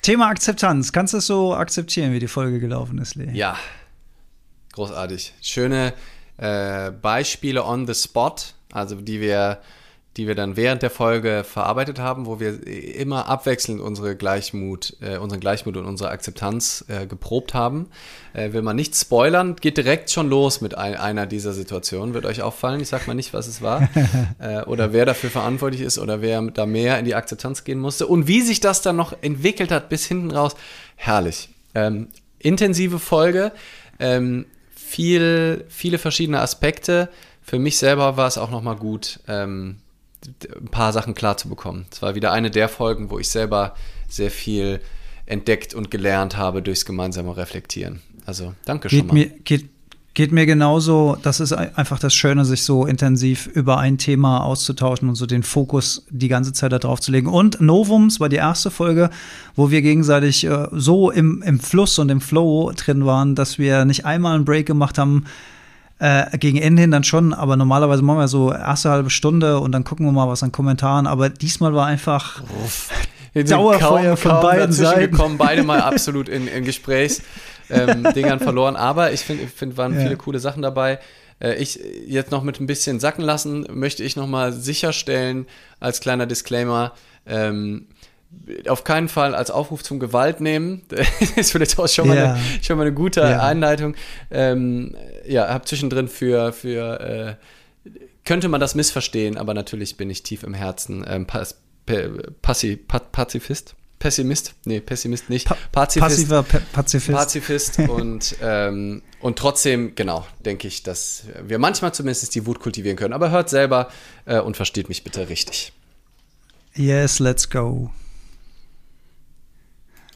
Thema Akzeptanz. Kannst du es so akzeptieren, wie die Folge gelaufen ist, Lee? Ja, großartig. Schöne äh, Beispiele on the spot, also die wir die wir dann während der Folge verarbeitet haben, wo wir immer abwechselnd unsere Gleichmut, äh, unseren Gleichmut und unsere Akzeptanz äh, geprobt haben. Äh, will man nicht spoilern, geht direkt schon los mit ein, einer dieser Situationen. Wird euch auffallen, ich sag mal nicht, was es war äh, oder wer dafür verantwortlich ist oder wer da mehr in die Akzeptanz gehen musste und wie sich das dann noch entwickelt hat bis hinten raus. Herrlich. Ähm, intensive Folge, ähm, viel, viele verschiedene Aspekte. Für mich selber war es auch nochmal gut, ähm, ein paar Sachen klar zu bekommen. Es war wieder eine der Folgen, wo ich selber sehr viel entdeckt und gelernt habe durchs gemeinsame Reflektieren. Also danke geht schon mal. Mir, geht, geht mir genauso. Das ist einfach das Schöne, sich so intensiv über ein Thema auszutauschen und so den Fokus die ganze Zeit darauf zu legen. Und Novums war die erste Folge, wo wir gegenseitig äh, so im, im Fluss und im Flow drin waren, dass wir nicht einmal einen Break gemacht haben, äh, gegen Ende hin dann schon, aber normalerweise machen wir so erste halbe Stunde und dann gucken wir mal was an Kommentaren. Aber diesmal war einfach Dauerfeuer von kaum beiden Seiten. gekommen, beide mal absolut in, in Gesprächsdingern ähm, verloren. Aber ich finde, find, waren ja. viele coole Sachen dabei. Äh, ich jetzt noch mit ein bisschen sacken lassen, möchte ich noch mal sicherstellen, als kleiner Disclaimer, ähm, auf keinen Fall als Aufruf zum Gewalt nehmen. Das ist vielleicht auch schon mal, ja. eine, schon mal eine gute ja. Einleitung. Ähm, ja, habe zwischendrin für, für äh, könnte man das missverstehen, aber natürlich bin ich tief im Herzen ähm, Pas, Passi, pa, Pazifist. Pessimist? Nee, Pessimist nicht. Pa Pazifist. Passiver pa Pazifist. Pazifist und, ähm, und trotzdem, genau, denke ich, dass wir manchmal zumindest die Wut kultivieren können. Aber hört selber äh, und versteht mich bitte richtig. Yes, let's go.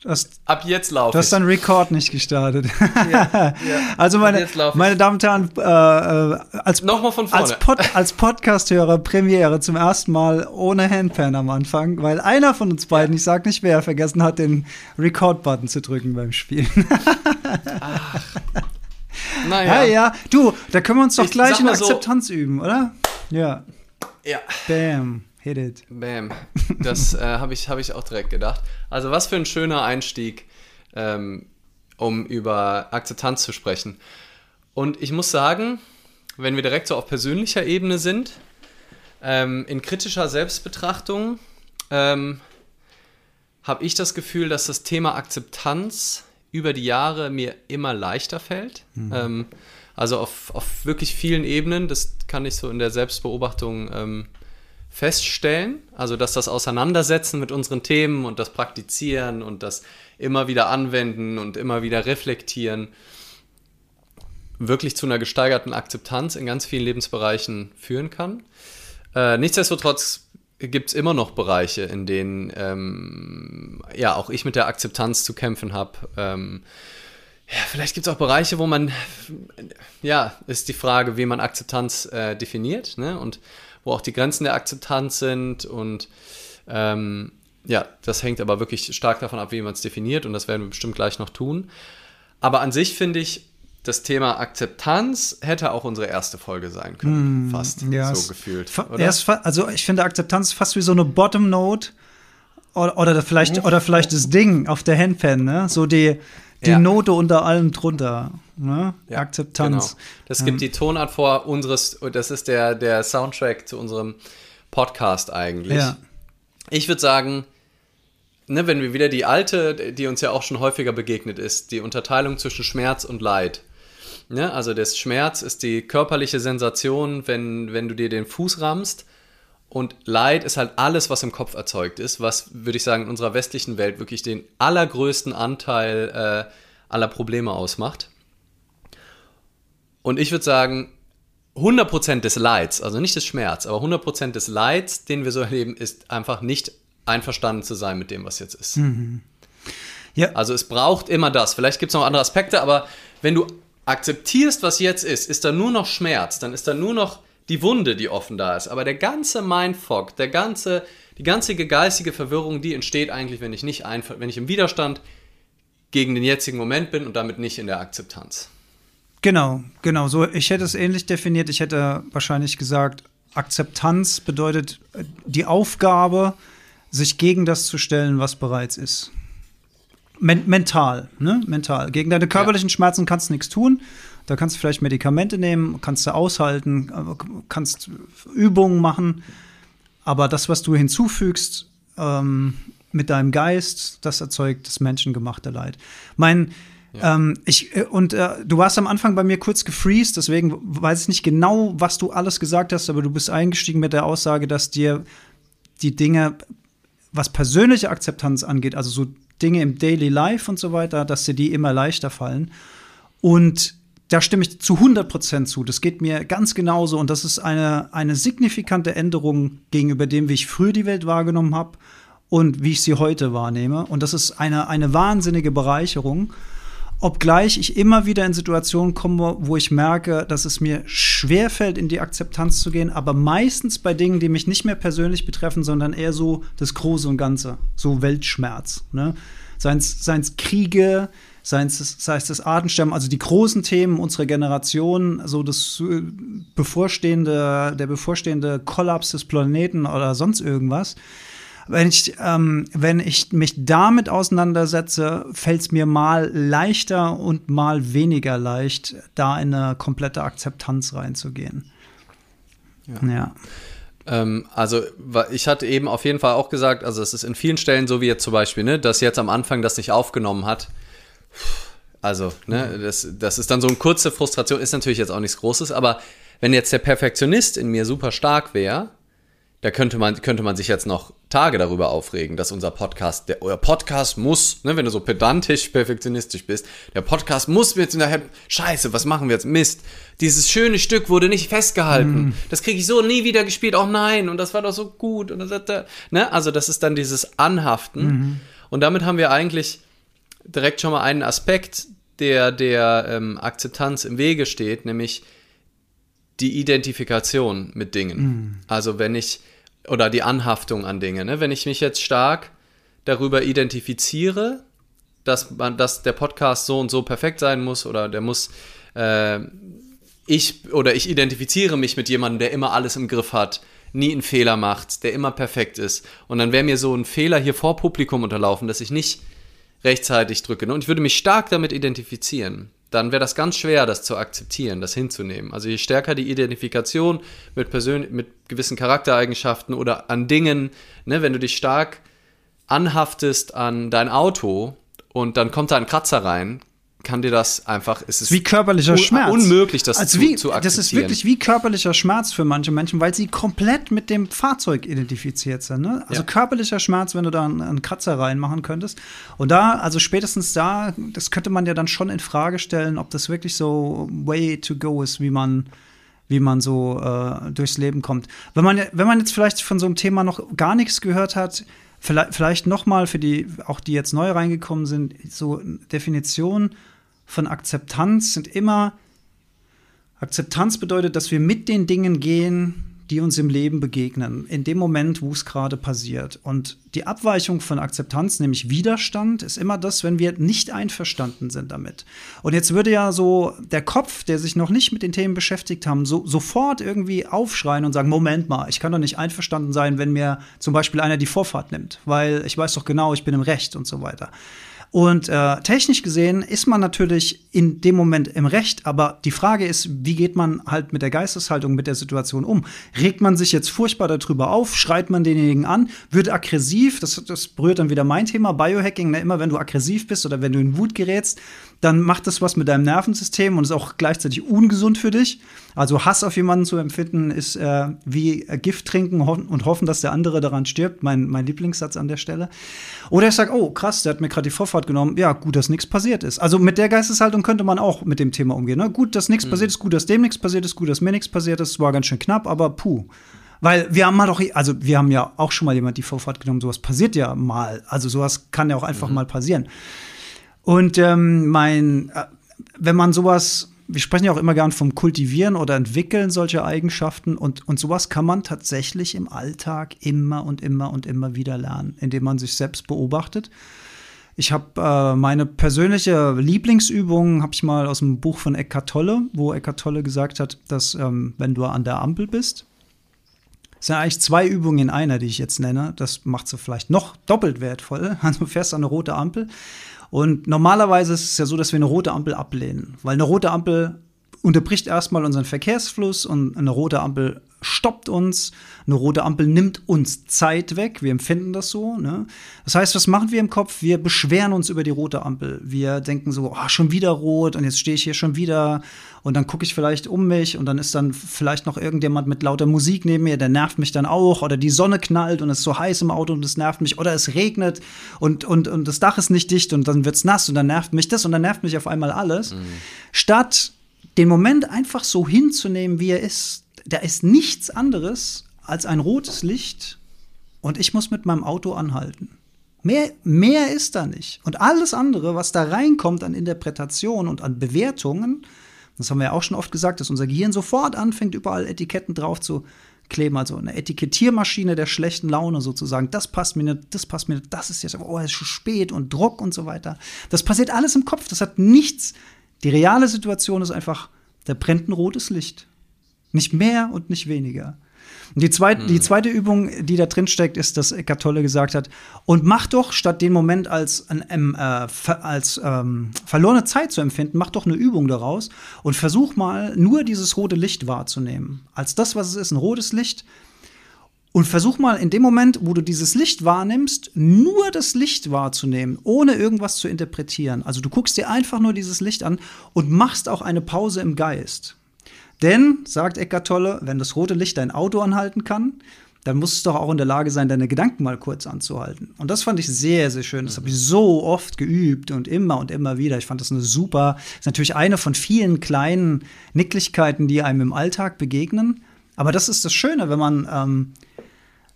Hast, Ab jetzt laufe Du hast deinen Rekord nicht gestartet. Ja, ja. Also meine, meine Damen und Herren, äh, äh als, Nochmal von vorne. als, Pod, als Podcast-Hörer Premiere zum ersten Mal ohne Handpan am Anfang, weil einer von uns beiden, ich sag nicht wer, vergessen hat, den Record-Button zu drücken beim Spielen. Ach. Naja. Ja, ja. Du, da können wir uns doch ich gleich in Akzeptanz so, üben, oder? Ja. Ja. Bam. Hit it. Bam. Das äh, habe ich, hab ich auch direkt gedacht. Also, was für ein schöner Einstieg, ähm, um über Akzeptanz zu sprechen. Und ich muss sagen, wenn wir direkt so auf persönlicher Ebene sind, ähm, in kritischer Selbstbetrachtung ähm, habe ich das Gefühl, dass das Thema Akzeptanz über die Jahre mir immer leichter fällt. Mhm. Ähm, also auf, auf wirklich vielen Ebenen, das kann ich so in der Selbstbeobachtung ähm, feststellen, also dass das Auseinandersetzen mit unseren Themen und das Praktizieren und das immer wieder anwenden und immer wieder reflektieren wirklich zu einer gesteigerten Akzeptanz in ganz vielen Lebensbereichen führen kann. Äh, nichtsdestotrotz gibt es immer noch Bereiche, in denen ähm, ja auch ich mit der Akzeptanz zu kämpfen habe. Ähm, ja, vielleicht gibt es auch Bereiche, wo man, ja, ist die Frage, wie man Akzeptanz äh, definiert. Ne? Und wo auch die Grenzen der Akzeptanz sind und ähm, ja, das hängt aber wirklich stark davon ab, wie man es definiert und das werden wir bestimmt gleich noch tun. Aber an sich finde ich, das Thema Akzeptanz hätte auch unsere erste Folge sein können, mm, fast ja, so gefühlt. also ich finde Akzeptanz fast wie so eine Bottom Note oder, oder vielleicht oder vielleicht das Ding auf der Handpan, ne? So die die ja. Note unter allem drunter. Ne? Ja, Akzeptanz. Genau. Das gibt die Tonart vor unseres, das ist der, der Soundtrack zu unserem Podcast eigentlich. Ja. Ich würde sagen, ne, wenn wir wieder die alte, die uns ja auch schon häufiger begegnet ist, die Unterteilung zwischen Schmerz und Leid. Ne? Also der Schmerz ist die körperliche Sensation, wenn, wenn du dir den Fuß rammst. Und Leid ist halt alles, was im Kopf erzeugt ist, was, würde ich sagen, in unserer westlichen Welt wirklich den allergrößten Anteil äh, aller Probleme ausmacht. Und ich würde sagen, 100% des Leids, also nicht des Schmerz, aber 100% des Leids, den wir so erleben, ist einfach nicht einverstanden zu sein mit dem, was jetzt ist. Mhm. Ja. Also es braucht immer das. Vielleicht gibt es noch andere Aspekte, aber wenn du akzeptierst, was jetzt ist, ist da nur noch Schmerz, dann ist da nur noch die Wunde, die offen da ist. Aber der ganze Mindfuck, der ganze, die ganze geistige Verwirrung, die entsteht eigentlich, wenn ich nicht einfach, wenn ich im Widerstand gegen den jetzigen Moment bin und damit nicht in der Akzeptanz. Genau, genau. So, ich hätte es ähnlich definiert. Ich hätte wahrscheinlich gesagt, Akzeptanz bedeutet äh, die Aufgabe, sich gegen das zu stellen, was bereits ist. Men mental, ne? Mental. Gegen deine körperlichen ja. Schmerzen kannst du nichts tun. Da kannst du vielleicht Medikamente nehmen, kannst du aushalten, kannst Übungen machen. Aber das, was du hinzufügst ähm, mit deinem Geist, das erzeugt das menschengemachte Leid. Mein, ja. ähm, ich, äh, und äh, du warst am Anfang bei mir kurz gefreezed, deswegen weiß ich nicht genau, was du alles gesagt hast, aber du bist eingestiegen mit der Aussage, dass dir die Dinge, was persönliche Akzeptanz angeht, also so Dinge im Daily Life und so weiter, dass dir die immer leichter fallen. Und da stimme ich zu 100 Prozent zu. Das geht mir ganz genauso. Und das ist eine, eine signifikante Änderung gegenüber dem, wie ich früher die Welt wahrgenommen habe und wie ich sie heute wahrnehme. Und das ist eine, eine wahnsinnige Bereicherung. Obgleich ich immer wieder in Situationen komme, wo ich merke, dass es mir schwerfällt, in die Akzeptanz zu gehen, aber meistens bei Dingen, die mich nicht mehr persönlich betreffen, sondern eher so das Große und Ganze, so Weltschmerz. Ne? Seien es Kriege, sei es, sei es das Artensterben, also die großen Themen unserer Generation, so das äh, bevorstehende, der bevorstehende Kollaps des Planeten oder sonst irgendwas. Wenn ich, ähm, wenn ich mich damit auseinandersetze, fällt es mir mal leichter und mal weniger leicht, da in eine komplette Akzeptanz reinzugehen. Ja. ja. Ähm, also ich hatte eben auf jeden Fall auch gesagt, also es ist in vielen Stellen so wie jetzt zum Beispiel, ne, dass jetzt am Anfang das nicht aufgenommen hat. Also, ne, das, das ist dann so eine kurze Frustration, ist natürlich jetzt auch nichts Großes, aber wenn jetzt der Perfektionist in mir super stark wäre, da könnte man, könnte man sich jetzt noch Tage darüber aufregen, dass unser Podcast, der, euer Podcast muss, ne, wenn du so pedantisch, perfektionistisch bist, der Podcast muss jetzt nachher, scheiße, was machen wir jetzt? Mist. Dieses schöne Stück wurde nicht festgehalten. Mm. Das kriege ich so nie wieder gespielt. Oh nein, und das war doch so gut. Und das, ne? Also, das ist dann dieses Anhaften. Mm. Und damit haben wir eigentlich direkt schon mal einen Aspekt, der der ähm, Akzeptanz im Wege steht, nämlich die Identifikation mit Dingen. Mm. Also wenn ich, oder die Anhaftung an Dinge, ne? wenn ich mich jetzt stark darüber identifiziere, dass man, dass der Podcast so und so perfekt sein muss oder der muss, äh, ich oder ich identifiziere mich mit jemandem, der immer alles im Griff hat, nie einen Fehler macht, der immer perfekt ist. Und dann wäre mir so ein Fehler hier vor Publikum unterlaufen, dass ich nicht rechtzeitig drücke. Und ich würde mich stark damit identifizieren. Dann wäre das ganz schwer, das zu akzeptieren, das hinzunehmen. Also je stärker die Identifikation mit, Persön mit gewissen Charaktereigenschaften oder an Dingen, ne, wenn du dich stark anhaftest an dein Auto und dann kommt da ein Kratzer rein, kann dir das einfach, es ist wie körperlicher un Schmerz. unmöglich, das also zu, wie, zu akzeptieren. Das ist wirklich wie körperlicher Schmerz für manche Menschen, weil sie komplett mit dem Fahrzeug identifiziert sind. Ne? Also ja. körperlicher Schmerz, wenn du da einen, einen, Kratzer reinmachen könntest. Und da, also spätestens da, das könnte man ja dann schon in Frage stellen, ob das wirklich so way to go ist, wie man wie man so äh, durchs Leben kommt. Wenn man, wenn man jetzt vielleicht von so einem Thema noch gar nichts gehört hat, vielleicht, vielleicht noch mal für die, auch die jetzt neu reingekommen sind, so Definition von Akzeptanz sind immer, Akzeptanz bedeutet, dass wir mit den Dingen gehen, die uns im Leben begegnen, in dem Moment, wo es gerade passiert. Und die Abweichung von Akzeptanz, nämlich Widerstand, ist immer das, wenn wir nicht einverstanden sind damit. Und jetzt würde ja so der Kopf, der sich noch nicht mit den Themen beschäftigt haben, so, sofort irgendwie aufschreien und sagen, Moment mal, ich kann doch nicht einverstanden sein, wenn mir zum Beispiel einer die Vorfahrt nimmt, weil ich weiß doch genau, ich bin im Recht und so weiter. Und äh, technisch gesehen ist man natürlich in dem Moment im Recht, aber die Frage ist, wie geht man halt mit der Geisteshaltung, mit der Situation um? Regt man sich jetzt furchtbar darüber auf? Schreit man denjenigen an? Wird aggressiv? Das, das berührt dann wieder mein Thema, Biohacking. Ne? Immer wenn du aggressiv bist oder wenn du in Wut gerätst, dann macht das was mit deinem Nervensystem und ist auch gleichzeitig ungesund für dich. Also Hass auf jemanden zu empfinden, ist äh, wie äh, Gift trinken und hoffen, dass der andere daran stirbt. Mein, mein Lieblingssatz an der Stelle. Oder ich sage, oh krass, der hat mir gerade die Vorfahrt genommen. Ja, gut, dass nichts passiert ist. Also mit der Geisteshaltung könnte man auch mit dem Thema umgehen. Ne? Gut, dass nichts mhm. passiert ist, gut, dass dem nichts passiert ist, gut, dass mir nichts passiert ist. War ganz schön knapp, aber puh. Weil wir haben mal doch, also wir haben ja auch schon mal jemand die Vorfahrt genommen, sowas passiert ja mal. Also sowas kann ja auch einfach mhm. mal passieren. Und ähm, mein, äh, wenn man sowas, wir sprechen ja auch immer gern vom Kultivieren oder Entwickeln solcher Eigenschaften und, und sowas kann man tatsächlich im Alltag immer und immer und immer wieder lernen, indem man sich selbst beobachtet. Ich habe äh, meine persönliche Lieblingsübung, habe ich mal aus dem Buch von Eckhart Tolle, wo Eckhart Tolle gesagt hat, dass ähm, wenn du an der Ampel bist, sind eigentlich zwei Übungen in einer, die ich jetzt nenne. Das macht sie vielleicht noch doppelt wertvoll. Also du fährst an eine rote Ampel. Und normalerweise ist es ja so, dass wir eine rote Ampel ablehnen. Weil eine rote Ampel unterbricht erstmal unseren Verkehrsfluss und eine rote Ampel stoppt uns. Eine rote Ampel nimmt uns Zeit weg. Wir empfinden das so. Ne? Das heißt, was machen wir im Kopf? Wir beschweren uns über die rote Ampel. Wir denken so, oh, schon wieder rot und jetzt stehe ich hier schon wieder. Und dann gucke ich vielleicht um mich und dann ist dann vielleicht noch irgendjemand mit lauter Musik neben mir, der nervt mich dann auch. Oder die Sonne knallt und es ist so heiß im Auto und es nervt mich. Oder es regnet und, und, und das Dach ist nicht dicht und dann wird es nass und dann nervt mich das und dann nervt mich auf einmal alles. Mhm. Statt den Moment einfach so hinzunehmen, wie er ist, da ist nichts anderes als ein rotes Licht und ich muss mit meinem Auto anhalten. Mehr, mehr ist da nicht. Und alles andere, was da reinkommt an Interpretation und an Bewertungen, das haben wir ja auch schon oft gesagt, dass unser Gehirn sofort anfängt, überall Etiketten drauf zu kleben. Also eine Etikettiermaschine der schlechten Laune sozusagen. Das passt mir nicht, das passt mir nicht, das ist jetzt, oh, es ist schon spät und Druck und so weiter. Das passiert alles im Kopf. Das hat nichts. Die reale Situation ist einfach, da brennt ein rotes Licht. Nicht mehr und nicht weniger. Und die, zweit, mhm. die zweite Übung, die da drin steckt, ist, dass Eckart Tolle gesagt hat, und mach doch statt den Moment als, ähm, äh, als ähm, verlorene Zeit zu empfinden, mach doch eine Übung daraus und versuch mal nur dieses rote Licht wahrzunehmen. Als das, was es ist, ein rotes Licht. Und versuch mal in dem Moment, wo du dieses Licht wahrnimmst, nur das Licht wahrzunehmen, ohne irgendwas zu interpretieren. Also du guckst dir einfach nur dieses Licht an und machst auch eine Pause im Geist. Denn, sagt Eckart Tolle, wenn das rote Licht dein Auto anhalten kann, dann muss es doch auch in der Lage sein, deine Gedanken mal kurz anzuhalten. Und das fand ich sehr, sehr schön. Das habe ich so oft geübt und immer und immer wieder. Ich fand das eine super, das ist natürlich eine von vielen kleinen Nicklichkeiten, die einem im Alltag begegnen. Aber das ist das Schöne, wenn man, ähm,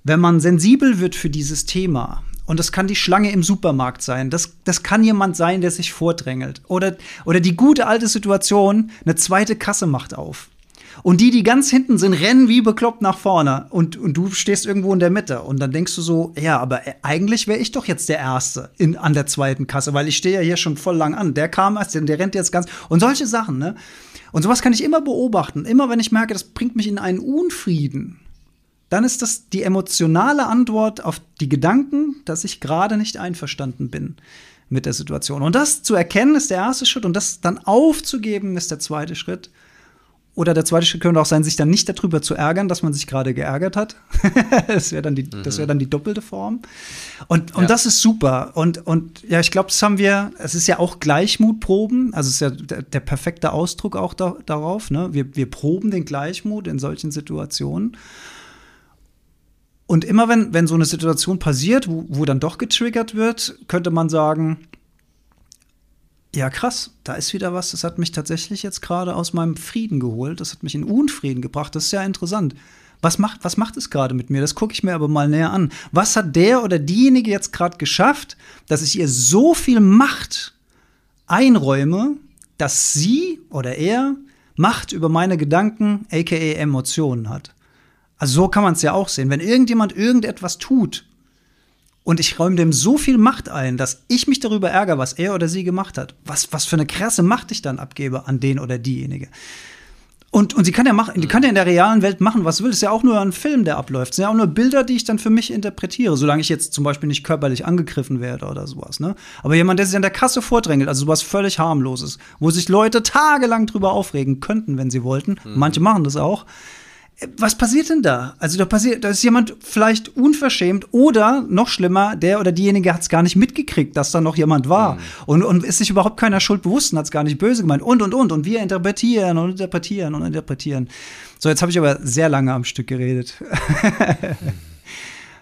wenn man sensibel wird für dieses Thema. Und das kann die Schlange im Supermarkt sein. Das, das kann jemand sein, der sich vordrängelt. Oder, oder die gute alte Situation, eine zweite Kasse macht auf. Und die, die ganz hinten sind, rennen wie bekloppt nach vorne. Und, und du stehst irgendwo in der Mitte. Und dann denkst du so, ja, aber eigentlich wäre ich doch jetzt der Erste in, an der zweiten Kasse, weil ich stehe ja hier schon voll lang an. Der kam erst, der rennt jetzt ganz. Und solche Sachen, ne? Und sowas kann ich immer beobachten. Immer wenn ich merke, das bringt mich in einen Unfrieden, dann ist das die emotionale Antwort auf die Gedanken, dass ich gerade nicht einverstanden bin mit der Situation. Und das zu erkennen ist der erste Schritt und das dann aufzugeben ist der zweite Schritt. Oder der zweite Schritt könnte auch sein, sich dann nicht darüber zu ärgern, dass man sich gerade geärgert hat. das wäre dann, die, mhm. wär dann die doppelte Form. Und, und ja. das ist super. Und, und ja, ich glaube, das haben wir, es ist ja auch Gleichmutproben. Also es ist ja der, der perfekte Ausdruck auch da, darauf. Ne? Wir, wir proben den Gleichmut in solchen Situationen. Und immer wenn, wenn so eine Situation passiert, wo, wo dann doch getriggert wird, könnte man sagen, ja, krass, da ist wieder was, das hat mich tatsächlich jetzt gerade aus meinem Frieden geholt, das hat mich in Unfrieden gebracht, das ist ja interessant. Was macht, was macht es gerade mit mir? Das gucke ich mir aber mal näher an. Was hat der oder diejenige jetzt gerade geschafft, dass ich ihr so viel Macht einräume, dass sie oder er Macht über meine Gedanken, aka Emotionen hat? Also so kann man es ja auch sehen. Wenn irgendjemand irgendetwas tut, und ich räume dem so viel Macht ein, dass ich mich darüber ärgere, was er oder sie gemacht hat. Was, was für eine krasse Macht ich dann abgebe an den oder diejenige. Und, und sie kann ja machen, die kann ja in der realen Welt machen, was will. Das ist ja auch nur ein Film, der abläuft. Es sind ja auch nur Bilder, die ich dann für mich interpretiere, solange ich jetzt zum Beispiel nicht körperlich angegriffen werde oder sowas. Ne? Aber jemand, der sich an der Kasse vordrängelt, also sowas völlig harmloses, wo sich Leute tagelang drüber aufregen könnten, wenn sie wollten. Mhm. Manche machen das auch was passiert denn da? Also da passiert, da ist jemand vielleicht unverschämt oder noch schlimmer, der oder diejenige hat es gar nicht mitgekriegt, dass da noch jemand war mhm. und, und ist sich überhaupt keiner Schuld bewusst und hat es gar nicht böse gemeint und und und und wir interpretieren und interpretieren und interpretieren. So, jetzt habe ich aber sehr lange am Stück geredet.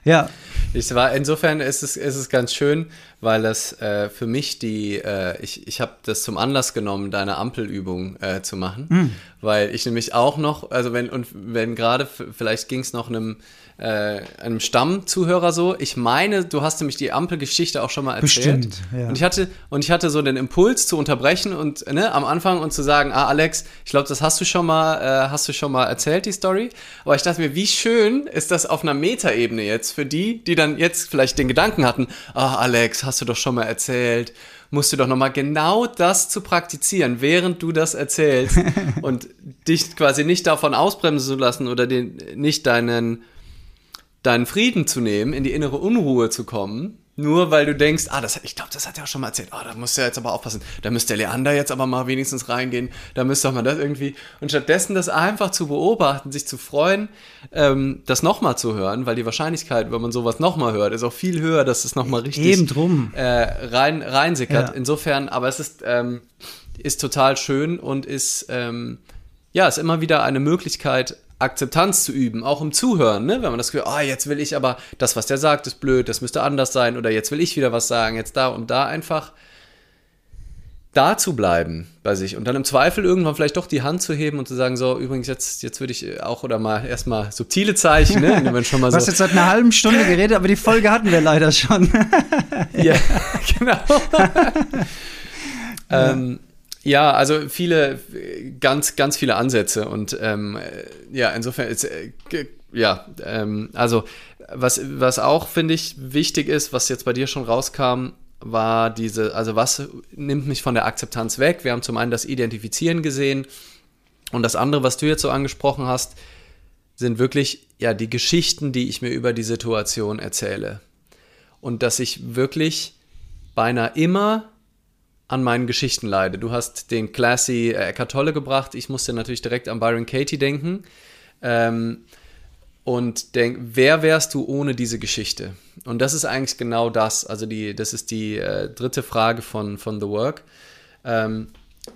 ja. Ich war, insofern ist es, ist es ganz schön, weil das äh, für mich die, äh, ich, ich habe das zum Anlass genommen, deine Ampelübung äh, zu machen, mm. weil ich nämlich auch noch, also wenn, und wenn gerade, vielleicht ging es noch einem, äh, einem Stammzuhörer so, ich meine, du hast nämlich die Ampelgeschichte auch schon mal erzählt. Bestimmt, ja. Und ich hatte, und ich hatte so den Impuls zu unterbrechen und ne, am Anfang und zu sagen, ah Alex, ich glaube, das hast du schon mal, äh, hast du schon mal erzählt, die Story. Aber ich dachte mir, wie schön ist das auf einer Metaebene jetzt für die, die dann jetzt vielleicht den Gedanken hatten, ah Alex, hast du doch schon mal erzählt, musst du doch nochmal genau das zu praktizieren, während du das erzählst und dich quasi nicht davon ausbremsen zu lassen oder den, nicht deinen deinen Frieden zu nehmen, in die innere Unruhe zu kommen, nur weil du denkst, ah, das, ich glaube, das hat er auch schon mal erzählt, oh, da musst du jetzt aber aufpassen, da müsste der Leander jetzt aber mal wenigstens reingehen, da müsste doch mal das irgendwie. Und stattdessen das einfach zu beobachten, sich zu freuen, ähm, das nochmal zu hören, weil die Wahrscheinlichkeit, wenn man sowas nochmal hört, ist auch viel höher, dass es nochmal richtig Eben drum. Äh, rein, reinsickert. Ja. Insofern, aber es ist, ähm, ist total schön und ist, ähm, ja, ist immer wieder eine Möglichkeit, Akzeptanz zu üben, auch im Zuhören, ne? wenn man das Gefühl, ah, jetzt will ich aber, das, was der sagt, ist blöd, das müsste anders sein oder jetzt will ich wieder was sagen, jetzt da und da einfach da zu bleiben bei sich und dann im Zweifel irgendwann vielleicht doch die Hand zu heben und zu sagen, so, übrigens, jetzt, jetzt würde ich auch oder mal erstmal subtile Zeichen, ne? wenn man schon mal Du hast so. jetzt seit einer halben Stunde geredet, aber die Folge hatten wir leider schon. Ja, genau. ähm, ja, also viele, ganz, ganz viele Ansätze und ähm, äh, ja, insofern ist, äh, ja, ähm, also was, was auch, finde ich, wichtig ist, was jetzt bei dir schon rauskam, war diese, also was nimmt mich von der Akzeptanz weg? Wir haben zum einen das Identifizieren gesehen und das andere, was du jetzt so angesprochen hast, sind wirklich ja die Geschichten, die ich mir über die Situation erzähle. Und dass ich wirklich beinahe immer an meinen Geschichten leide. Du hast den Classy äh, Eckart Tolle gebracht. Ich musste natürlich direkt an Byron Katie denken. Ähm, und denk, wer wärst du ohne diese Geschichte? Und das ist eigentlich genau das. Also die, das ist die äh, dritte Frage von, von The Work. Ähm,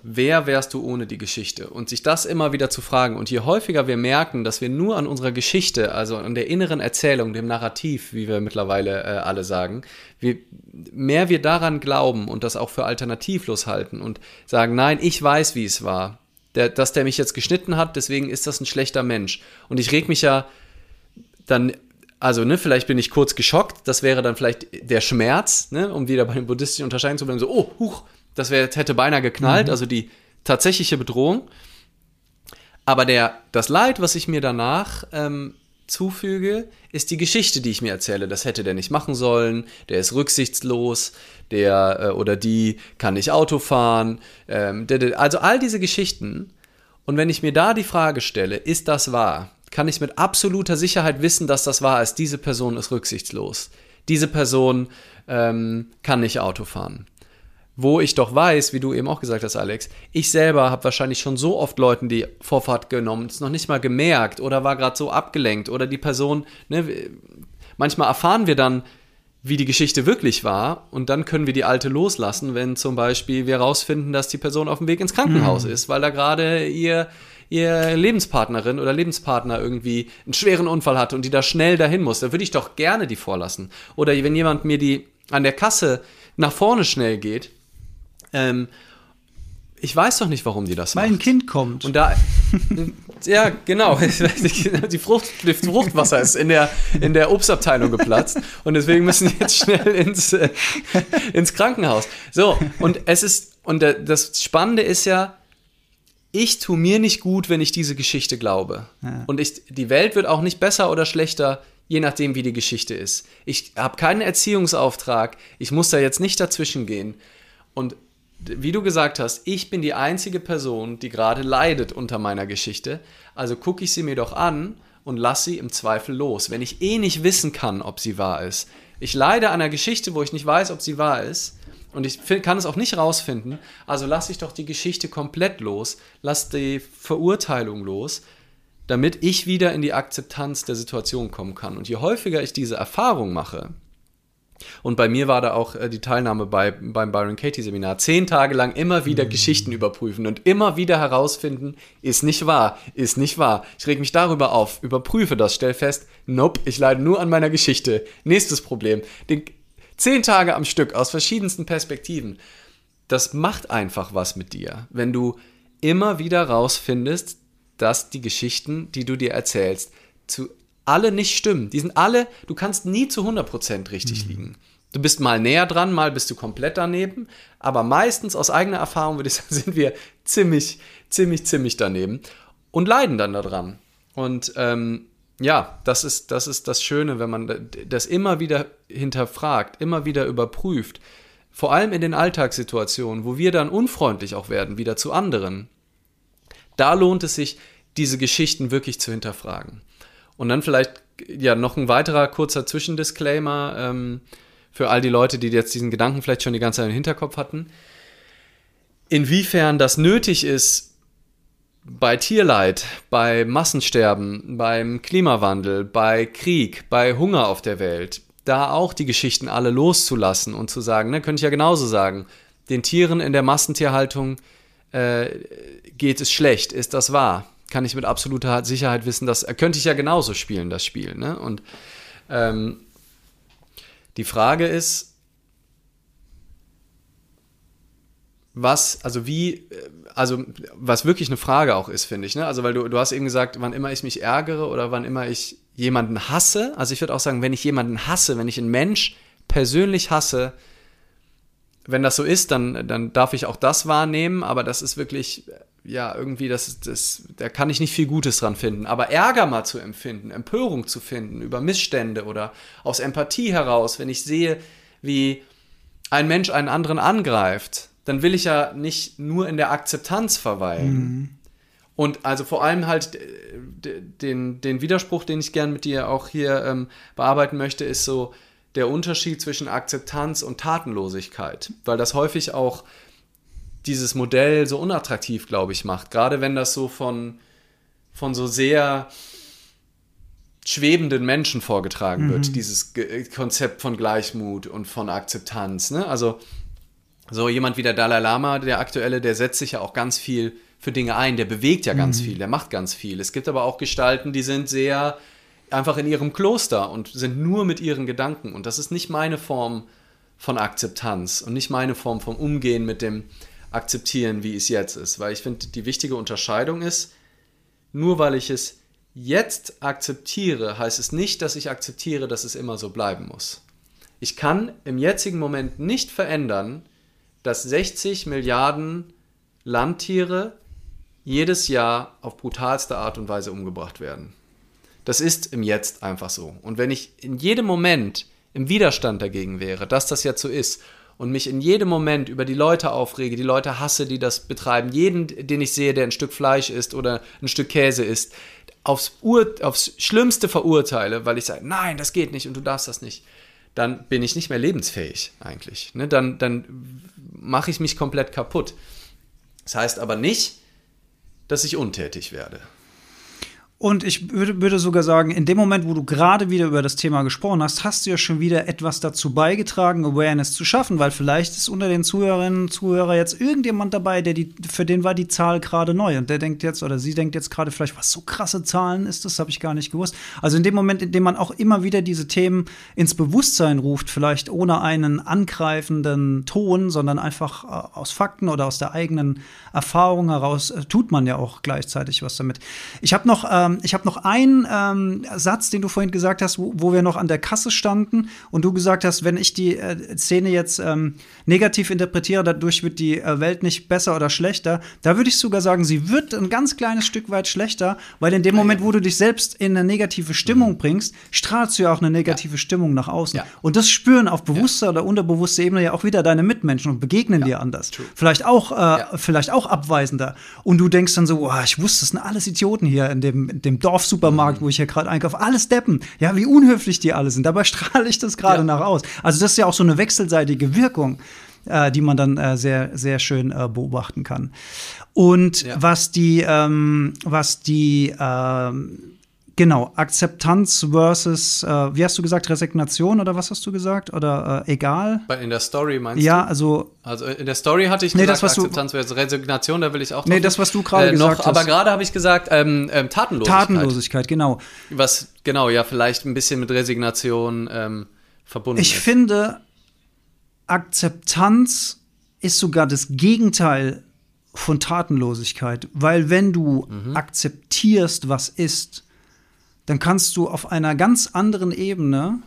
wer wärst du ohne die Geschichte? Und sich das immer wieder zu fragen. Und je häufiger wir merken, dass wir nur an unserer Geschichte, also an der inneren Erzählung, dem Narrativ, wie wir mittlerweile äh, alle sagen, wir, mehr wir daran glauben und das auch für alternativlos halten und sagen, nein, ich weiß, wie es war. Der, dass der mich jetzt geschnitten hat, deswegen ist das ein schlechter Mensch. Und ich reg mich ja dann, also ne, vielleicht bin ich kurz geschockt, das wäre dann vielleicht der Schmerz, ne, um wieder bei den buddhistischen Unterscheidungen zu bleiben, so, oh, huch, das wär, hätte beinahe geknallt, also die tatsächliche Bedrohung. Aber der, das Leid, was ich mir danach ähm, zufüge, ist die Geschichte, die ich mir erzähle. Das hätte der nicht machen sollen, der ist rücksichtslos, der äh, oder die kann nicht Auto fahren. Ähm, der, der, also all diese Geschichten. Und wenn ich mir da die Frage stelle, ist das wahr, kann ich mit absoluter Sicherheit wissen, dass das wahr ist. Diese Person ist rücksichtslos. Diese Person ähm, kann nicht Auto fahren wo ich doch weiß, wie du eben auch gesagt hast, Alex, ich selber habe wahrscheinlich schon so oft Leuten die Vorfahrt genommen, es noch nicht mal gemerkt oder war gerade so abgelenkt oder die Person, ne, manchmal erfahren wir dann, wie die Geschichte wirklich war und dann können wir die alte loslassen, wenn zum Beispiel wir herausfinden, dass die Person auf dem Weg ins Krankenhaus ist, weil da gerade ihr ihr Lebenspartnerin oder Lebenspartner irgendwie einen schweren Unfall hatte und die da schnell dahin muss, dann würde ich doch gerne die vorlassen. Oder wenn jemand mir die an der Kasse nach vorne schnell geht, ähm, ich weiß doch nicht, warum die das Weil ein macht. Kind kommt. Und da, ja, die Frucht, das Fruchtwasser ist in der, in der Obstabteilung geplatzt und deswegen müssen die jetzt schnell ins, äh, ins Krankenhaus. So, und es ist, und da- das Spannende ist ja, ich tue mir nicht gut, wenn ich diese Geschichte glaube. Und ich, die Welt wird auch nicht besser oder schlechter, je nachdem, wie die Geschichte ist. Ich habe keinen Erziehungsauftrag, ich muss da jetzt nicht dazwischen gehen. Und wie du gesagt hast, ich bin die einzige Person, die gerade leidet unter meiner Geschichte. Also gucke ich sie mir doch an und lass sie im Zweifel los. Wenn ich eh nicht wissen kann, ob sie wahr ist. Ich leide an einer Geschichte, wo ich nicht weiß, ob sie wahr ist. Und ich kann es auch nicht rausfinden. Also lasse ich doch die Geschichte komplett los. Lass die Verurteilung los, damit ich wieder in die Akzeptanz der Situation kommen kann. Und je häufiger ich diese Erfahrung mache, und bei mir war da auch äh, die Teilnahme bei, beim Byron Katie Seminar. Zehn Tage lang immer wieder Geschichten überprüfen und immer wieder herausfinden, ist nicht wahr, ist nicht wahr. Ich reg mich darüber auf, überprüfe das, stell fest, nope, ich leide nur an meiner Geschichte. Nächstes Problem. Den, zehn Tage am Stück aus verschiedensten Perspektiven. Das macht einfach was mit dir, wenn du immer wieder rausfindest, dass die Geschichten, die du dir erzählst, zu alle nicht stimmen. Die sind alle, du kannst nie zu 100% richtig liegen. Du bist mal näher dran, mal bist du komplett daneben, aber meistens aus eigener Erfahrung würde ich sagen, sind wir ziemlich, ziemlich, ziemlich daneben und leiden dann daran. Und ähm, ja, das ist, das ist das Schöne, wenn man das immer wieder hinterfragt, immer wieder überprüft. Vor allem in den Alltagssituationen, wo wir dann unfreundlich auch werden, wieder zu anderen. Da lohnt es sich, diese Geschichten wirklich zu hinterfragen. Und dann vielleicht ja, noch ein weiterer kurzer Zwischendisclaimer ähm, für all die Leute, die jetzt diesen Gedanken vielleicht schon die ganze Zeit im Hinterkopf hatten. Inwiefern das nötig ist, bei Tierleid, bei Massensterben, beim Klimawandel, bei Krieg, bei Hunger auf der Welt, da auch die Geschichten alle loszulassen und zu sagen, ne, könnte ich ja genauso sagen, den Tieren in der Massentierhaltung äh, geht es schlecht, ist das wahr? Kann ich mit absoluter Sicherheit wissen, dass könnte ich ja genauso spielen, das Spiel. Ne? Und ähm, die Frage ist, was, also wie, also was wirklich eine Frage auch ist, finde ich. Ne? Also weil du, du hast eben gesagt, wann immer ich mich ärgere oder wann immer ich jemanden hasse, also ich würde auch sagen, wenn ich jemanden hasse, wenn ich einen Mensch persönlich hasse, wenn das so ist, dann, dann darf ich auch das wahrnehmen, aber das ist wirklich, ja, irgendwie, das, das, da kann ich nicht viel Gutes dran finden. Aber Ärger mal zu empfinden, Empörung zu finden über Missstände oder aus Empathie heraus, wenn ich sehe, wie ein Mensch einen anderen angreift, dann will ich ja nicht nur in der Akzeptanz verweilen. Mhm. Und also vor allem halt den, den Widerspruch, den ich gern mit dir auch hier ähm, bearbeiten möchte, ist so der Unterschied zwischen Akzeptanz und Tatenlosigkeit. Weil das häufig auch dieses Modell so unattraktiv, glaube ich, macht. Gerade wenn das so von, von so sehr schwebenden Menschen vorgetragen mhm. wird, dieses Konzept von Gleichmut und von Akzeptanz. Ne? Also so jemand wie der Dalai Lama, der aktuelle, der setzt sich ja auch ganz viel für Dinge ein, der bewegt ja ganz mhm. viel, der macht ganz viel. Es gibt aber auch Gestalten, die sind sehr einfach in ihrem Kloster und sind nur mit ihren Gedanken. Und das ist nicht meine Form von Akzeptanz und nicht meine Form vom Umgehen mit dem Akzeptieren, wie es jetzt ist. Weil ich finde, die wichtige Unterscheidung ist, nur weil ich es jetzt akzeptiere, heißt es nicht, dass ich akzeptiere, dass es immer so bleiben muss. Ich kann im jetzigen Moment nicht verändern, dass 60 Milliarden Landtiere jedes Jahr auf brutalste Art und Weise umgebracht werden. Das ist im Jetzt einfach so. Und wenn ich in jedem Moment im Widerstand dagegen wäre, dass das jetzt so ist und mich in jedem Moment über die Leute aufrege, die Leute hasse, die das betreiben, jeden, den ich sehe, der ein Stück Fleisch isst oder ein Stück Käse isst, aufs, Ur, aufs Schlimmste verurteile, weil ich sage, nein, das geht nicht und du darfst das nicht, dann bin ich nicht mehr lebensfähig eigentlich. Ne? Dann, dann mache ich mich komplett kaputt. Das heißt aber nicht, dass ich untätig werde. Und ich würde, würde, sogar sagen, in dem Moment, wo du gerade wieder über das Thema gesprochen hast, hast du ja schon wieder etwas dazu beigetragen, Awareness zu schaffen, weil vielleicht ist unter den Zuhörerinnen und Zuhörern jetzt irgendjemand dabei, der die, für den war die Zahl gerade neu und der denkt jetzt oder sie denkt jetzt gerade vielleicht, was so krasse Zahlen ist, das habe ich gar nicht gewusst. Also in dem Moment, in dem man auch immer wieder diese Themen ins Bewusstsein ruft, vielleicht ohne einen angreifenden Ton, sondern einfach äh, aus Fakten oder aus der eigenen Erfahrung heraus, äh, tut man ja auch gleichzeitig was damit. Ich habe noch äh, ähm, ich habe noch einen ähm, Satz, den du vorhin gesagt hast, wo, wo, wir noch an der Kasse standen und du gesagt hast, wenn ich die äh, Szene jetzt ähm, negativ interpretiere, dadurch wird die äh, Welt nicht besser oder schlechter. Da würde ich sogar sagen, sie wird ein ganz kleines Stück weit schlechter, weil in dem Moment, wo du dich selbst in eine negative Stimmung mhm. bringst, strahlst du ja auch eine negative ja. Stimmung nach außen. Ja. Und das spüren auf bewusster ja. oder unterbewusster Ebene ja auch wieder deine Mitmenschen und begegnen dir anders. True. Vielleicht auch, äh, vielleicht auch abweisender. Und du denkst dann so, oh, ich wusste, das sind alles Idioten hier in dem, dem Dorfsupermarkt, wo ich hier gerade einkaufe. Alles Deppen. Ja, wie unhöflich die alle sind. Dabei strahle ich das gerade nach aus. Also das ist ja auch so eine wechselseitige Wirkung äh, die man dann äh, sehr, sehr schön äh, beobachten kann. Und ja. was die, ähm, was die, ähm, genau, Akzeptanz versus, äh, wie hast du gesagt, Resignation oder was hast du gesagt? Oder äh, egal? In der Story meinst ja, du? Ja, also. Also in der Story hatte ich nee, gesagt, das, was Akzeptanz versus Resignation, da will ich auch Nee, das, was du gerade äh, gesagt noch, hast. Aber gerade habe ich gesagt, ähm, ähm, Tatenlosigkeit. Tatenlosigkeit, genau. Was, genau, ja, vielleicht ein bisschen mit Resignation ähm, verbunden ich ist. Ich finde, Akzeptanz ist sogar das Gegenteil von Tatenlosigkeit, weil wenn du mhm. akzeptierst, was ist, dann kannst du auf einer ganz anderen Ebene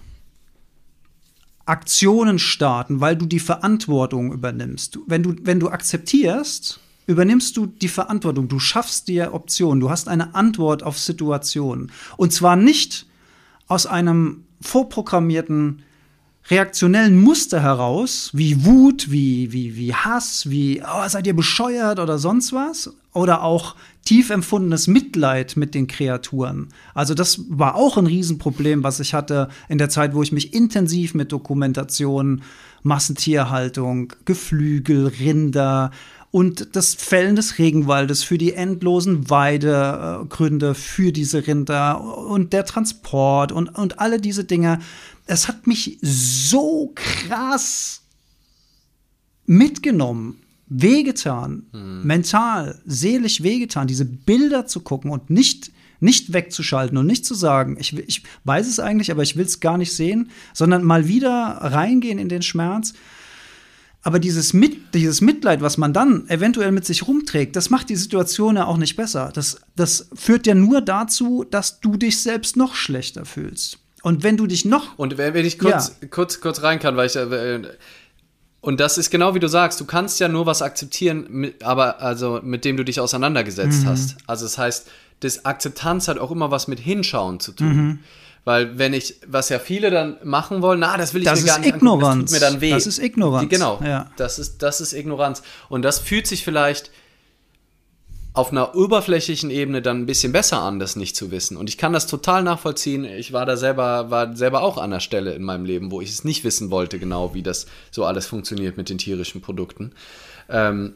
Aktionen starten, weil du die Verantwortung übernimmst. Wenn du, wenn du akzeptierst, übernimmst du die Verantwortung, du schaffst dir Optionen, du hast eine Antwort auf Situationen. Und zwar nicht aus einem vorprogrammierten reaktionellen Muster heraus, wie Wut, wie, wie, wie Hass, wie, oh, seid ihr bescheuert oder sonst was, oder auch tief empfundenes Mitleid mit den Kreaturen. Also das war auch ein Riesenproblem, was ich hatte in der Zeit, wo ich mich intensiv mit Dokumentation, Massentierhaltung, Geflügel, Rinder und das Fällen des Regenwaldes für die endlosen Weidegründe für diese Rinder und der Transport und, und alle diese Dinge. Es hat mich so krass mitgenommen wehgetan, mhm. mental, seelisch wehgetan, diese Bilder zu gucken und nicht, nicht wegzuschalten und nicht zu sagen, ich, ich weiß es eigentlich, aber ich will es gar nicht sehen, sondern mal wieder reingehen in den Schmerz. Aber dieses, Mit, dieses Mitleid, was man dann eventuell mit sich rumträgt, das macht die Situation ja auch nicht besser. Das, das führt ja nur dazu, dass du dich selbst noch schlechter fühlst. Und wenn du dich noch. Und wenn ich kurz, ja. kurz, kurz rein kann, weil ich. Äh, und das ist genau wie du sagst, du kannst ja nur was akzeptieren, mit, aber also mit dem du dich auseinandergesetzt mhm. hast. Also das heißt, das Akzeptanz hat auch immer was mit Hinschauen zu tun. Mhm. Weil wenn ich, was ja viele dann machen wollen, na, das will ich das mir gar nicht Ignoranz. Das tut mir dann weh. Das ist Ignoranz. Genau, ja. das, ist, das ist Ignoranz. Und das fühlt sich vielleicht auf einer oberflächlichen Ebene dann ein bisschen besser an, das nicht zu wissen. Und ich kann das total nachvollziehen. Ich war da selber, war selber auch an der Stelle in meinem Leben, wo ich es nicht wissen wollte, genau wie das so alles funktioniert mit den tierischen Produkten. Ähm,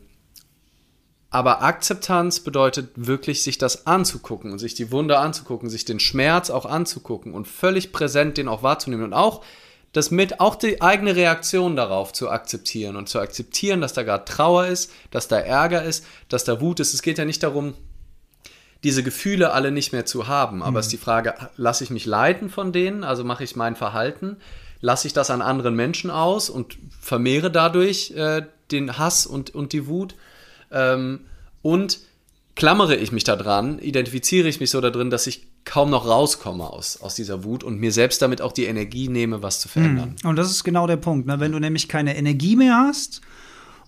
aber Akzeptanz bedeutet wirklich, sich das anzugucken und sich die Wunde anzugucken, sich den Schmerz auch anzugucken und völlig präsent den auch wahrzunehmen und auch das mit auch die eigene Reaktion darauf zu akzeptieren und zu akzeptieren, dass da gerade Trauer ist, dass da Ärger ist, dass da Wut ist. Es geht ja nicht darum, diese Gefühle alle nicht mehr zu haben, aber mhm. es ist die Frage, lasse ich mich leiten von denen, also mache ich mein Verhalten, lasse ich das an anderen Menschen aus und vermehre dadurch äh, den Hass und, und die Wut ähm, und klammere ich mich da dran, identifiziere ich mich so da drin, dass ich kaum noch rauskomme aus, aus dieser Wut und mir selbst damit auch die Energie nehme, was zu verändern. Hm. Und das ist genau der Punkt. Ne? Wenn du nämlich keine Energie mehr hast,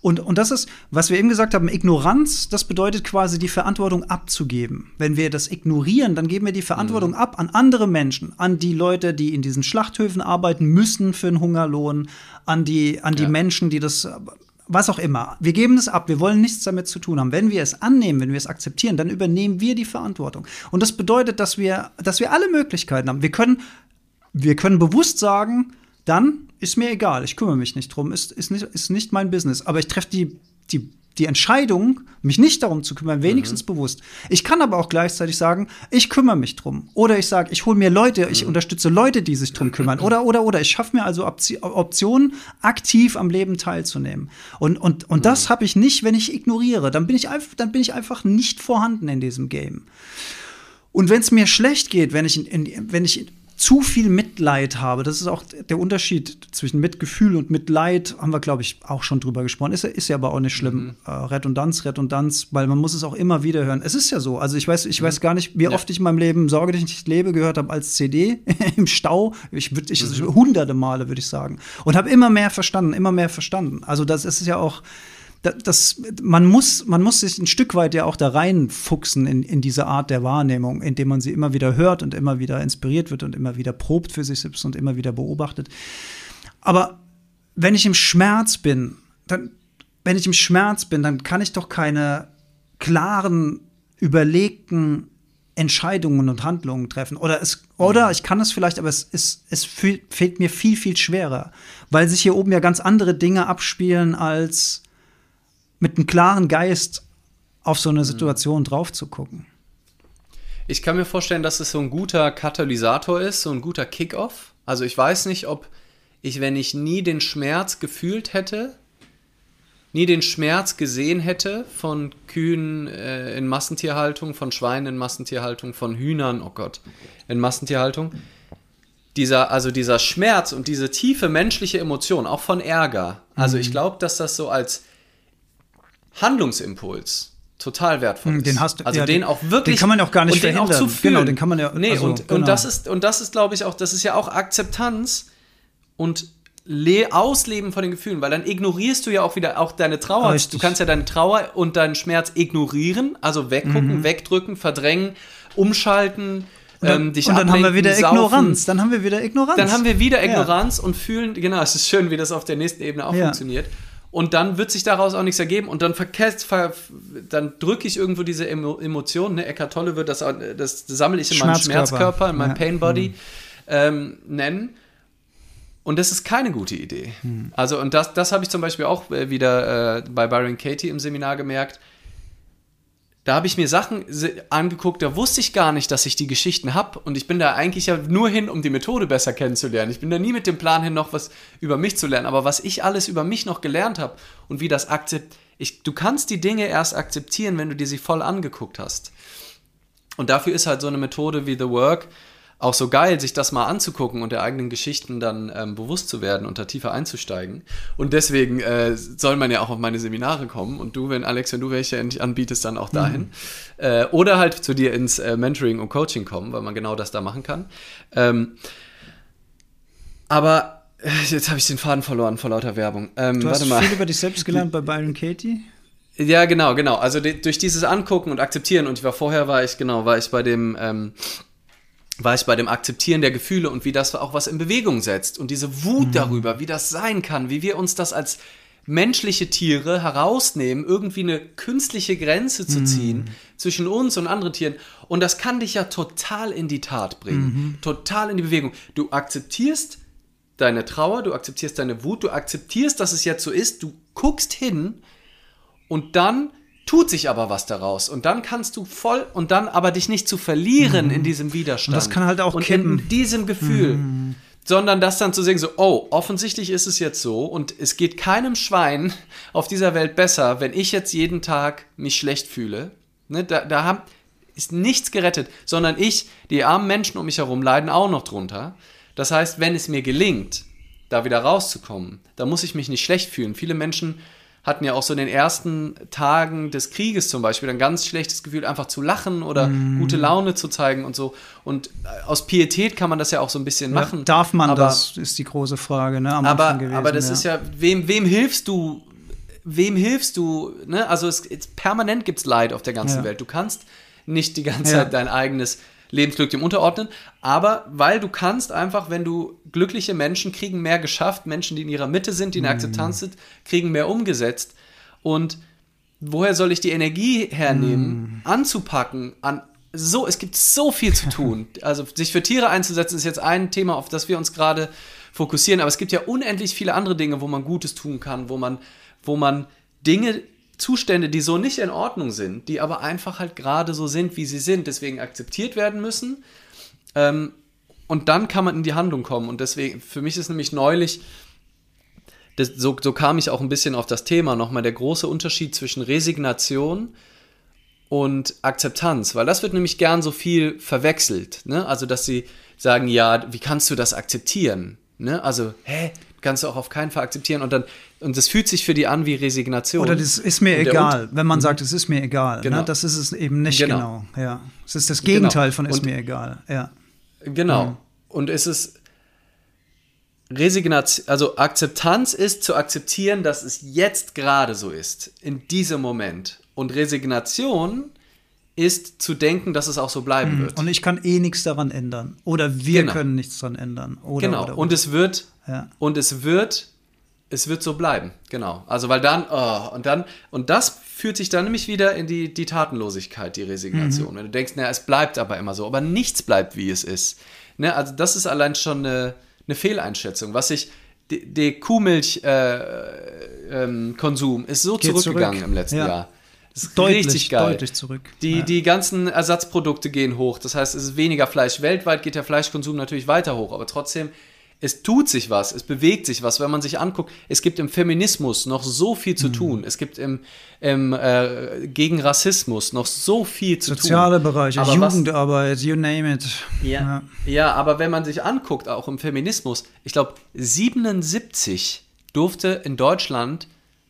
und, und das ist, was wir eben gesagt haben, Ignoranz, das bedeutet quasi die Verantwortung abzugeben. Wenn wir das ignorieren, dann geben wir die Verantwortung mhm. ab an andere Menschen, an die Leute, die in diesen Schlachthöfen arbeiten müssen für einen Hungerlohn, an die, an die ja. Menschen, die das was auch immer. Wir geben es ab, wir wollen nichts damit zu tun haben. Wenn wir es annehmen, wenn wir es akzeptieren, dann übernehmen wir die Verantwortung. Und das bedeutet, dass wir, dass wir alle Möglichkeiten haben. Wir können, wir können bewusst sagen, dann ist mir egal, ich kümmere mich nicht drum, ist, ist, nicht, ist nicht mein Business. Aber ich treffe die, die die Entscheidung, mich nicht darum zu kümmern, wenigstens mhm. bewusst. Ich kann aber auch gleichzeitig sagen, ich kümmere mich drum. Oder ich sage, ich hole mir Leute, ich mhm. unterstütze Leute, die sich drum kümmern. Oder, oder, oder. Ich schaffe mir also Optionen, aktiv am Leben teilzunehmen. Und, und, und mhm. das habe ich nicht, wenn ich ignoriere. Dann bin ich, einfach, dann bin ich einfach nicht vorhanden in diesem Game. Und wenn es mir schlecht geht, wenn ich, in, wenn ich zu viel Mitleid habe. Das ist auch der Unterschied zwischen Mitgefühl und Mitleid, haben wir, glaube ich, auch schon drüber gesprochen. Ist, ist ja aber auch nicht schlimm. Mhm. Äh, Redundanz, Redundanz, weil man muss es auch immer wieder hören. Es ist ja so. Also ich weiß, ich mhm. weiß gar nicht, wie ja. oft ich in meinem Leben Sorge dich nicht lebe gehört habe als CD im Stau. Ich würde ich, mhm. hunderte Male, würde ich sagen. Und habe immer mehr verstanden, immer mehr verstanden. Also das ist ja auch das, man, muss, man muss sich ein Stück weit ja auch da reinfuchsen in, in diese Art der Wahrnehmung, indem man sie immer wieder hört und immer wieder inspiriert wird und immer wieder probt für sich selbst und immer wieder beobachtet. Aber wenn ich im Schmerz bin, dann, wenn ich im Schmerz bin, dann kann ich doch keine klaren, überlegten Entscheidungen und Handlungen treffen. Oder, es, oder ich kann es vielleicht, aber es, ist, es fehlt mir viel, viel schwerer, weil sich hier oben ja ganz andere Dinge abspielen als mit einem klaren Geist auf so eine mhm. Situation drauf zu gucken. Ich kann mir vorstellen, dass es so ein guter Katalysator ist, so ein guter Kickoff. Also ich weiß nicht, ob ich, wenn ich nie den Schmerz gefühlt hätte, nie den Schmerz gesehen hätte von Kühen äh, in Massentierhaltung, von Schweinen in Massentierhaltung, von Hühnern, oh Gott, in Massentierhaltung. Dieser, also dieser Schmerz und diese tiefe menschliche Emotion, auch von Ärger. Also mhm. ich glaube, dass das so als Handlungsimpuls total wertvoll hm, ist. Den hast du, also ja, den auch wirklich. Den kann man ja auch gar nicht und verhindern. Den auch zu. Genau, den kann man ja. Nee, also, und, genau. und das ist, und das ist, glaube ich, auch, das ist ja auch Akzeptanz und Ausleben von den Gefühlen, weil dann ignorierst du ja auch wieder auch deine Trauer. Richtig. Du kannst ja deine Trauer und deinen Schmerz ignorieren, also weggucken, mhm. wegdrücken, verdrängen, umschalten, ähm, dich und dann haben wir wieder saufen. Ignoranz. Dann haben wir wieder Ignoranz. Dann haben wir wieder Ja. Ignoranz und fühlen, genau, es ist schön, wie das auf der nächsten Ebene auch Ja. funktioniert. Und dann wird sich daraus auch nichts ergeben und dann verkehrt, ver, dann drücke ich irgendwo diese Emo Emotionen, ne? Eckart Tolle wird das, das sammle ich in meinem Schmerzkörper. In meinem Ja. Pain Body ähm, nennen. Und das ist keine gute Idee. Also, und das, das habe ich zum Beispiel auch äh, wieder äh, bei Byron Katie im Seminar gemerkt. Da habe ich mir Sachen angeguckt, da wusste ich gar nicht, dass ich die Geschichten habe. Und ich bin da eigentlich ja nur hin, um die Methode besser kennenzulernen. Ich bin da nie mit dem Plan hin, noch was über mich zu lernen. Aber was ich alles über mich noch gelernt habe und wie das akzept, ich, du kannst die Dinge erst akzeptieren, wenn du dir sie voll angeguckt hast. Und dafür ist halt so eine Methode wie The Work auch so geil, sich das mal anzugucken und der eigenen Geschichten dann ähm, bewusst zu werden und da tiefer einzusteigen. Und deswegen äh, soll man ja auch auf meine Seminare kommen und du, wenn Alex, wenn du welche endlich anbietest, dann auch dahin. Äh, oder halt zu dir ins äh, Mentoring und Coaching kommen, weil man genau das da machen kann. Ähm, aber äh, jetzt habe ich den Faden verloren vor lauter Werbung. Ähm, Du hast warte mal. viel über dich selbst gelernt bei Byron Katie. Ja, genau, genau. Also die, durch dieses Angucken und Akzeptieren und ich war vorher war ich genau, war ich bei dem ähm, war ich bei dem Akzeptieren der Gefühle und wie das auch was in Bewegung setzt und diese Wut darüber, wie das sein kann, wie wir uns das als menschliche Tiere herausnehmen, irgendwie eine künstliche Grenze zu ziehen zwischen uns und anderen Tieren. Und das kann dich ja total in die Tat bringen, total in die Bewegung. Du akzeptierst deine Trauer, du akzeptierst deine Wut, du akzeptierst, dass es jetzt so ist, du guckst hin und dann tut sich aber was daraus und dann kannst du voll und dann aber dich nicht zu verlieren in diesem Widerstand. Und das kann halt auch und kippen. in diesem Gefühl, sondern das dann zu sehen so, oh, offensichtlich ist es jetzt so und es geht keinem Schwein auf dieser Welt besser, wenn ich jetzt jeden Tag mich schlecht fühle. Ne, da, da haben, ist nichts gerettet, sondern ich, die armen Menschen um mich herum leiden auch noch drunter. Das heißt, wenn es mir gelingt, da wieder rauszukommen, da muss ich mich nicht schlecht fühlen. Viele Menschen hatten ja auch so in den ersten Tagen des Krieges zum Beispiel ein ganz schlechtes Gefühl, einfach zu lachen oder Mhm. gute Laune zu zeigen und so. Und äh, aus Pietät kann man das ja auch so ein bisschen machen. Ja, darf man aber, das, ist die große Frage, ne? Am Aber, gewesen, aber das ist ja, wem, wem hilfst du? Wem hilfst du? Ne? Also es, es, permanent gibt es Leid auf der ganzen Ja. Welt. Du kannst nicht die ganze Ja. Zeit dein eigenes Lebensglück dem unterordnen, aber weil du kannst einfach, wenn du glückliche Menschen kriegen mehr geschafft, Menschen, die in ihrer Mitte sind, die in der Akzeptanz sind, kriegen mehr umgesetzt. Und woher soll ich die Energie hernehmen, anzupacken, an so, es gibt so viel zu tun. Also sich für Tiere einzusetzen ist jetzt ein Thema, auf das wir uns gerade fokussieren, aber es gibt ja unendlich viele andere Dinge, wo man Gutes tun kann, wo man, wo man Dinge, Zustände, die so nicht in Ordnung sind, die aber einfach halt gerade so sind, wie sie sind, deswegen akzeptiert werden müssen. Ähm, und dann kann man in die Handlung kommen. Und deswegen, für mich ist nämlich neulich, das, so, so kam ich auch ein bisschen auf das Thema, nochmal der große Unterschied zwischen Resignation und Akzeptanz, weil das wird nämlich gern so viel verwechselt. Ne? Also, dass sie sagen, ja, wie kannst du das akzeptieren? Ne? Also, hä, kannst du auch auf keinen Fall akzeptieren und dann, und das fühlt sich für die an wie Resignation. Oder das ist mir egal, wenn man sagt, es ist mir egal. Genau. Ne? Das ist es eben nicht Genau. genau. Ja. Es ist das Gegenteil von ist Und- mir egal. Ja. Genau. Und es ist Resignation, also Akzeptanz ist zu akzeptieren, dass es jetzt gerade so ist, in diesem Moment. Und Resignation ist zu denken, dass es auch so bleiben wird. Und ich kann eh nichts daran ändern. Oder wir Genau. können nichts daran ändern. Oder, genau. Oder, Und es wird, Ja. und es wird, es wird so bleiben. Genau. Also weil dann, oh, und dann, und das führt sich dann nämlich wieder in die, die Tatenlosigkeit, die Resignation. Mhm. Wenn du denkst, naja, es bleibt aber immer so, aber nichts bleibt, wie es ist. Ne? Also das ist allein schon eine, eine Fehleinschätzung. Was ich, die, die Kuhmilch-Konsum äh, ähm, ist so Geht zurückgegangen zurück. im letzten Ja. Jahr. Das ist deutlich, richtig geil. deutlich zurück. Die, ja. die ganzen Ersatzprodukte gehen hoch. Das heißt, es ist weniger Fleisch. Weltweit geht der Fleischkonsum natürlich weiter hoch, aber trotzdem, es tut sich was, es bewegt sich was. Wenn man sich anguckt, es gibt im Feminismus noch so viel Mhm. zu tun. Es gibt im, im äh, gegen Rassismus noch so viel zu Soziale tun. Bereiche, Aber was- Jugendarbeit, you name it. ja, ja, aber wenn man sich anguckt, auch im Feminismus, ich glaube, 77 durfte in Deutschland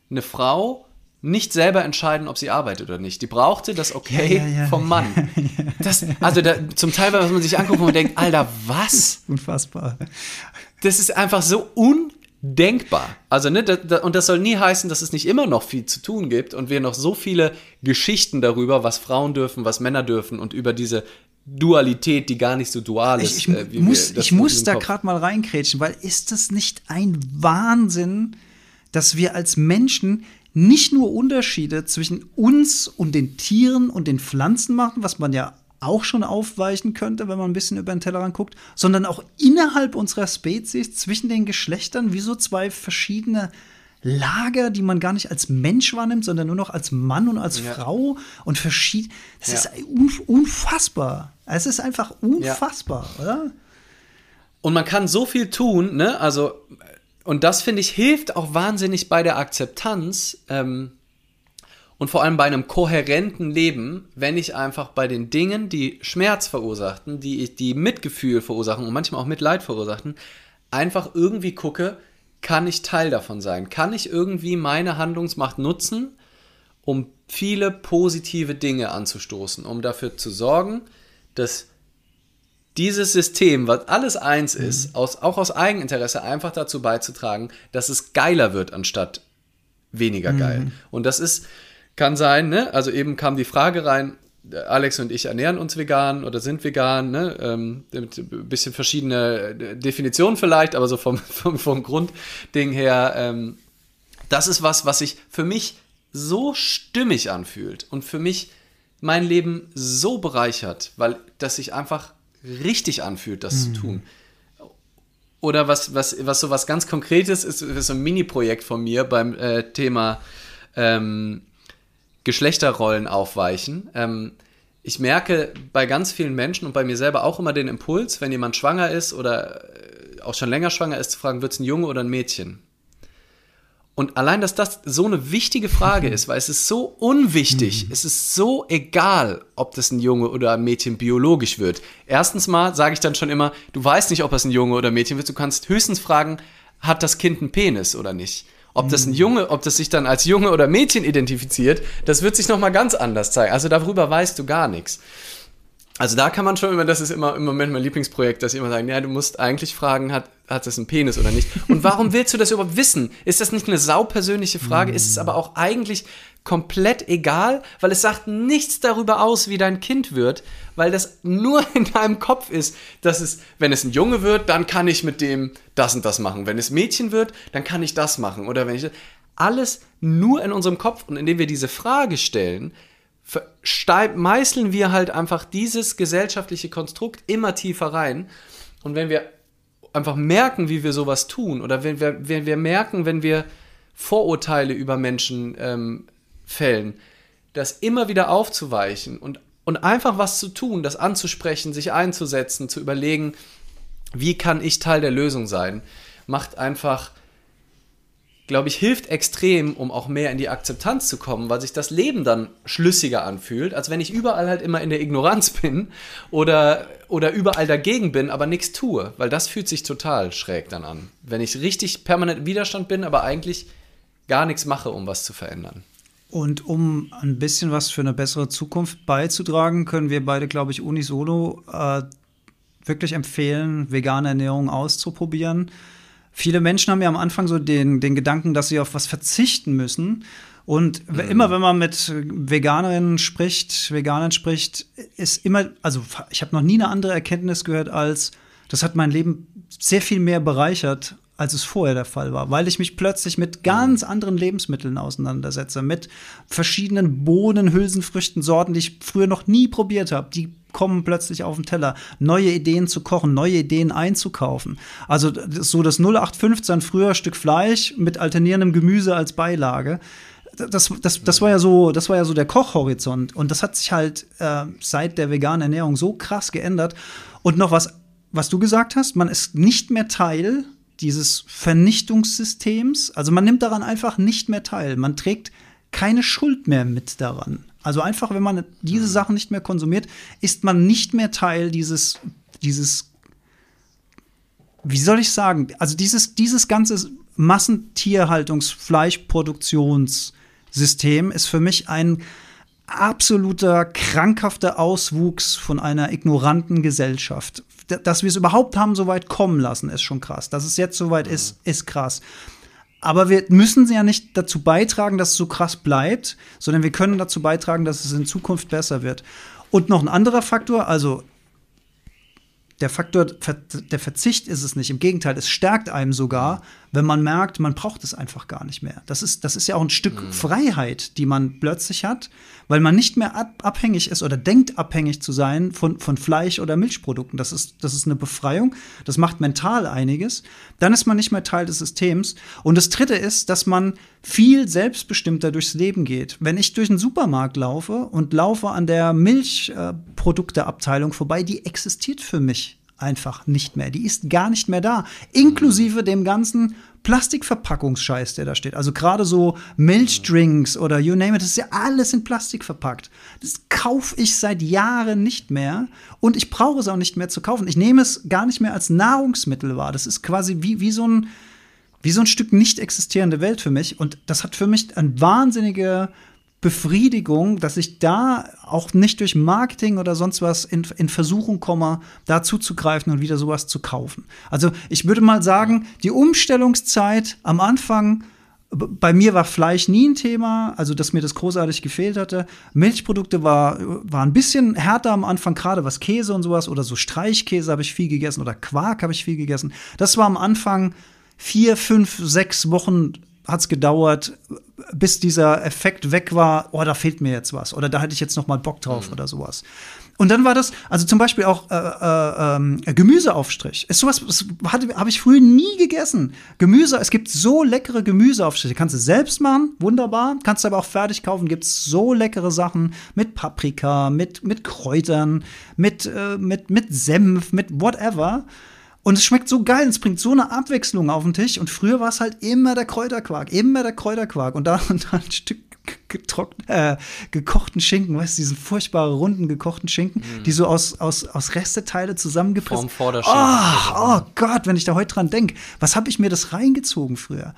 eine Frau nicht selber entscheiden, ob sie arbeitet oder nicht. Die brauchte das Okay Ja, ja, ja. vom Mann. Das, also da, zum Teil, wenn man sich anguckt und denkt, Alter, was? Unfassbar. Das ist einfach so undenkbar. Also, ne, da, da, und das soll nie heißen, dass es nicht immer noch viel zu tun gibt und wir noch so viele Geschichten darüber, was Frauen dürfen, was Männer dürfen und über diese Dualität, die gar nicht so dual ist. Ich, ich, muss, ich muss da gerade mal reinkrätschen, weil ist das nicht ein Wahnsinn, dass wir als Menschen nicht nur Unterschiede zwischen uns und den Tieren und den Pflanzen machen, was man ja auch schon aufweichen könnte, wenn man ein bisschen über den Tellerrand guckt, sondern auch innerhalb unserer Spezies zwischen den Geschlechtern wie so zwei verschiedene Lager, die man gar nicht als Mensch wahrnimmt, sondern nur noch als Mann und als ja. Frau und verschieden. Das ja. ist unfassbar. Es ist einfach unfassbar, ja. oder? Und man kann so viel tun, ne? Also, und das finde ich hilft auch wahnsinnig bei der Akzeptanz ähm, und vor allem bei einem kohärenten Leben, wenn ich einfach bei den Dingen, die Schmerz verursachten, die, die Mitgefühl verursachen und manchmal auch Mitleid verursachten, einfach irgendwie gucke, kann ich Teil davon sein? Kann ich irgendwie meine Handlungsmacht nutzen, um viele positive Dinge anzustoßen, um dafür zu sorgen, dass dieses System, was alles eins mhm. ist, aus, auch aus Eigeninteresse einfach dazu beizutragen, dass es geiler wird anstatt weniger mhm. geil. Und das ist, kann sein, ne? Also eben kam die Frage rein, Alex und ich ernähren uns vegan oder sind vegan, ne? Ähm, mit ein bisschen verschiedene Definitionen vielleicht, aber so vom, vom, vom Grundding her, ähm, das ist was, was sich für mich so stimmig anfühlt und für mich mein Leben so bereichert, weil das sich einfach richtig anfühlt, das mhm. zu tun. Oder was, was, was so was ganz Konkretes ist, ist so ein Mini-Projekt von mir beim äh, Thema ähm, Geschlechterrollen aufweichen. Ähm, ich merke bei ganz vielen Menschen und bei mir selber auch immer den Impuls, wenn jemand schwanger ist oder äh, auch schon länger schwanger ist, zu fragen, wird es ein Junge oder ein Mädchen? Und allein, dass das so eine wichtige Frage ist, weil es ist so unwichtig, mhm. es ist so egal, ob das ein Junge oder ein Mädchen biologisch wird. Erstens mal sage ich dann schon immer, du weißt nicht, ob es ein Junge oder ein Mädchen wird, du kannst höchstens fragen, hat das Kind einen Penis oder nicht? Ob das ein mhm. Junge, ob das sich dann als Junge oder Mädchen identifiziert, das wird sich nochmal ganz anders zeigen. Also darüber weißt du gar nichts. Also da kann man schon immer, das ist immer im Moment mein Lieblingsprojekt, dass ich immer sagen, ja, du musst eigentlich fragen, hat, hat das einen Penis oder nicht? Und warum willst du das überhaupt wissen? Ist das nicht eine saupersönliche Frage? Ist es aber auch eigentlich komplett egal, weil es sagt nichts darüber aus, wie dein Kind wird, weil das nur in deinem Kopf ist, dass es, wenn es ein Junge wird, dann kann ich mit dem das und das machen. Wenn es Mädchen wird, dann kann ich das machen. Oder wenn ich alles nur in unserem Kopf und indem wir diese Frage stellen, meißeln wir halt einfach dieses gesellschaftliche Konstrukt immer tiefer rein. Und wenn wir einfach merken, wie wir sowas tun, oder wenn wir, wenn wir merken, wenn wir Vorurteile über Menschen ähm, fällen, das immer wieder aufzuweichen und, und einfach was zu tun, das anzusprechen, sich einzusetzen, zu überlegen, wie kann ich Teil der Lösung sein, macht einfach glaube ich, hilft extrem, um auch mehr in die Akzeptanz zu kommen, weil sich das Leben dann schlüssiger anfühlt, als wenn ich überall halt immer in der Ignoranz bin oder, oder überall dagegen bin, aber nichts tue, weil das fühlt sich total schräg dann an. Wenn ich richtig permanent Widerstand bin, aber eigentlich gar nichts mache, um was zu verändern. Und um ein bisschen was für eine bessere Zukunft beizutragen, können wir beide, glaube ich, unisono äh, wirklich empfehlen, vegane Ernährung auszuprobieren Viele Menschen haben ja am Anfang so den, den Gedanken, dass sie auf was verzichten müssen. Und mhm. immer wenn man mit Veganerinnen spricht, Veganern spricht, ist immer, also ich habe noch nie eine andere Erkenntnis gehört als, das hat mein Leben sehr viel mehr bereichert, als es vorher der Fall war, weil ich mich plötzlich mit ganz mhm. anderen Lebensmitteln auseinandersetze, mit verschiedenen Bohnen, Hülsenfrüchten, Sorten, die ich früher noch nie probiert habe, die kommen plötzlich auf den Teller, neue Ideen zu kochen, neue Ideen einzukaufen. Also so das 0815 früher Stück Fleisch mit alternierendem Gemüse als Beilage. Das, das, das, war ja so, das war ja so der Kochhorizont. Und das hat sich halt äh, seit der veganen Ernährung so krass geändert. Und noch was, was du gesagt hast, man ist nicht mehr Teil dieses Vernichtungssystems. Also man nimmt daran einfach nicht mehr teil. Man trägt keine Schuld mehr mit daran. Also einfach, wenn man diese mhm. Sachen nicht mehr konsumiert, ist man nicht mehr Teil dieses, dieses, wie soll ich sagen, also dieses, dieses ganze Massentierhaltungs-Fleischproduktionssystem ist für mich ein absoluter krankhafter Auswuchs von einer ignoranten Gesellschaft. Dass wir es überhaupt haben so weit kommen lassen, ist schon krass. Dass es jetzt so weit ist, ist krass. Aber wir müssen ja nicht dazu beitragen, dass es so krass bleibt, sondern wir können dazu beitragen, dass es in Zukunft besser wird. Und noch ein anderer Faktor, also der Faktor, der Verzicht ist es nicht. Im Gegenteil, es stärkt einem sogar, wenn man merkt, man braucht es einfach gar nicht mehr. Das ist, das ist ja auch ein Stück mhm. Freiheit, die man plötzlich hat, weil man nicht mehr ab abhängig ist oder denkt, abhängig zu sein von, von Fleisch oder Milchprodukten. Das ist, das ist eine Befreiung. Das macht mental einiges. Dann ist man nicht mehr Teil des Systems. Und das Dritte ist, dass man viel selbstbestimmter durchs Leben geht. Wenn ich durch den Supermarkt laufe und laufe an der Milchprodukteabteilung vorbei, die existiert für mich einfach nicht mehr. Die ist gar nicht mehr da. Inklusive dem ganzen Plastikverpackungsscheiß, der da steht. Also gerade so Milchdrinks oder you name it, das ist ja alles in Plastik verpackt. Das kaufe ich seit Jahren nicht mehr und ich brauche es auch nicht mehr zu kaufen. Ich nehme es gar nicht mehr als Nahrungsmittel wahr. Das ist quasi wie, wie so ein wie so ein Stück nicht existierende Welt für mich. Und das hat für mich eine wahnsinnige Befriedigung, dass ich da auch nicht durch Marketing oder sonst was in, in Versuchung komme, da zuzugreifen und wieder sowas zu kaufen. Also ich würde mal sagen, die Umstellungszeit am Anfang bei mir war Fleisch nie ein Thema, also dass mir das großartig gefehlt hatte. Milchprodukte war, war ein bisschen härter am Anfang, gerade was Käse und sowas oder so Streichkäse habe ich viel gegessen oder Quark habe ich viel gegessen. Das war am Anfang vier, fünf, sechs Wochen hat es gedauert, bis dieser Effekt weg war, oh, da fehlt mir jetzt was oder da hätte ich jetzt noch mal Bock drauf mhm. oder sowas. Und dann war das, also zum Beispiel auch äh, äh, äh, Gemüseaufstrich. Ist sowas, das habe ich früher nie gegessen. Gemüse, es gibt so leckere Gemüseaufstriche. Kannst du selbst machen, wunderbar. Kannst du aber auch fertig kaufen. Gibt es so leckere Sachen mit Paprika, mit, mit Kräutern, mit, äh, mit, mit Senf, mit whatever. Und es schmeckt so geil, es bringt so eine Abwechslung auf den Tisch. Und früher war es halt immer der Kräuterquark, immer der Kräuterquark. Und da und dann ein Stück getrocknet, äh, gekochten Schinken, weißt du, diesen furchtbaren runden gekochten Schinken, mm. die so aus, aus, aus Resteteile zusammengepresst. Vom oh, oh Gott, wenn ich da heute dran denke, was habe ich mir das reingezogen früher?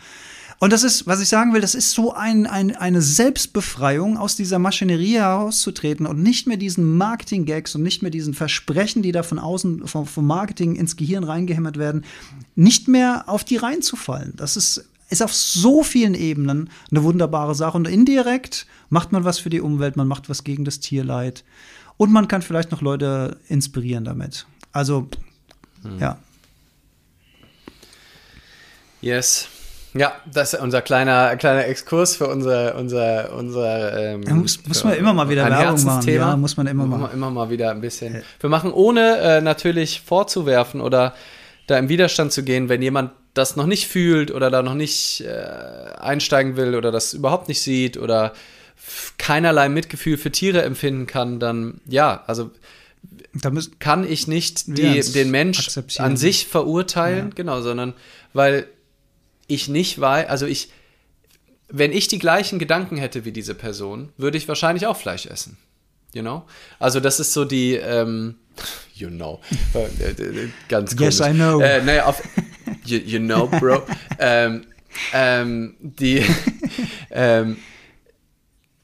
Und das ist, was ich sagen will, das ist so ein, ein, eine Selbstbefreiung, aus dieser Maschinerie herauszutreten und nicht mehr diesen Marketing-Gags und nicht mehr diesen Versprechen, die da von außen, vom, vom Marketing ins Gehirn reingehämmert werden, nicht mehr auf die reinzufallen. Das ist, ist auf so vielen Ebenen eine wunderbare Sache. Und indirekt macht man was für die Umwelt, man macht was gegen das Tierleid. Und man kann vielleicht noch Leute inspirieren damit. Also, hm. ja. Yes. Ja, das ist unser kleiner, kleiner Exkurs für unser, unser, unser ähm, ja, muss, muss man immer mal wieder Werbung machen. Ja, muss man immer mal. Immer, mal wieder ein bisschen. Ja. Wir machen ohne äh, natürlich vorzuwerfen oder da im Widerstand zu gehen, wenn jemand das noch nicht fühlt oder da noch nicht äh, einsteigen will oder das überhaupt nicht sieht oder keinerlei Mitgefühl für Tiere empfinden kann, dann ja, also da kann ich nicht die, den Mensch an sich verurteilen, ja. genau, sondern weil ich nicht weiß, also ich, wenn ich die gleichen Gedanken hätte wie diese Person, würde ich wahrscheinlich auch Fleisch essen. You know? Also das ist so die, ähm, you know, äh, äh, ganz komisch. Yes, I know. Äh, naja, auf, you, you know, bro. ähm, ähm, die, ähm,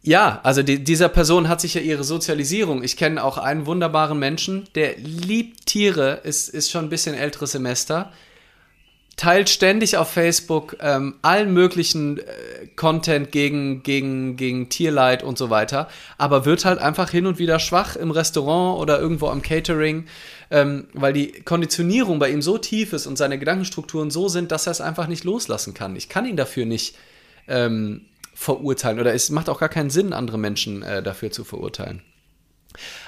ja, also die, dieser Person hat sich ja ihre Sozialisierung. Ich kenne auch einen wunderbaren Menschen, der liebt Tiere, ist, ist schon ein bisschen älteres Semester teilt ständig auf Facebook ähm, allen möglichen äh, Content gegen, gegen, gegen Tierleid und so weiter, aber wird halt einfach hin und wieder schwach im Restaurant oder irgendwo am Catering, ähm, weil die Konditionierung bei ihm so tief ist und seine Gedankenstrukturen so sind, dass er es einfach nicht loslassen kann. Ich kann ihn dafür nicht ähm, verurteilen oder es macht auch gar keinen Sinn, andere Menschen äh, dafür zu verurteilen.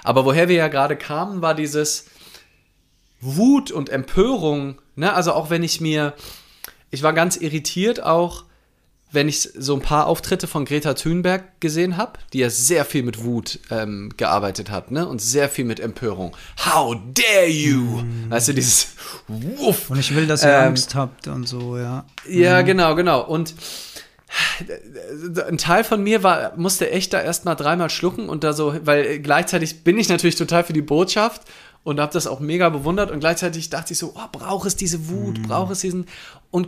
Aber woher wir ja gerade kamen, war dieses Wut und Empörung Ne? Also auch wenn ich mir, ich war ganz irritiert auch, wenn ich so ein paar Auftritte von Greta Thunberg gesehen habe, die ja sehr viel mit Wut ähm, gearbeitet hat, ne? Und sehr viel mit Empörung. How dare you? Mm. Weißt du, dieses Wuff. Und ich will, dass ihr ähm, Angst habt und so, ja. Ja, mhm. genau, genau. Und ein Teil von mir war, musste echt da erstmal dreimal schlucken und da so, weil gleichzeitig bin ich natürlich total für die Botschaft und habe das auch mega bewundert und gleichzeitig dachte ich so, oh, braucht es diese Wut, mhm. braucht es diesen und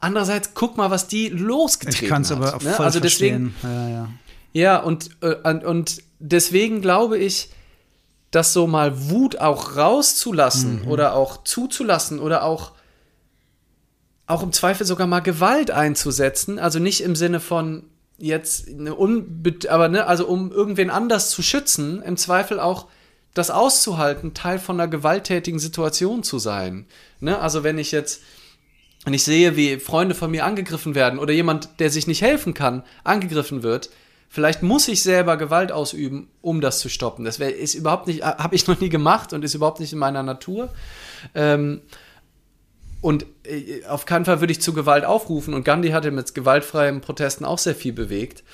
andererseits guck mal, was die losgetreten hat. Ich kann es aber ne? voll also deswegen, ja, ja. ja und, äh, und deswegen glaube ich, dass so mal Wut auch rauszulassen mhm. oder auch zuzulassen oder auch auch im Zweifel sogar mal Gewalt einzusetzen, also nicht im Sinne von jetzt aber ne, also um irgendwen anders zu schützen, im Zweifel auch das auszuhalten, Teil von einer gewalttätigen Situation zu sein. Ne? Also wenn ich jetzt, wenn ich sehe, wie Freunde von mir angegriffen werden oder jemand, der sich nicht helfen kann, angegriffen wird, vielleicht muss ich selber Gewalt ausüben, um das zu stoppen. Das wär, ist überhaupt nicht, habe ich noch nie gemacht und ist überhaupt nicht in meiner Natur. Ähm, und äh, auf keinen Fall würde ich zu Gewalt aufrufen. Und Gandhi hatte mit gewaltfreien Protesten auch sehr viel bewegt.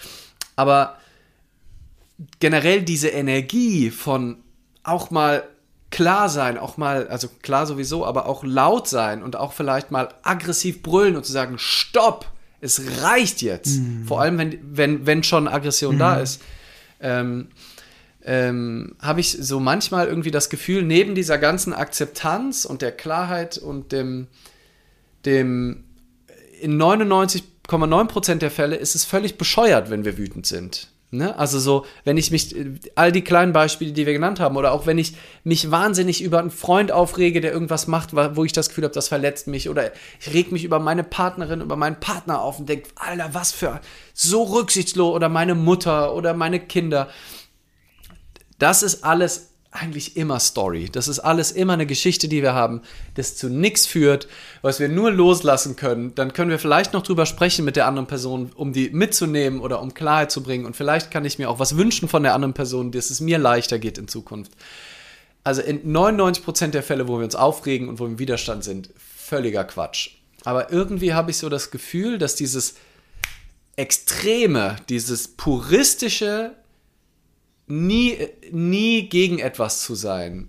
Aber generell diese Energie von auch mal klar sein, auch mal, also klar sowieso, aber auch laut sein und auch vielleicht mal aggressiv brüllen und zu sagen, stopp, es reicht jetzt. Mhm. Vor allem, wenn, wenn, wenn schon Aggression mhm. da ist. Ähm, ähm, habe ich so manchmal irgendwie das Gefühl, neben dieser ganzen Akzeptanz und der Klarheit und dem, dem in 99,9% der Fälle ist es völlig bescheuert, wenn wir wütend sind. Ne? Also so, wenn ich mich, all die kleinen Beispiele, die wir genannt haben, oder auch wenn ich mich wahnsinnig über einen Freund aufrege, der irgendwas macht, wo ich das Gefühl habe, das verletzt mich, oder ich reg mich über meine Partnerin, über meinen Partner auf und denke, Alter, was für so rücksichtslos, oder meine Mutter oder meine Kinder. Das ist alles eigentlich immer Story. Das ist alles immer eine Geschichte, die wir haben, das zu nichts führt, was wir nur loslassen können. Dann können wir vielleicht noch drüber sprechen mit der anderen Person, um die mitzunehmen oder um Klarheit zu bringen. Und vielleicht kann ich mir auch was wünschen von der anderen Person, dass es mir leichter geht in Zukunft. Also in 99% der Fälle, wo wir uns aufregen und wo wir im Widerstand sind, völliger Quatsch. Aber irgendwie habe ich so das Gefühl, dass dieses Extreme, dieses puristische, nie, nie gegen etwas zu sein.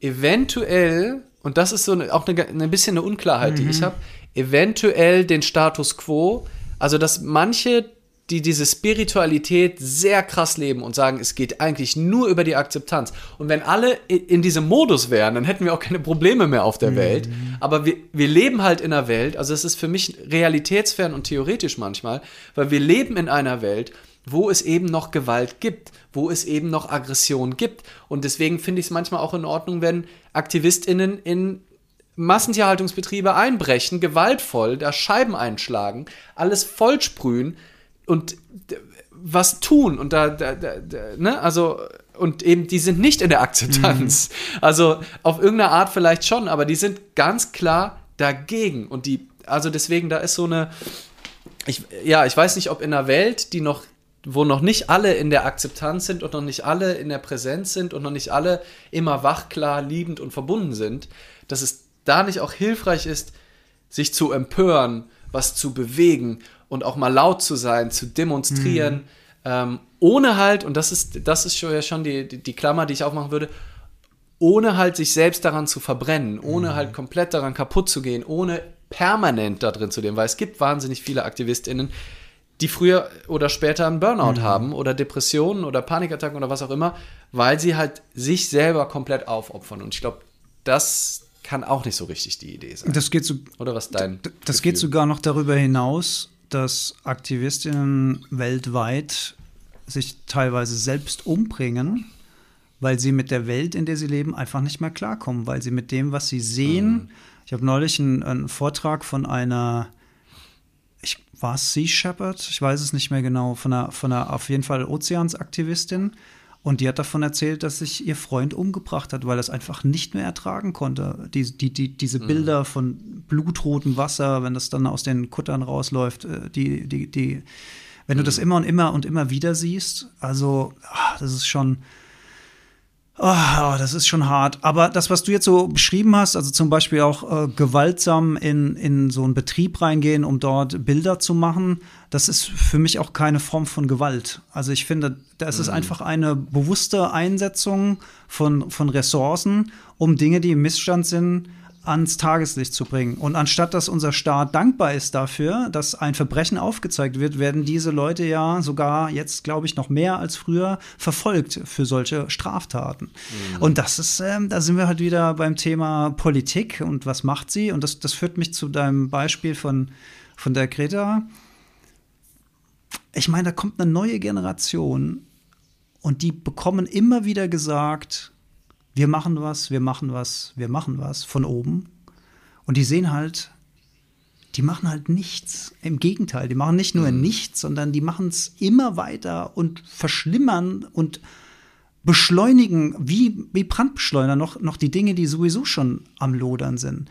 Eventuell, und das ist so eine, auch eine, ein bisschen eine Unklarheit, mhm. die ich mhm. habe, eventuell den Status quo, also dass manche, die diese Spiritualität sehr krass leben und sagen, es geht eigentlich nur über die Akzeptanz. Und wenn alle in diesem Modus wären, dann hätten wir auch keine Probleme mehr auf der mhm. Welt. Aber wir, wir leben halt in einer Welt, also es ist für mich realitätsfern und theoretisch manchmal, weil wir leben in einer Welt, wo es eben noch Gewalt gibt, wo es eben noch Aggression gibt. Und deswegen finde ich es manchmal auch in Ordnung, wenn AktivistInnen in Massentierhaltungsbetriebe einbrechen, gewaltvoll, da Scheiben einschlagen, alles vollsprühen und was tun und da, da, da, da ne, also und eben die sind nicht in der Akzeptanz. Mhm. Also auf irgendeine Art vielleicht schon, aber die sind ganz klar dagegen und die, also deswegen da ist so eine, ich, ja, ich weiß nicht, ob in einer Welt, die noch wo noch nicht alle in der Akzeptanz sind und noch nicht alle in der Präsenz sind und noch nicht alle immer wach, klar, liebend und verbunden sind, dass es da nicht auch hilfreich ist, sich zu empören, was zu bewegen und auch mal laut zu sein, zu demonstrieren, mhm. ähm, ohne halt, und das ist, das ist schon, ja schon die, die, die, Klammer, die ich aufmachen würde, ohne halt sich selbst daran zu verbrennen, ohne mhm. halt komplett daran kaputt zu gehen, ohne permanent da drin zu gehen, weil es gibt wahnsinnig viele AktivistInnen, die früher oder später einen Burnout mhm. haben oder Depressionen oder Panikattacken oder was auch immer, weil sie halt sich selber komplett aufopfern. Und ich glaube, das kann auch nicht so richtig die Idee sein. Das geht so, oder was dein Das Gefühl? geht sogar noch darüber hinaus, dass Aktivistinnen weltweit sich teilweise selbst umbringen, weil sie mit der Welt, in der sie leben, einfach nicht mehr klarkommen, weil sie mit dem, was sie sehen. Mhm. Ich habe neulich einen, einen Vortrag von einer ich war Sea Shepherd, ich weiß es nicht mehr genau, von einer, von einer auf jeden Fall Ozeansaktivistin. Und die hat davon erzählt, dass sich ihr Freund umgebracht hat, weil er es einfach nicht mehr ertragen konnte. Die, die, die, diese mhm. Bilder von blutrotem Wasser, wenn das dann aus den Kuttern rausläuft, äh, die, die, die, wenn du das mhm. immer und immer und immer wieder siehst, also ach, das ist schon, Oh, das ist schon hart. Aber das, was du jetzt so beschrieben hast, also zum Beispiel auch äh, gewaltsam in, in so einen Betrieb reingehen, um dort Bilder zu machen, das ist für mich auch keine Form von Gewalt. Also ich finde, das mhm. ist einfach eine bewusste Einsetzung von, von Ressourcen, um Dinge, die im Missstand sind, ans Tageslicht zu bringen. Und anstatt dass unser Staat dankbar ist dafür, dass ein Verbrechen aufgezeigt wird, werden diese Leute ja sogar jetzt, glaube ich, noch mehr als früher verfolgt für solche Straftaten. Mhm. Und das ist, ähm, da sind wir halt wieder beim Thema Politik und was macht sie? Und das, das führt mich zu deinem Beispiel von, von der Greta. Ich meine, da kommt eine neue Generation und die bekommen immer wieder gesagt, wir machen was, wir machen was, wir machen was von oben. Und die sehen halt, die machen halt nichts. Im Gegenteil, die machen nicht nur mhm. nichts, sondern die machen es immer weiter und verschlimmern und beschleunigen wie, wie Brandbeschleuniger noch, noch die Dinge, die sowieso schon am Lodern sind.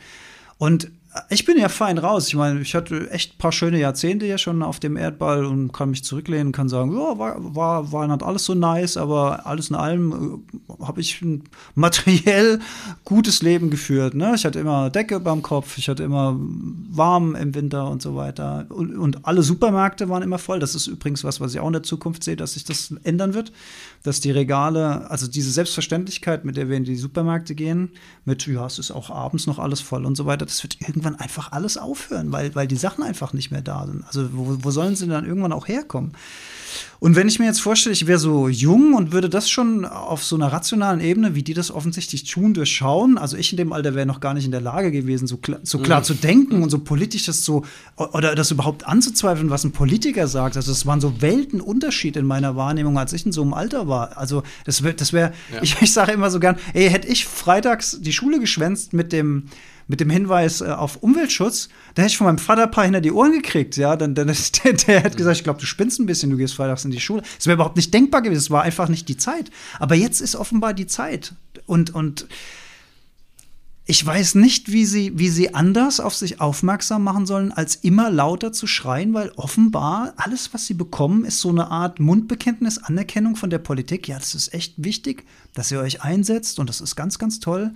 Und ich bin ja fein raus. Ich meine, ich hatte echt ein paar schöne Jahrzehnte hier schon auf dem Erdball und kann mich zurücklehnen, kann sagen, ja, war, war, war nicht alles so nice, aber alles in allem äh, habe ich ein materiell gutes Leben geführt. Ne? Ich hatte immer Decke beim Kopf, ich hatte immer warm im Winter und so weiter. Und, und alle Supermärkte waren immer voll. Das ist übrigens was, was ich auch in der Zukunft sehe, dass sich das ändern wird, dass die Regale, also diese Selbstverständlichkeit, mit der wir in die Supermärkte gehen, mit, ja, es ist auch abends noch alles voll und so weiter, das wird irgendwann einfach alles aufhören, weil, weil die Sachen einfach nicht mehr da sind. Also wo, wo sollen sie dann irgendwann auch herkommen? Und wenn ich mir jetzt vorstelle, ich wäre so jung und würde das schon auf so einer rationalen Ebene, wie die das offensichtlich tun, durchschauen, also ich in dem Alter wäre noch gar nicht in der Lage gewesen, so klar, so klar mm. zu denken und so politisch das so, oder das überhaupt anzuzweifeln, was ein Politiker sagt. Also es waren so Weltenunterschied in meiner Wahrnehmung, als ich in so einem Alter war. Also das wäre, das wäre, ja. ich, ich sage immer so gern, ey, hätte ich freitags die Schule geschwänzt mit dem mit dem Hinweis äh, auf Umweltschutz, da hätte ich von meinem Vater ein paar hinter die Ohren gekriegt, ja. Dann, dann der, der hat gesagt, ich glaube, du spinnst ein bisschen, du gehst freitags in die Schule. Das wäre überhaupt nicht denkbar gewesen, es war einfach nicht die Zeit. Aber jetzt ist offenbar die Zeit. Und, und ich weiß nicht, wie sie, wie sie anders auf sich aufmerksam machen sollen, als immer lauter zu schreien, weil offenbar alles, was sie bekommen, ist so eine Art Mundbekenntnis, Anerkennung von der Politik. Ja, das ist echt wichtig, dass ihr euch einsetzt und das ist ganz, ganz toll.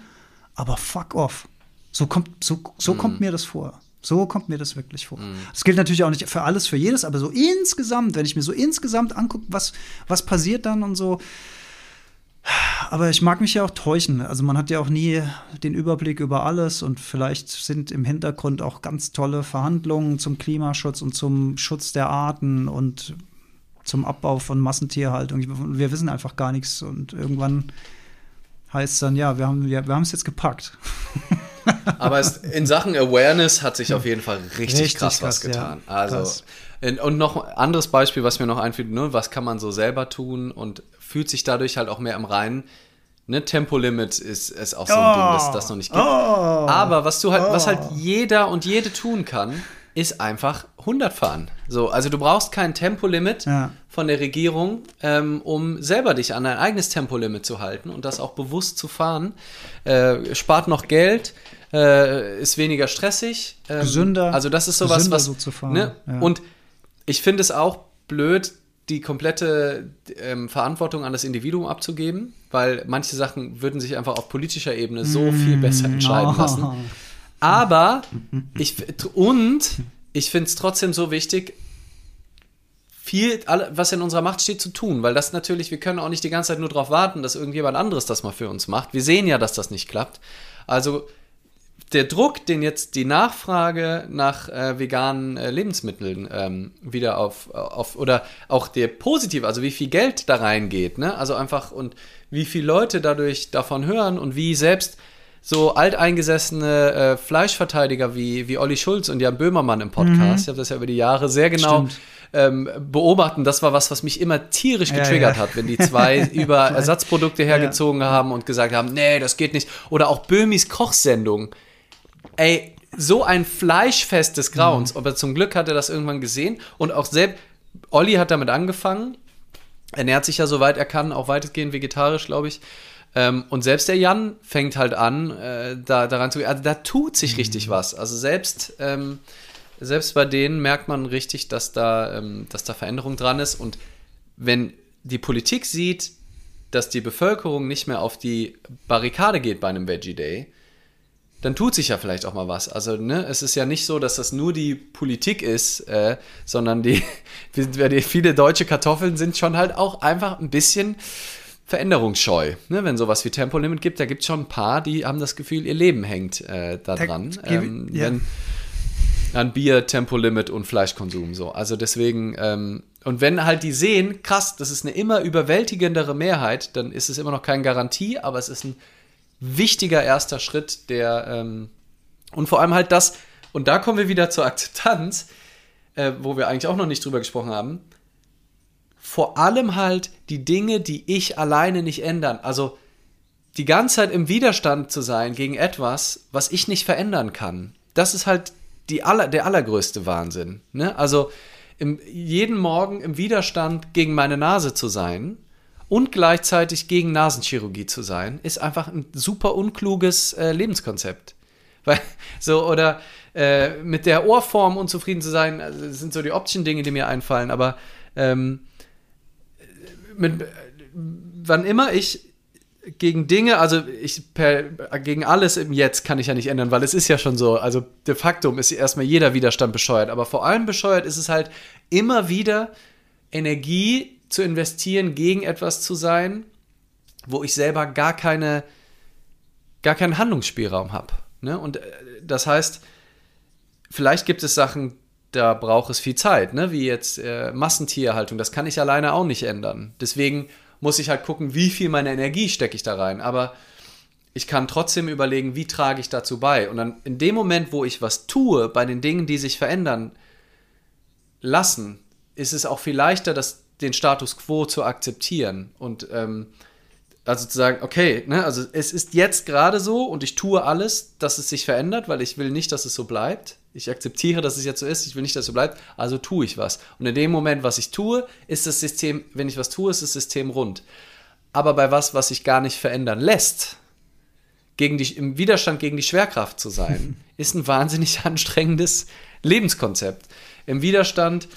Aber fuck off. So kommt, so, so mm. kommt mir das vor. So kommt mir das wirklich vor. Mm. Das gilt natürlich auch nicht für alles, für jedes, aber so insgesamt, wenn ich mir so insgesamt angucke, was, was passiert dann und so. Aber ich mag mich ja auch täuschen. Also man hat ja auch nie den Überblick über alles und vielleicht sind im Hintergrund auch ganz tolle Verhandlungen zum Klimaschutz und zum Schutz der Arten und zum Abbau von Massentierhaltung. Wir wissen einfach gar nichts und irgendwann heißt es dann, ja, wir haben wir, wir es jetzt gepackt. Aber es, in Sachen Awareness hat sich auf jeden Fall richtig, richtig krass, krass, was getan. Ja, also und noch ein anderes Beispiel, was mir noch einfällt, ne, was kann man so selber tun und fühlt sich dadurch halt auch mehr im Reinen. Ne, Tempolimit ist, ist auch so ein oh, Ding, das das noch nicht gibt. Oh, Aber was du halt, oh. was halt jeder und jede tun kann, ist einfach 100 fahren. So, also du brauchst kein Tempolimit ja. von der Regierung, ähm, um selber dich an dein eigenes Tempolimit zu halten und das auch bewusst zu fahren. Äh, spart noch Geld, äh, ist weniger stressig. Ähm, gesünder. Also das ist sowas, was. So zu fahren. Ne? Ja. Und ich finde es auch blöd, die komplette ähm, Verantwortung an das Individuum abzugeben, weil manche Sachen würden sich einfach auf politischer Ebene so viel besser entscheiden oh. lassen. Aber ich und ich finde es trotzdem so wichtig, viel, was in unserer Macht steht, zu tun, weil das natürlich, wir können auch nicht die ganze Zeit nur darauf warten, dass irgendjemand anderes das mal für uns macht. Wir sehen ja, dass das nicht klappt. Also der Druck, den jetzt die Nachfrage nach äh, veganen äh, Lebensmitteln ähm, wieder auf, auf, oder auch der positive, also wie viel Geld da reingeht, ne? Also einfach und wie viele Leute dadurch davon hören und wie selbst so alteingesessene äh, Fleischverteidiger wie, wie Olli Schulz und Jan Böhmermann im Podcast, mhm. ich habe das ja über die Jahre sehr genau ähm, beobachten. Das war was, was mich immer tierisch getriggert ja, ja. hat, wenn die zwei über Ersatzprodukte hergezogen ja. haben und gesagt haben, nee, das geht nicht. Oder auch Böhmis Kochsendung. Ey, so ein Fleischfest des Grauens. Mhm. Aber zum Glück hat er das irgendwann gesehen und auch selbst, Olli hat damit angefangen, ernährt sich ja soweit er kann, auch weitestgehend vegetarisch, glaube ich. Ähm, und selbst der Jan fängt halt an, äh, da daran zu gehen. Also da tut sich richtig mhm. was. Also selbst, ähm, selbst bei denen merkt man richtig, dass da, ähm, dass da Veränderung dran ist. Und wenn die Politik sieht, dass die Bevölkerung nicht mehr auf die Barrikade geht bei einem Veggie Day, dann tut sich ja vielleicht auch mal was. Also, ne, es ist ja nicht so, dass das nur die Politik ist, äh, sondern die, die, viele deutsche Kartoffeln sind schon halt auch einfach ein bisschen veränderungsscheu. Ne, wenn sowas wie Tempolimit gibt, da gibt es schon ein paar, die haben das Gefühl, ihr Leben hängt äh, da dran. Ähm, ja. wenn, an Bier, Tempolimit und Fleischkonsum so. Also deswegen, ähm, und wenn halt die sehen, krass, das ist eine immer überwältigendere Mehrheit, dann ist es immer noch keine Garantie, aber es ist ein wichtiger erster Schritt, der ähm, und vor allem halt das, und da kommen wir wieder zur Akzeptanz, äh, wo wir eigentlich auch noch nicht drüber gesprochen haben, vor allem halt die Dinge, die ich alleine nicht ändern. Also die ganze Zeit im Widerstand zu sein gegen etwas, was ich nicht verändern kann. Das ist halt die aller, der allergrößte Wahnsinn. Ne? Also im, jeden Morgen im Widerstand gegen meine Nase zu sein und gleichzeitig gegen Nasenchirurgie zu sein, ist einfach ein super unkluges äh, Lebenskonzept. Weil, so, oder äh, mit der Ohrform unzufrieden zu sein, also, das sind so die optischen Dinge, die mir einfallen, aber ähm, mit, wann immer ich gegen Dinge, also ich per, gegen alles im Jetzt kann ich ja nicht ändern, weil es ist ja schon so. Also de facto ist erstmal jeder Widerstand bescheuert, aber vor allem bescheuert ist es halt immer wieder Energie zu investieren, gegen etwas zu sein, wo ich selber gar keine, gar keinen Handlungsspielraum habe. Ne? Und äh, das heißt, vielleicht gibt es Sachen, da braucht es viel Zeit, ne? wie jetzt äh, Massentierhaltung. Das kann ich alleine auch nicht ändern. Deswegen muss ich halt gucken, wie viel meiner Energie stecke ich da rein. Aber ich kann trotzdem überlegen, wie trage ich dazu bei. Und dann in dem Moment, wo ich was tue, bei den Dingen, die sich verändern lassen, ist es auch viel leichter, das, den Status quo zu akzeptieren. Und ähm, also zu sagen, okay, ne, also es ist jetzt gerade so und ich tue alles, dass es sich verändert, weil ich will nicht, dass es so bleibt. Ich akzeptiere, dass es jetzt so ist, ich will nicht, dass es so bleibt, also tue ich was. Und in dem Moment, was ich tue, ist das System, wenn ich was tue, ist das System rund. Aber bei was, was sich gar nicht verändern lässt, gegen die, im Widerstand gegen die Schwerkraft zu sein, ist ein wahnsinnig anstrengendes Lebenskonzept. Im Widerstand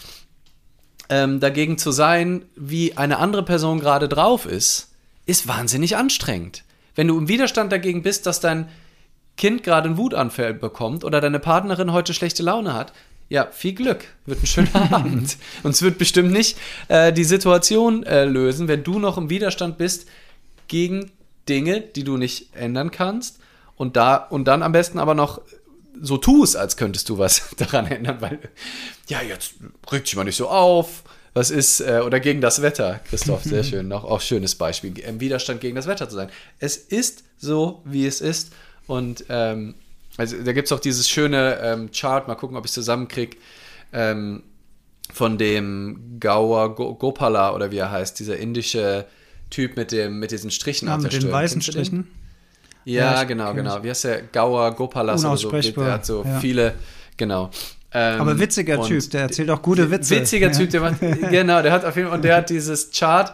ähm, dagegen zu sein, wie eine andere Person gerade drauf ist, ist wahnsinnig anstrengend. Wenn du im Widerstand dagegen bist, dass dein Kind gerade einen Wutanfall bekommt oder deine Partnerin heute schlechte Laune hat, ja, viel Glück. Wird ein schöner Abend. Und es wird bestimmt nicht äh, die Situation äh, lösen, wenn du noch im Widerstand bist gegen Dinge, die du nicht ändern kannst. Und da, und dann am besten aber noch so tust, als könntest du was daran ändern, weil, ja, jetzt regt dich mal nicht so auf. Was ist, äh, oder gegen das Wetter, Christoph, sehr schön, auch, auch schönes Beispiel, im Widerstand gegen das Wetter zu sein. Es ist so, wie es ist und ähm, also da gibt es auch dieses schöne ähm, Chart, mal gucken, ob ich es zusammenkriege, ähm, von dem Gaur Gopala oder wie er heißt, dieser indische Typ mit, dem, mit diesen Strichen ja, auf der Mit den weißen Strichen? Ja, ja genau, genau. Wie heißt der? Gaur Gopala oder so. Der hat so ja. viele, genau. Ähm, Aber witziger Typ, der erzählt auch gute Witze. Witziger Typ, der macht, genau, der hat auf jeden Fall, und der hat dieses Chart,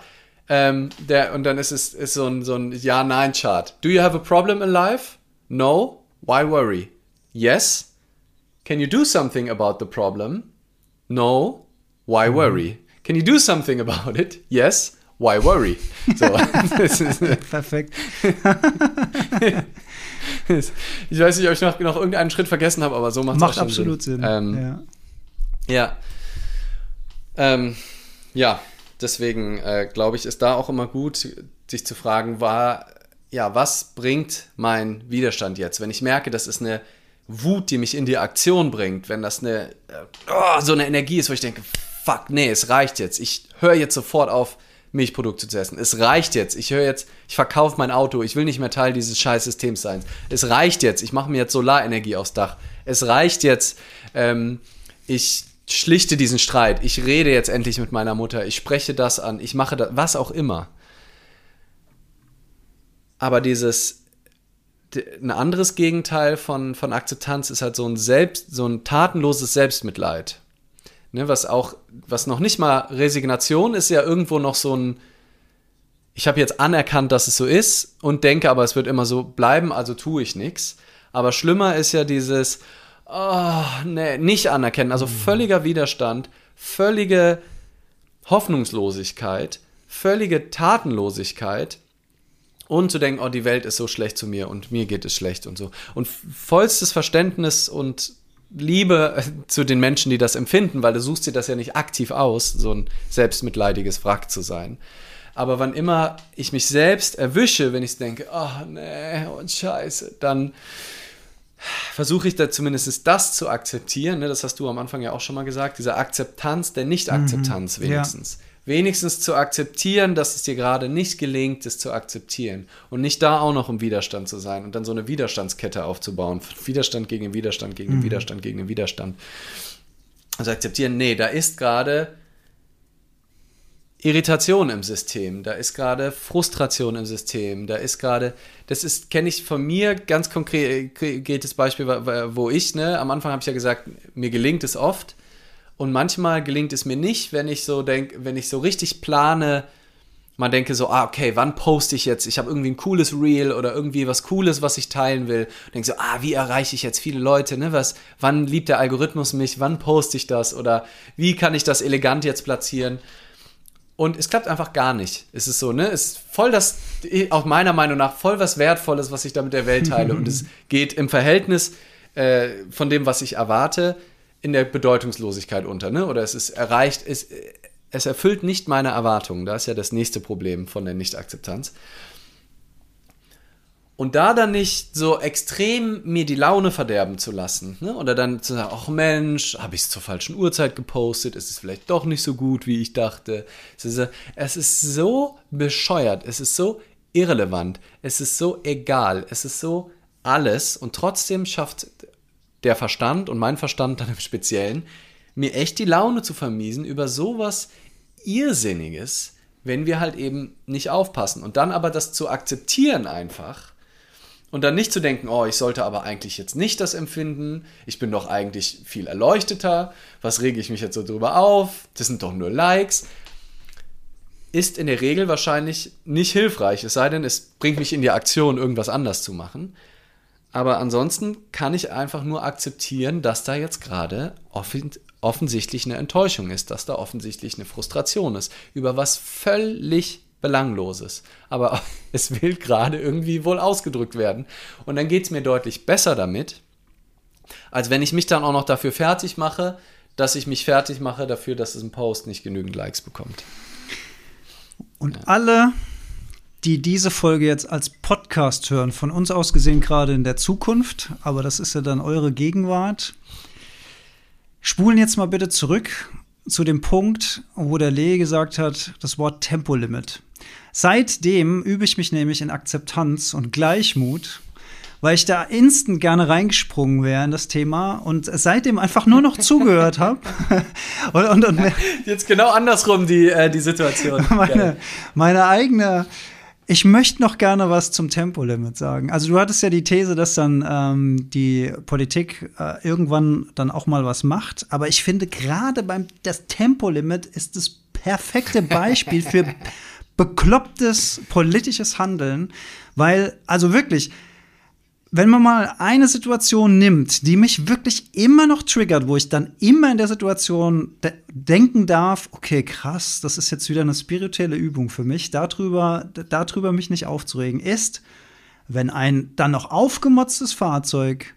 ähm, der, und dann ist es ist so ein, so ein Ja-Nein-Chart. Do you have a problem in life? No? Why worry? Yes? Can you do something about the problem? No? Why mhm. worry? Can you do something about it? Yes? Why worry? So, Perfekt. ich weiß nicht, ob ich noch, noch irgendeinen Schritt vergessen habe, aber so macht es Macht absolut Sinn. Sinn. Ähm, ja. Ja. Ähm, ja, deswegen äh, glaube ich, ist da auch immer gut, sich zu fragen, war ja, was bringt mein Widerstand jetzt? Wenn ich merke, das ist eine Wut, die mich in die Aktion bringt, wenn das eine oh, so eine Energie ist, wo ich denke, fuck, nee, es reicht jetzt. Ich höre jetzt sofort auf, Milchprodukte zu essen. Es reicht jetzt. Ich höre jetzt, ich verkaufe mein Auto. Ich will nicht mehr Teil dieses scheiß Systems sein. Es reicht jetzt. Ich mache mir jetzt Solarenergie aufs Dach. Es reicht jetzt. Ähm, ich schlichte diesen Streit. Ich rede jetzt endlich mit meiner Mutter. Ich spreche das an. Ich mache das, was auch immer. Aber dieses, ein anderes Gegenteil von, von Akzeptanz ist halt so ein Selbst, so ein tatenloses Selbstmitleid. Ne, was auch, was noch nicht mal Resignation ist, ja irgendwo noch so ein, ich habe jetzt anerkannt, dass es so ist und denke, aber es wird immer so bleiben, also tue ich nichts. Aber schlimmer ist ja dieses, oh, nee, nicht anerkennen, also völliger Widerstand, völlige Hoffnungslosigkeit, völlige Tatenlosigkeit und zu denken, oh, die Welt ist so schlecht zu mir und mir geht es schlecht und so. Und vollstes Verständnis und Liebe äh, zu den Menschen, die das empfinden, weil du suchst dir das ja nicht aktiv aus, so ein selbstmitleidiges Wrack zu sein. Aber wann immer ich mich selbst erwische, wenn ich denke, oh nee, und scheiße, dann versuche ich da zumindest das zu akzeptieren. Ne? Das hast du am Anfang ja auch schon mal gesagt, diese Akzeptanz der Nicht-Akzeptanz mhm, wenigstens. Ja wenigstens zu akzeptieren, dass es dir gerade nicht gelingt, es zu akzeptieren und nicht da auch noch im Widerstand zu sein und dann so eine Widerstandskette aufzubauen. Widerstand gegen den Widerstand, gegen den mhm. Widerstand, gegen den Widerstand. Also akzeptieren, nee, da ist gerade Irritation im System, da ist gerade Frustration im System, da ist gerade, das ist, kenne ich von mir ganz konkretes Beispiel, wo ich, ne, am Anfang habe ich ja gesagt, mir gelingt es oft, und manchmal gelingt es mir nicht, wenn ich so denke, wenn ich so richtig plane, man denke so, ah, okay, wann poste ich jetzt? Ich habe irgendwie ein cooles Reel oder irgendwie was Cooles, was ich teilen will. Und denke so, ah, wie erreiche ich jetzt viele Leute? Ne? Was, wann liebt der Algorithmus mich? Wann poste ich das? Oder wie kann ich das elegant jetzt platzieren? Und es klappt einfach gar nicht. Es ist so, ne? Es ist voll das, auch meiner Meinung nach, voll was Wertvolles, was ich da mit der Welt teile. Und es geht im Verhältnis äh, von dem, was ich erwarte, in der Bedeutungslosigkeit unter, ne? Oder es ist erreicht, es, es erfüllt nicht meine Erwartungen. Da ist ja das nächste Problem von der Nichtakzeptanz. Und da dann nicht so extrem mir die Laune verderben zu lassen, ne? oder dann zu sagen, ach Mensch, habe ich es zur falschen Uhrzeit gepostet, ist es vielleicht doch nicht so gut, wie ich dachte. Es ist, es ist so bescheuert, es ist so irrelevant, es ist so egal, es ist so alles und trotzdem schafft der Verstand und mein Verstand dann im Speziellen mir echt die Laune zu vermiesen über sowas Irrsinniges, wenn wir halt eben nicht aufpassen. Und dann aber das zu akzeptieren einfach und dann nicht zu denken, oh, ich sollte aber eigentlich jetzt nicht das empfinden, ich bin doch eigentlich viel erleuchteter, was rege ich mich jetzt so drüber auf, das sind doch nur Likes, ist in der Regel wahrscheinlich nicht hilfreich, es sei denn, es bringt mich in die Aktion, irgendwas anders zu machen. Aber ansonsten kann ich einfach nur akzeptieren, dass da jetzt gerade offensichtlich eine Enttäuschung ist, dass da offensichtlich eine Frustration ist über was völlig Belangloses. Aber es will gerade irgendwie wohl ausgedrückt werden. Und dann geht es mir deutlich besser damit, als wenn ich mich dann auch noch dafür fertig mache, dass ich mich fertig mache dafür, dass es ein Post nicht genügend Likes bekommt. Und ja. alle, die diese Folge jetzt als Podcast hören, von uns aus gesehen gerade in der Zukunft, aber das ist ja dann eure Gegenwart, Spulen jetzt mal bitte zurück zu dem Punkt, wo der Lee gesagt hat, das Wort Tempolimit. Seitdem übe ich mich nämlich in Akzeptanz und Gleichmut, weil ich da instant gerne reingesprungen wäre in das Thema und seitdem einfach nur noch zugehört habe. und, und, und, Jetzt genau andersrum die, äh, die Situation. Meine, meine eigene ich möchte noch gerne was zum Tempolimit sagen. Also du hattest ja die These, dass dann ähm, die Politik äh, irgendwann dann auch mal was macht. Aber ich finde gerade beim das Tempolimit ist das perfekte Beispiel für beklopptes politisches Handeln, weil also wirklich wenn man mal eine Situation nimmt, die mich wirklich immer noch triggert, wo ich dann immer in der Situation de denken darf, okay, krass, das ist jetzt wieder eine spirituelle Übung für mich, darüber, darüber mich nicht aufzuregen, ist, wenn ein dann noch aufgemotztes Fahrzeug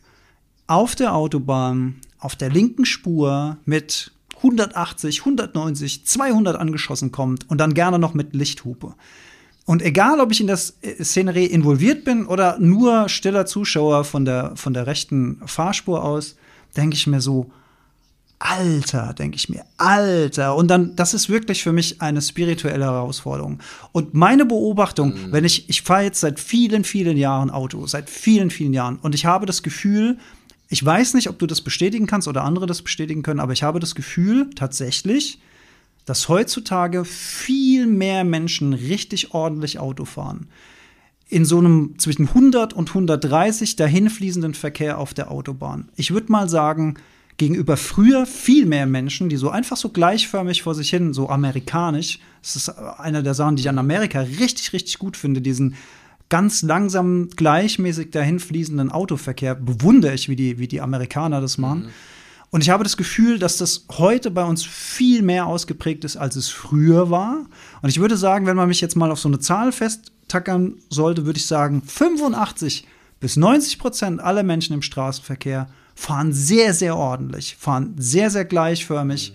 auf der Autobahn, auf der linken Spur mit 180, 190, 200 angeschossen kommt und dann gerne noch mit Lichthupe. Und egal, ob ich in das äh, Szenerie involviert bin oder nur stiller Zuschauer von der, von der rechten Fahrspur aus, denke ich mir so, Alter, denke ich mir, Alter. Und dann, das ist wirklich für mich eine spirituelle Herausforderung. Und meine Beobachtung, mhm. wenn ich, ich fahre jetzt seit vielen, vielen Jahren Auto, seit vielen, vielen Jahren, und ich habe das Gefühl, ich weiß nicht, ob du das bestätigen kannst oder andere das bestätigen können, aber ich habe das Gefühl, tatsächlich, dass heutzutage viel mehr Menschen richtig ordentlich Auto fahren. In so einem zwischen 100 und 130 dahinfließenden Verkehr auf der Autobahn. Ich würde mal sagen, gegenüber früher viel mehr Menschen, die so einfach so gleichförmig vor sich hin, so amerikanisch, das ist einer der Sachen, die ich an Amerika richtig, richtig gut finde, diesen ganz langsam, gleichmäßig dahinfließenden Autoverkehr, bewundere ich, wie die, wie die Amerikaner das machen. Mhm. Und ich habe das Gefühl, dass das heute bei uns viel mehr ausgeprägt ist, als es früher war. Und ich würde sagen, wenn man mich jetzt mal auf so eine Zahl festtackern sollte, würde ich sagen, 85 bis 90 Prozent aller Menschen im Straßenverkehr fahren sehr, sehr ordentlich, fahren sehr, sehr gleichförmig.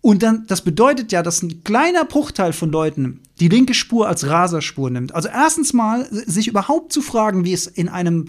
Und dann, das bedeutet ja, dass ein kleiner Bruchteil von Leuten die linke Spur als Raserspur nimmt. Also erstens mal sich überhaupt zu fragen, wie es in einem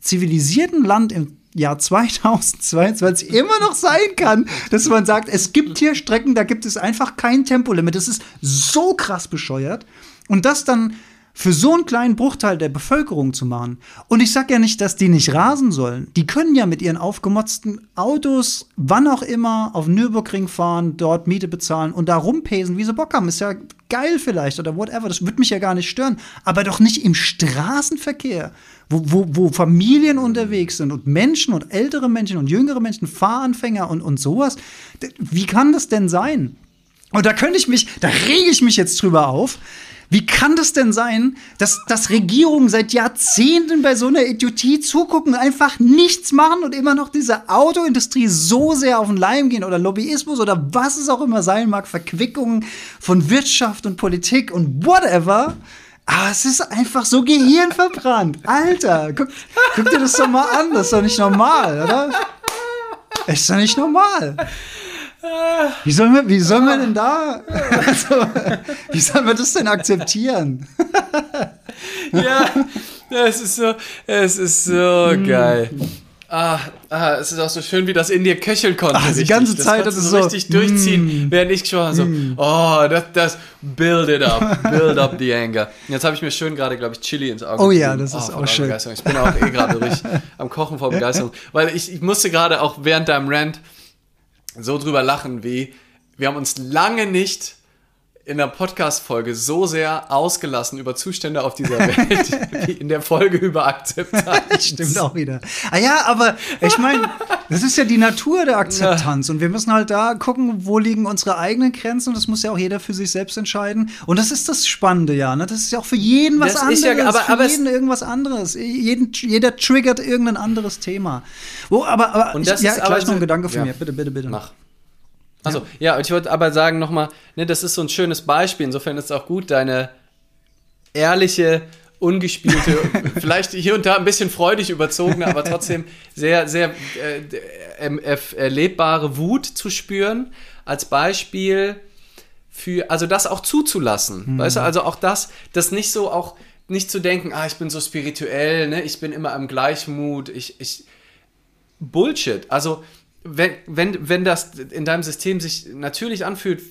zivilisierten Land im Jahr 2022 immer noch sein kann, dass man sagt, es gibt hier Strecken, da gibt es einfach kein Tempolimit. Das ist so krass bescheuert. Und das dann für so einen kleinen Bruchteil der Bevölkerung zu machen. Und ich sage ja nicht, dass die nicht rasen sollen. Die können ja mit ihren aufgemotzten Autos, wann auch immer, auf Nürburgring fahren, dort Miete bezahlen und da rumpesen, wie sie Bock haben. Ist ja geil vielleicht oder whatever. Das würde mich ja gar nicht stören. Aber doch nicht im Straßenverkehr, wo, wo, wo Familien unterwegs sind und Menschen und ältere Menschen und jüngere Menschen, Fahranfänger und, und sowas. Wie kann das denn sein? Und da könnte ich mich, da rege ich mich jetzt drüber auf Wie kann das denn sein, dass, dass Regierungen seit Jahrzehnten bei so einer Idiotie zugucken, einfach nichts machen und immer noch diese Autoindustrie so sehr auf den Leim gehen oder Lobbyismus oder was es auch immer sein mag, Verquickungen von Wirtschaft und Politik und whatever. Aber es ist einfach so gehirnverbrannt. Alter, guck, guck dir das doch mal an. Das ist doch nicht normal, oder? Ist doch nicht normal. Wie sollen wir, wie sollen wir denn da, also, wie sollen wir das denn akzeptieren? ja, es ist so, es ist so mm. geil. Ah, ah, es ist auch so schön, wie das in dir köcheln konnte. Ach, die ganze Zeit, das ist so richtig durchziehen, mm, während ich schon so, mm. oh, das, das, build it up, build up the anger. Jetzt habe ich mir schön gerade, glaube ich, Chili ins Auge. Oh ja, das ist oh, auch schön. Ich bin auch eh gerade richtig am Kochen vor Begeisterung, weil ich, ich musste gerade auch während deinem Rant so drüber lachen, wie wir haben uns lange nicht in der Podcast-Folge so sehr ausgelassen über Zustände auf dieser Welt wie in der Folge über Akzeptanz. Stimmt auch wieder. Ah ja, aber ich meine, das ist ja die Natur der Akzeptanz ja. und wir müssen halt da gucken, wo liegen unsere eigenen Grenzen und das muss ja auch jeder für sich selbst entscheiden. Und das ist das Spannende, ja. Ne? Das ist ja auch für jeden was das anderes. Ja, aber, für jeden irgendwas anderes. Jeden, jeder triggert irgendein anderes Thema. Wo, aber, aber und das ich, ja, ist gleich noch ein Gedanke von ja. mir. Bitte, bitte, bitte. Mach. Also ja, ich wollte aber sagen nochmal, ne, das ist so ein schönes Beispiel. Insofern ist es auch gut, deine ehrliche, ungespielte, vielleicht hier und da ein bisschen freudig überzogene, aber trotzdem sehr, sehr äh, erlebbare Wut zu spüren. Als Beispiel für, also das auch zuzulassen. Mhm. Weißt du, also auch das, das nicht so auch, nicht zu denken, ah, ich bin so spirituell, ne, ich bin immer im Gleichmut, ich, ich, Bullshit. Also wenn, wenn, wenn das in deinem System sich natürlich anfühlt,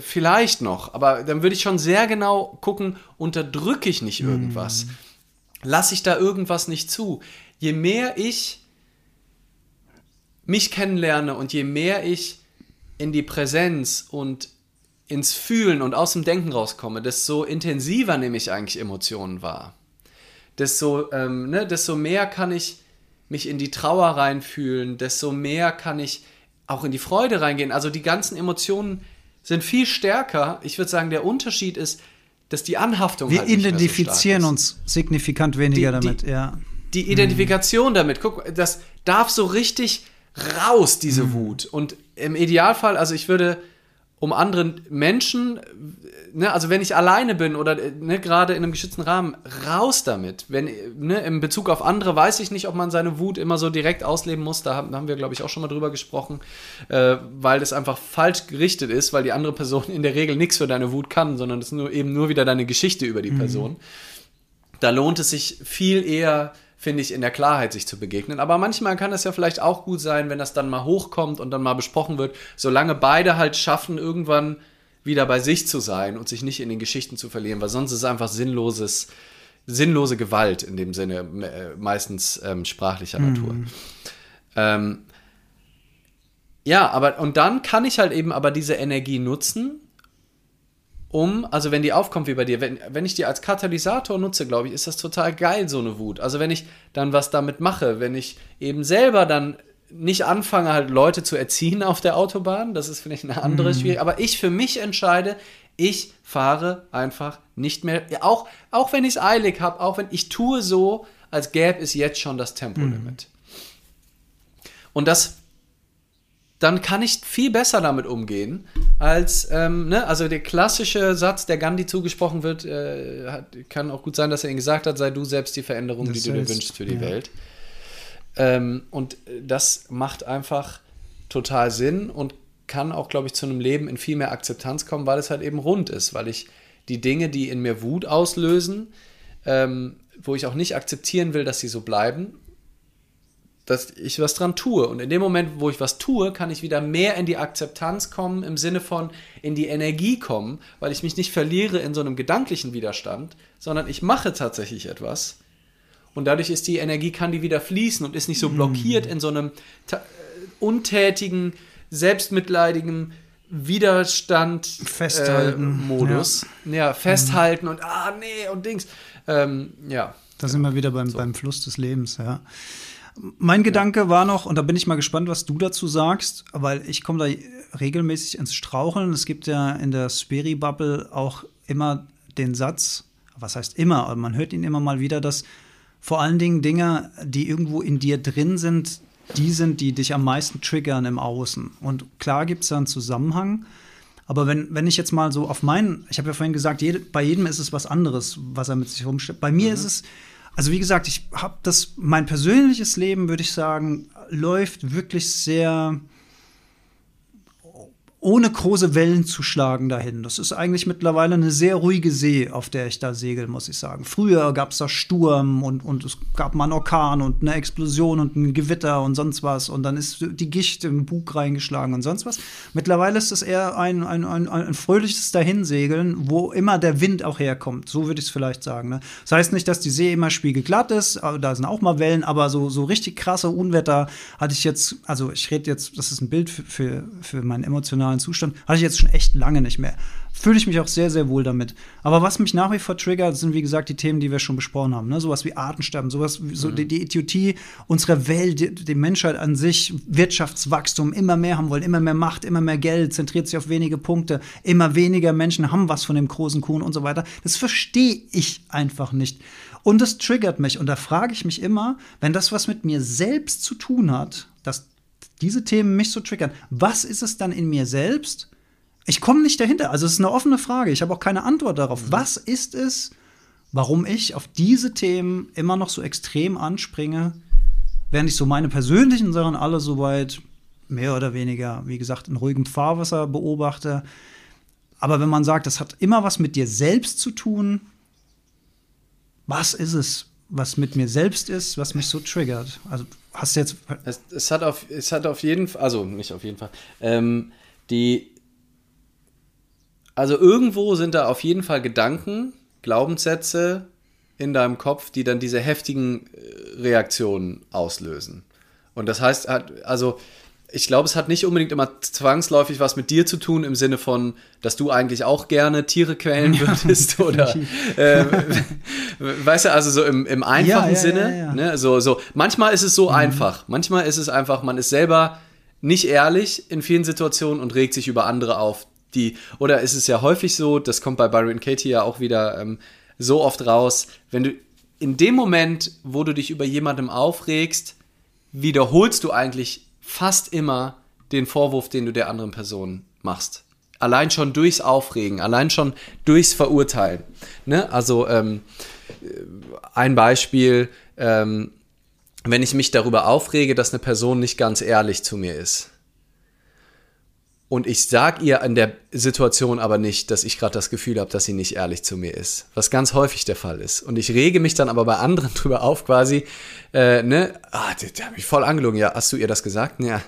vielleicht noch, aber dann würde ich schon sehr genau gucken, unterdrücke ich nicht irgendwas? Mm. Lasse ich da irgendwas nicht zu? Je mehr ich mich kennenlerne und je mehr ich in die Präsenz und ins Fühlen und aus dem Denken rauskomme, desto intensiver nehme ich eigentlich Emotionen wahr. Desto, ähm, ne, desto mehr kann ich mich in die Trauer reinfühlen, desto mehr kann ich auch in die Freude reingehen. Also die ganzen Emotionen sind viel stärker. Ich würde sagen, der Unterschied ist, dass die Anhaftung. Wir halt identifizieren so uns signifikant weniger die, damit, die, ja. Die Identifikation mhm. damit, guck, das darf so richtig raus, diese mhm. Wut. Und im Idealfall, also ich würde um anderen Menschen, ne, also wenn ich alleine bin oder ne, gerade in einem geschützten Rahmen, raus damit. Wenn, ne, in Bezug auf andere weiß ich nicht, ob man seine Wut immer so direkt ausleben muss. Da haben, da haben wir, glaube ich, auch schon mal drüber gesprochen, äh, weil das einfach falsch gerichtet ist, weil die andere Person in der Regel nichts für deine Wut kann, sondern es ist nur, eben nur wieder deine Geschichte über die mhm. Person. Da lohnt es sich viel eher finde ich, in der Klarheit sich zu begegnen. Aber manchmal kann es ja vielleicht auch gut sein, wenn das dann mal hochkommt und dann mal besprochen wird, solange beide halt schaffen, irgendwann wieder bei sich zu sein und sich nicht in den Geschichten zu verlieren, weil sonst ist es einfach sinnloses, sinnlose Gewalt in dem Sinne, äh, meistens ähm, sprachlicher mhm. Natur. Ähm, ja, aber und dann kann ich halt eben aber diese Energie nutzen, um, also wenn die aufkommt wie bei dir, wenn, wenn ich die als Katalysator nutze, glaube ich, ist das total geil, so eine Wut. Also wenn ich dann was damit mache, wenn ich eben selber dann nicht anfange, halt Leute zu erziehen auf der Autobahn, das ist vielleicht eine andere mhm. Schwierigkeit, aber ich für mich entscheide, ich fahre einfach nicht mehr, auch, auch wenn ich es eilig habe, auch wenn ich tue so, als gäbe es jetzt schon das Tempolimit. Mhm. Und das dann kann ich viel besser damit umgehen, als, ähm, ne, also der klassische Satz, der Gandhi zugesprochen wird, äh, hat, kann auch gut sein, dass er ihn gesagt hat, sei du selbst die Veränderung, das die du dir wünschst für die ja. Welt. Ähm, und das macht einfach total Sinn und kann auch, glaube ich, zu einem Leben in viel mehr Akzeptanz kommen, weil es halt eben rund ist, weil ich die Dinge, die in mir Wut auslösen, ähm, wo ich auch nicht akzeptieren will, dass sie so bleiben, dass ich was dran tue. Und in dem Moment, wo ich was tue, kann ich wieder mehr in die Akzeptanz kommen, im Sinne von in die Energie kommen, weil ich mich nicht verliere in so einem gedanklichen Widerstand, sondern ich mache tatsächlich etwas. Und dadurch ist die Energie, kann die wieder fließen und ist nicht so blockiert in so einem untätigen, selbstmitleidigen Widerstand festhalten äh, Modus. Ja. ja, festhalten mm. und ah nee und Dings. Ähm, ja. Da sind wir wieder beim, so. beim Fluss des Lebens, ja. Mein Gedanke war noch, und da bin ich mal gespannt, was du dazu sagst, weil ich komme da regelmäßig ins Straucheln. Es gibt ja in der Speri-Bubble auch immer den Satz, was heißt immer, man hört ihn immer mal wieder, dass vor allen Dingen Dinge, die irgendwo in dir drin sind, die sind, die dich am meisten triggern im Außen. Und klar gibt es da einen Zusammenhang. Aber wenn, wenn ich jetzt mal so auf meinen, ich habe ja vorhin gesagt, jede, bei jedem ist es was anderes, was er mit sich rumstellt. Bei mir mhm. ist es, also wie gesagt, ich habe das, mein persönliches Leben, würde ich sagen, läuft wirklich sehr ohne große Wellen zu schlagen dahin. Das ist eigentlich mittlerweile eine sehr ruhige See, auf der ich da segel, muss ich sagen. Früher gab es da Sturm und, und es gab mal einen Orkan und eine Explosion und ein Gewitter und sonst was. Und dann ist die Gicht im Bug reingeschlagen und sonst was. Mittlerweile ist es eher ein, ein, ein, ein fröhliches Dahinsegeln, wo immer der Wind auch herkommt. So würde ich es vielleicht sagen. Ne? Das heißt nicht, dass die See immer spiegelglatt ist, da sind auch mal Wellen, aber so, so richtig krasse Unwetter hatte ich jetzt, also ich rede jetzt, das ist ein Bild für, für, für meinen emotionalen emotionalen Zustand hatte ich jetzt schon echt lange nicht mehr. Fühle ich mich auch sehr, sehr wohl damit. Aber was mich nach wie vor triggert, sind wie gesagt die Themen, die wir schon besprochen haben. Ne? Sowas wie Artensterben, sowas wie so mhm. die, die Idiotie unserer Welt, die, die, Menschheit an sich, Wirtschaftswachstum, immer mehr haben wollen, immer mehr Macht, immer mehr Geld, zentriert sich auf wenige Punkte, immer weniger Menschen haben was von dem großen Kuhn und so weiter. Das verstehe ich einfach nicht. Und das triggert mich. Und da frage ich mich immer, wenn das was mit mir selbst zu tun hat, dass diese Themen mich so triggern, was ist es dann in mir selbst? Ich komme nicht dahinter. Also es ist eine offene Frage. Ich habe auch keine Antwort darauf. Mhm. Was ist es, warum ich auf diese Themen immer noch so extrem anspringe, während ich so meine persönlichen Sachen alle soweit mehr oder weniger, wie gesagt, in ruhigem Fahrwasser beobachte. Aber wenn man sagt, das hat immer was mit dir selbst zu tun, was ist es, was mit mir selbst ist, was mich so triggert? Also hast du jetzt. Es, es, hat, auf, es hat auf jeden Fall, also nicht auf jeden Fall, ähm, die. Also irgendwo sind da auf jeden Fall Gedanken, Glaubenssätze in deinem Kopf, die dann diese heftigen äh, Reaktionen auslösen. Und das heißt, also ich glaube, es hat nicht unbedingt immer zwangsläufig was mit dir zu tun, im Sinne von, dass du eigentlich auch gerne Tiere quälen würdest oder äh, weißt du, also so im, im einfachen ja, ja, Sinne. Ja, ne? so, so, manchmal ist es so mhm. einfach. Manchmal ist es einfach, man ist selber nicht ehrlich in vielen Situationen und regt sich über andere auf. Die, oder ist es ja häufig so, das kommt bei Byron Katie ja auch wieder ähm, so oft raus, wenn du in dem Moment, wo du dich über jemandem aufregst, wiederholst du eigentlich fast immer den Vorwurf, den du der anderen Person machst. Allein schon durchs Aufregen, allein schon durchs Verurteilen. Ne? Also ähm, ein Beispiel, ähm, wenn ich mich darüber aufrege, dass eine Person nicht ganz ehrlich zu mir ist. Und ich sage ihr an der Situation aber nicht, dass ich gerade das Gefühl habe, dass sie nicht ehrlich zu mir ist. Was ganz häufig der Fall ist. Und ich rege mich dann aber bei anderen drüber auf, quasi, äh, ne, ah, der, der hat mich voll angelogen. Ja, hast du ihr das gesagt? Ja.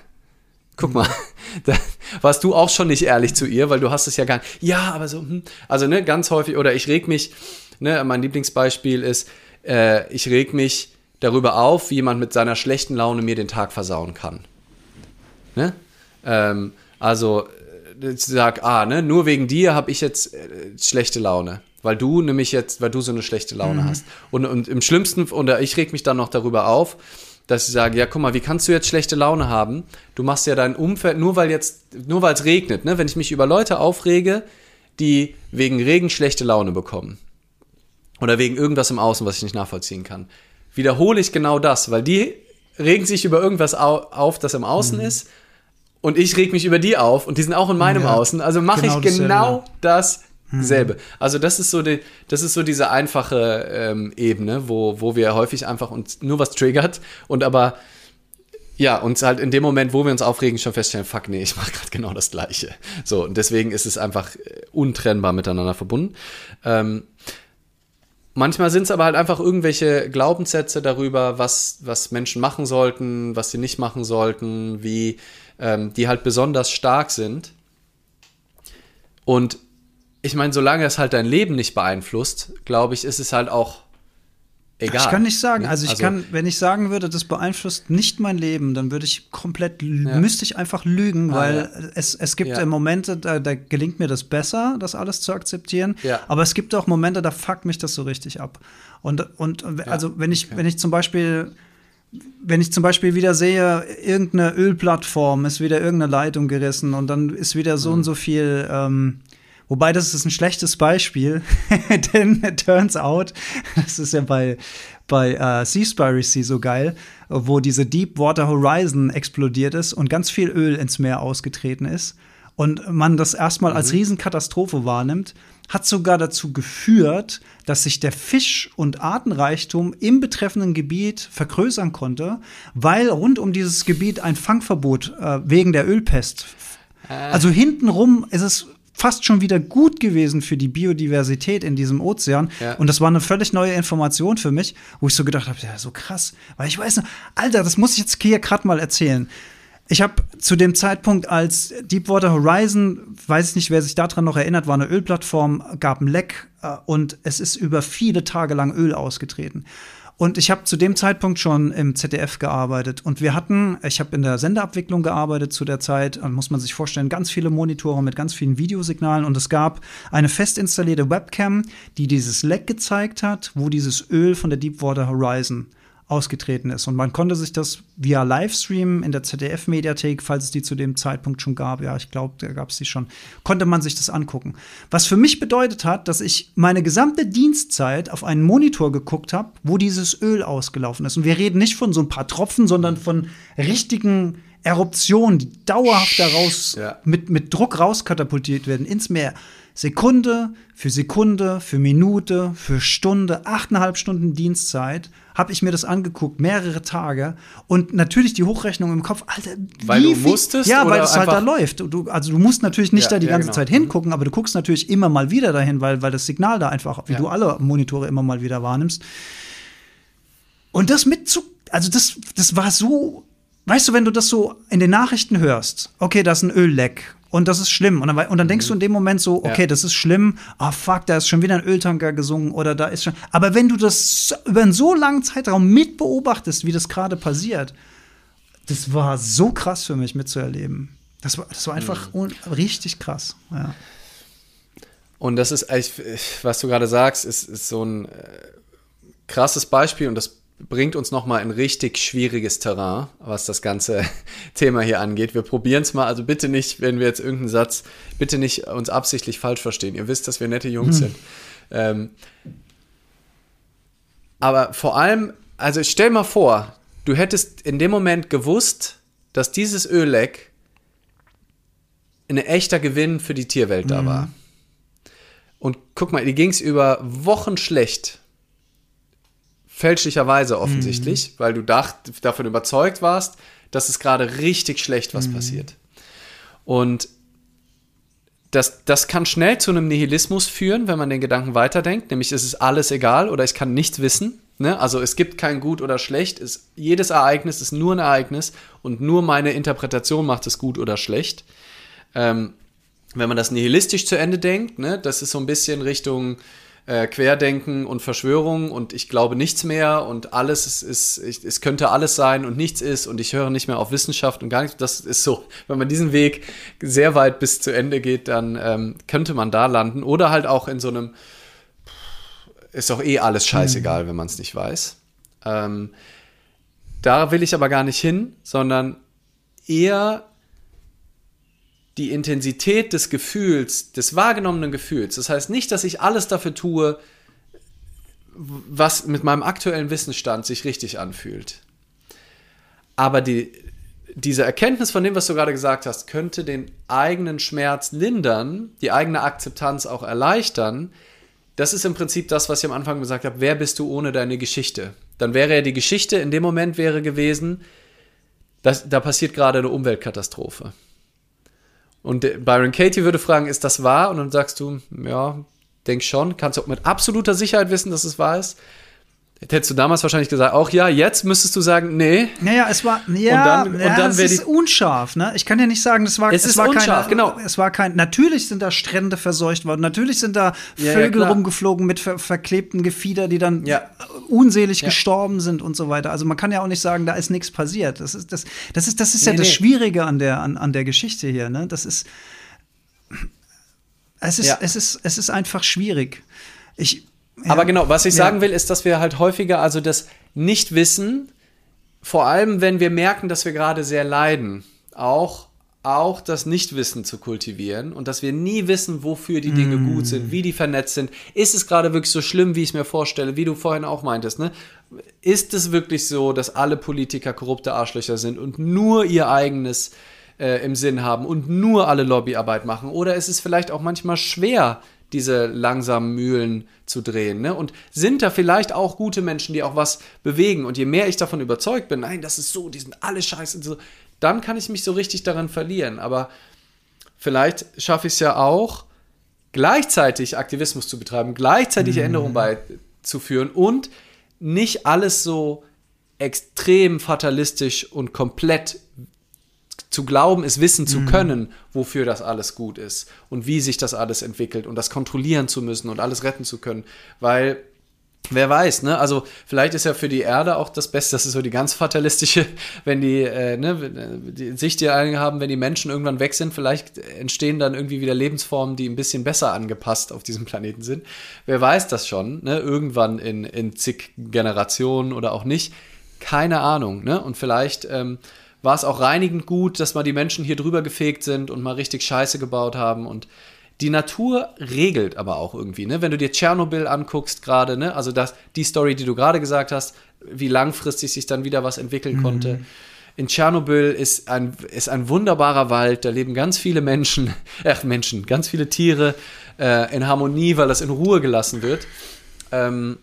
Guck mal, da warst du auch schon nicht ehrlich zu ihr, weil du hast es ja gar nicht. Ja, aber so, hm. also ne, ganz häufig, oder ich reg mich, ne, mein Lieblingsbeispiel ist, äh, ich reg mich darüber auf, wie jemand mit seiner schlechten Laune mir den Tag versauen kann. Ne? Ähm, also äh, ich sag, ah, ne, nur wegen dir habe ich jetzt äh, schlechte Laune. Weil du nämlich jetzt, weil du so eine schlechte Laune mhm. hast. Und, und im schlimmsten, oder ich reg mich dann noch darüber auf, dass ich sage, ja, guck mal, wie kannst du jetzt schlechte Laune haben? Du machst ja dein Umfeld, nur weil jetzt, nur weil es regnet, ne? Wenn ich mich über Leute aufrege, die wegen Regen schlechte Laune bekommen. Oder wegen irgendwas im Außen, was ich nicht nachvollziehen kann. Wiederhole ich genau das, weil die regen sich über irgendwas auf, das im Außen mhm. ist und ich reg mich über die auf und die sind auch in meinem ja, Außen. Also mache genau ich genau dasselbe. Mhm. Also das ist so die, das ist so diese einfache ähm, Ebene, wo, wo wir häufig einfach uns nur was triggert und aber ja, uns halt in dem Moment, wo wir uns aufregen, schon feststellen, fuck, nee, ich mache gerade genau das Gleiche. So, und deswegen ist es einfach äh, untrennbar miteinander verbunden. Ähm, manchmal sind es aber halt einfach irgendwelche Glaubenssätze darüber, was, was Menschen machen sollten, was sie nicht machen sollten, wie ähm, die halt besonders stark sind. Und ich meine, solange es halt dein Leben nicht beeinflusst, glaube ich, ist es halt auch egal. Ich kann nicht sagen, ne? also ich also, kann, wenn ich sagen würde, das beeinflusst nicht mein Leben, dann würde ich komplett, ja. müsste ich einfach lügen, ah, weil ja. es, es gibt ja. Momente, da, da, gelingt mir das besser, das alles zu akzeptieren, aber es gibt auch Momente, da fuckt mich das so richtig ab. Und, und also wenn ich, okay. wenn ich zum Beispiel wenn ich zum Beispiel wieder sehe, irgendeine Ölplattform ist wieder irgendeine Leitung gerissen und dann ist wieder so mhm. und so viel ähm, Wobei das ist ein schlechtes Beispiel, denn it turns out, das ist ja bei, bei äh, Seaspiracy so geil, wo diese Deepwater Horizon explodiert ist und ganz viel Öl ins Meer ausgetreten ist und man das erstmal mhm. als Riesenkatastrophe wahrnimmt, hat sogar dazu geführt, dass sich der Fisch- und Artenreichtum im betreffenden Gebiet vergrößern konnte, weil rund um dieses Gebiet ein Fangverbot äh, wegen der Ölpest. Äh. Also hintenrum ist es fast schon wieder gut gewesen für die Biodiversität in diesem Ozean. Ja. Und das war eine völlig neue Information für mich, wo ich so gedacht habe, ja, so krass. Weil ich weiß noch, Alter, das muss ich jetzt hier gerade mal erzählen. Ich habe zu dem Zeitpunkt, als Deepwater Horizon, weiß ich nicht, wer sich daran noch erinnert, war eine Ölplattform, gab ein Leck äh, und es ist über viele Tage lang Öl ausgetreten. Und ich habe zu dem Zeitpunkt schon im ZDF gearbeitet. Und wir hatten, ich habe in der Sendeabwicklung gearbeitet zu der Zeit, muss man sich vorstellen, ganz viele Monitore mit ganz vielen Videosignalen. Und es gab eine fest installierte Webcam, die dieses Leck gezeigt hat, wo dieses Öl von der Deepwater Horizon ausgetreten ist. Und man konnte sich das via Livestream in der ZDF-Mediathek, falls es die zu dem Zeitpunkt schon gab, ja, ich glaube, da gab es die schon, konnte man sich das angucken. Was für mich bedeutet hat, dass ich meine gesamte Dienstzeit auf einen Monitor geguckt habe, wo dieses Öl ausgelaufen ist. Und wir reden nicht von so ein paar Tropfen, sondern von richtigen Eruptionen, die dauerhaft daraus ja. mit, mit Druck rauskatapultiert werden ins Meer. Sekunde für Sekunde, für Minute, für Stunde, achteinhalb Stunden Dienstzeit habe ich mir das angeguckt, mehrere Tage und natürlich die Hochrechnung im Kopf, Alter, weil du musstest ja, weil es halt da läuft. Du, also du musst natürlich nicht ja, da die ja, ganze genau. Zeit hingucken, aber du guckst natürlich immer mal wieder dahin, weil, weil das Signal da einfach, wie ja. du alle Monitore immer mal wieder wahrnimmst. Und das mit zu, also das, das war so weißt du, wenn du das so in den Nachrichten hörst, okay, da ist ein Ölleck und das ist schlimm. Und dann, und dann denkst mhm. du in dem Moment so, okay, ja. das ist schlimm. Ah, oh, fuck, da ist schon wieder ein Öltanker gesungen oder da ist schon. Aber wenn du das über einen so langen Zeitraum mitbeobachtest, wie das gerade passiert, das war so krass für mich mitzuerleben. Das war, das war einfach mhm. richtig krass. Ja. Und das ist, was du gerade sagst, ist, ist so ein äh, krasses Beispiel und das bringt uns nochmal in richtig schwieriges Terrain, was das ganze Thema hier angeht. Wir probieren es mal, also bitte nicht, wenn wir jetzt irgendeinen Satz, bitte nicht uns absichtlich falsch verstehen. Ihr wisst, dass wir nette Jungs hm. sind. Ähm, aber vor allem, also stell mal vor, du hättest in dem Moment gewusst, dass dieses Ölleck ein echter Gewinn für die Tierwelt da mhm. war. Und guck mal, die ging es über Wochen schlecht Fälschlicherweise offensichtlich, mhm. weil du dacht, davon überzeugt warst, dass es gerade richtig schlecht was mhm. passiert. Und das, das kann schnell zu einem Nihilismus führen, wenn man den Gedanken weiterdenkt, nämlich es ist alles egal oder ich kann nichts wissen. Ne? Also es gibt kein Gut oder Schlecht. Es, jedes Ereignis ist nur ein Ereignis und nur meine Interpretation macht es gut oder schlecht. Ähm, wenn man das nihilistisch zu Ende denkt, ne, das ist so ein bisschen Richtung äh, Querdenken und Verschwörung und ich glaube nichts mehr und alles ist, ist ich, es könnte alles sein und nichts ist und ich höre nicht mehr auf Wissenschaft und gar nichts. Das ist so, wenn man diesen Weg sehr weit bis zu Ende geht, dann ähm, könnte man da landen oder halt auch in so einem, ist doch eh alles scheißegal, mhm. wenn man es nicht weiß. Ähm, da will ich aber gar nicht hin, sondern eher die Intensität des Gefühls, des wahrgenommenen Gefühls. Das heißt nicht, dass ich alles dafür tue, was mit meinem aktuellen Wissensstand sich richtig anfühlt. Aber die, diese Erkenntnis von dem, was du gerade gesagt hast, könnte den eigenen Schmerz lindern, die eigene Akzeptanz auch erleichtern. Das ist im Prinzip das, was ich am Anfang gesagt habe. Wer bist du ohne deine Geschichte? Dann wäre ja die Geschichte in dem Moment wäre gewesen, dass, da passiert gerade eine Umweltkatastrophe. Und Byron Katie würde fragen, ist das wahr? Und dann sagst du, ja, denk schon. Kannst du auch mit absoluter Sicherheit wissen, dass es wahr ist. Hättest du damals wahrscheinlich gesagt, auch ja, jetzt müsstest du sagen, nee. Naja, es war, ja, und dann, ja, und dann es ist unscharf, ne? Ich kann ja nicht sagen, das war, es, es ist war unscharf, keine, genau. Es war kein, natürlich sind da Strände verseucht worden, natürlich sind da Vögel ja, rumgeflogen mit ver verklebten Gefieder, die dann unselig gestorben sind und so weiter. Also man kann ja auch nicht sagen, da ist nichts passiert. Das ist, das, das ist, das ist nee, ja das nee. Schwierige an der, an, an der Geschichte hier, ne? Das ist, es ist, es ist, es ist einfach schwierig. Ich, ja, Aber genau, was ich ja. sagen will, ist, dass wir halt häufiger also das Nichtwissen, vor allem wenn wir merken, dass wir gerade sehr leiden, auch auch das Nichtwissen zu kultivieren und dass wir nie wissen, wofür die Dinge mm. gut sind, wie die vernetzt sind. Ist es gerade wirklich so schlimm, wie ich es mir vorstelle, wie du vorhin auch meintest, ne? Ist es wirklich so, dass alle Politiker korrupte Arschlöcher sind und nur ihr eigenes äh, im Sinn haben und nur alle Lobbyarbeit machen? Oder ist es vielleicht auch manchmal schwer, diese langsamen Mühlen zu drehen. Ne? Und sind da vielleicht auch gute Menschen, die auch was bewegen? Und je mehr ich davon überzeugt bin, nein, das ist so, die sind alle scheiße, so, dann kann ich mich so richtig daran verlieren. Aber vielleicht schaffe ich es ja auch, gleichzeitig Aktivismus zu betreiben, gleichzeitig mhm. Änderungen beizuführen und nicht alles so extrem fatalistisch und komplett zu glauben, es wissen zu mhm. können, wofür das alles gut ist und wie sich das alles entwickelt und das kontrollieren zu müssen und alles retten zu können, weil Wer weiß, ne? Also vielleicht ist ja für die Erde auch das Beste, das ist so die ganz fatalistische, wenn die, äh, ne, die Sicht, die einige haben, wenn die Menschen irgendwann weg sind, vielleicht entstehen dann irgendwie wieder Lebensformen, die ein bisschen besser angepasst auf diesem Planeten sind. Wer weiß das schon, ne? Irgendwann in, in zig Generationen oder auch nicht. Keine Ahnung, ne? Und vielleicht ähm, war es auch reinigend gut, dass mal die Menschen hier drüber gefegt sind und mal richtig Scheiße gebaut haben und die Natur regelt aber auch irgendwie, ne? Wenn du dir Tschernobyl anguckst gerade, ne? Also das, die Story, die du gerade gesagt hast, wie langfristig sich dann wieder was entwickeln mhm. konnte. In Tschernobyl ist ein, ist ein wunderbarer Wald, da leben ganz viele Menschen, äh, Menschen, ganz viele Tiere äh, in Harmonie, weil das in Ruhe gelassen wird. Ähm,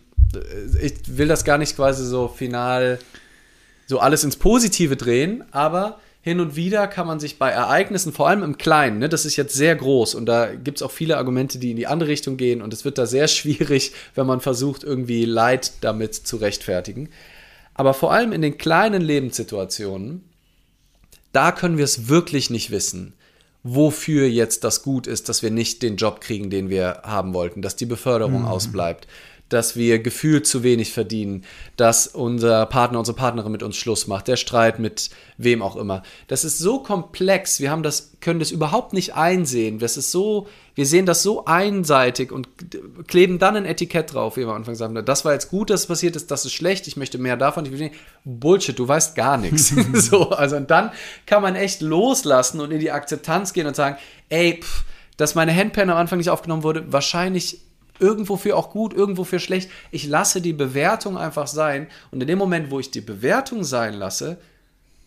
ich will das gar nicht quasi so final so alles ins Positive drehen, aber hin und wieder kann man sich bei Ereignissen, vor allem im Kleinen, ne, das ist jetzt sehr groß und da gibt es auch viele Argumente, die in die andere Richtung gehen und es wird da sehr schwierig, wenn man versucht, irgendwie Leid damit zu rechtfertigen. Aber vor allem in den kleinen Lebenssituationen, da können wir es wirklich nicht wissen, wofür jetzt das gut ist, dass wir nicht den Job kriegen, den wir haben wollten, dass die Beförderung mhm. ausbleibt, dass wir gefühlt zu wenig verdienen, dass unser Partner, unsere Partnerin mit uns Schluss macht, der Streit mit wem auch immer. Das ist so komplex, wir haben das, können das überhaupt nicht einsehen. Das ist so, wir sehen das so einseitig und kleben dann ein Etikett drauf, wie wir am Anfang sagen, das war jetzt gut, dass es passiert ist, das ist schlecht, ich möchte mehr davon. Ich will nicht. Bullshit, du weißt gar nichts. so, also und dann kann man echt loslassen und in die Akzeptanz gehen und sagen, ey, pff, dass meine Handpan am Anfang nicht aufgenommen wurde, wahrscheinlich irgendwo für auch gut, irgendwo für schlecht. Ich lasse die Bewertung einfach sein. Und in dem Moment, wo ich die Bewertung sein lasse,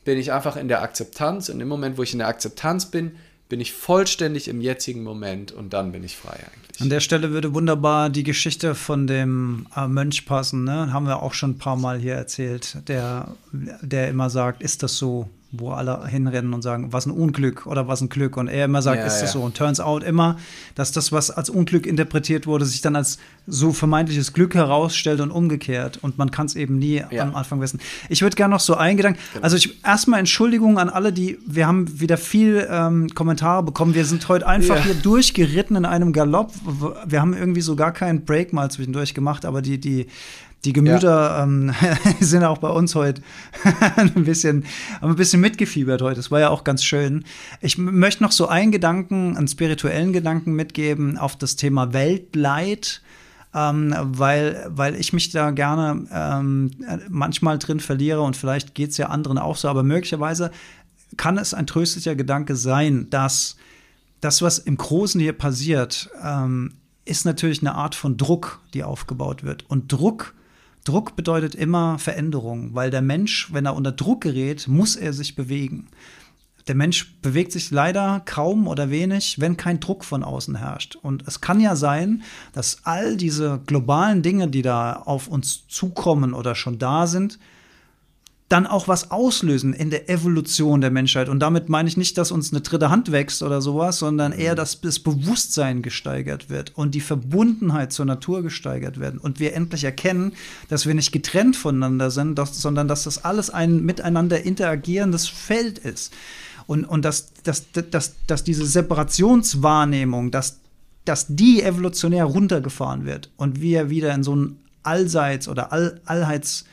bin ich einfach in der Akzeptanz. Und in dem Moment, wo ich in der Akzeptanz bin, bin ich vollständig im jetzigen Moment und dann bin ich frei eigentlich. An der Stelle würde wunderbar die Geschichte von dem äh, Mönch passen, ne? Haben wir auch schon ein paar Mal hier erzählt, der, der immer sagt, ist das so? Wo alle hinrennen und sagen, was ein Unglück oder was ein Glück. Und er immer sagt, ja, ist das ja. so? Und turns out immer, dass das, was als Unglück interpretiert wurde, sich dann als so vermeintliches Glück herausstellt und umgekehrt. Und man kann es eben nie ja. am Anfang wissen. Ich würde gerne noch so einen Gedanken, genau. also ich erstmal Entschuldigung an alle, die, wir haben wieder viel ähm, Kommentare bekommen. Wir sind heute einfach hier durchgeritten in einem Galopp. Wir haben irgendwie so gar keinen Break mal zwischendurch gemacht, aber die, die die Gemüter ja. ähm, sind auch bei uns heute ein bisschen, haben ein bisschen mitgefiebert heute. Das war ja auch ganz schön. Ich möchte noch so einen Gedanken, einen spirituellen Gedanken mitgeben auf das Thema Weltleid. Ähm, weil, weil ich mich da gerne ähm, manchmal drin verliere und vielleicht geht es ja anderen auch so, aber möglicherweise kann es ein tröstlicher Gedanke sein, dass das, was im Großen hier passiert, ähm, ist natürlich eine Art von Druck, die aufgebaut wird. Und Druck Druck bedeutet immer Veränderung, weil der Mensch, wenn er unter Druck gerät, muss er sich bewegen. Der Mensch bewegt sich leider kaum oder wenig, wenn kein Druck von außen herrscht. Und es kann ja sein, dass all diese globalen Dinge, die da auf uns zukommen oder schon da sind, dann auch was auslösen in der Evolution der Menschheit. Und damit meine ich nicht, dass uns eine dritte Hand wächst oder sowas, sondern eher, mhm. dass das Bewusstsein gesteigert wird und die Verbundenheit zur Natur gesteigert werden. Und wir endlich erkennen, dass wir nicht getrennt voneinander sind, sondern dass das alles ein miteinander interagierendes Feld ist. Und, und dass, dass, dass, dass diese Separationswahrnehmung, dass, dass die evolutionär runtergefahren wird und wir wieder in so ein Allseits- oder All Allheits-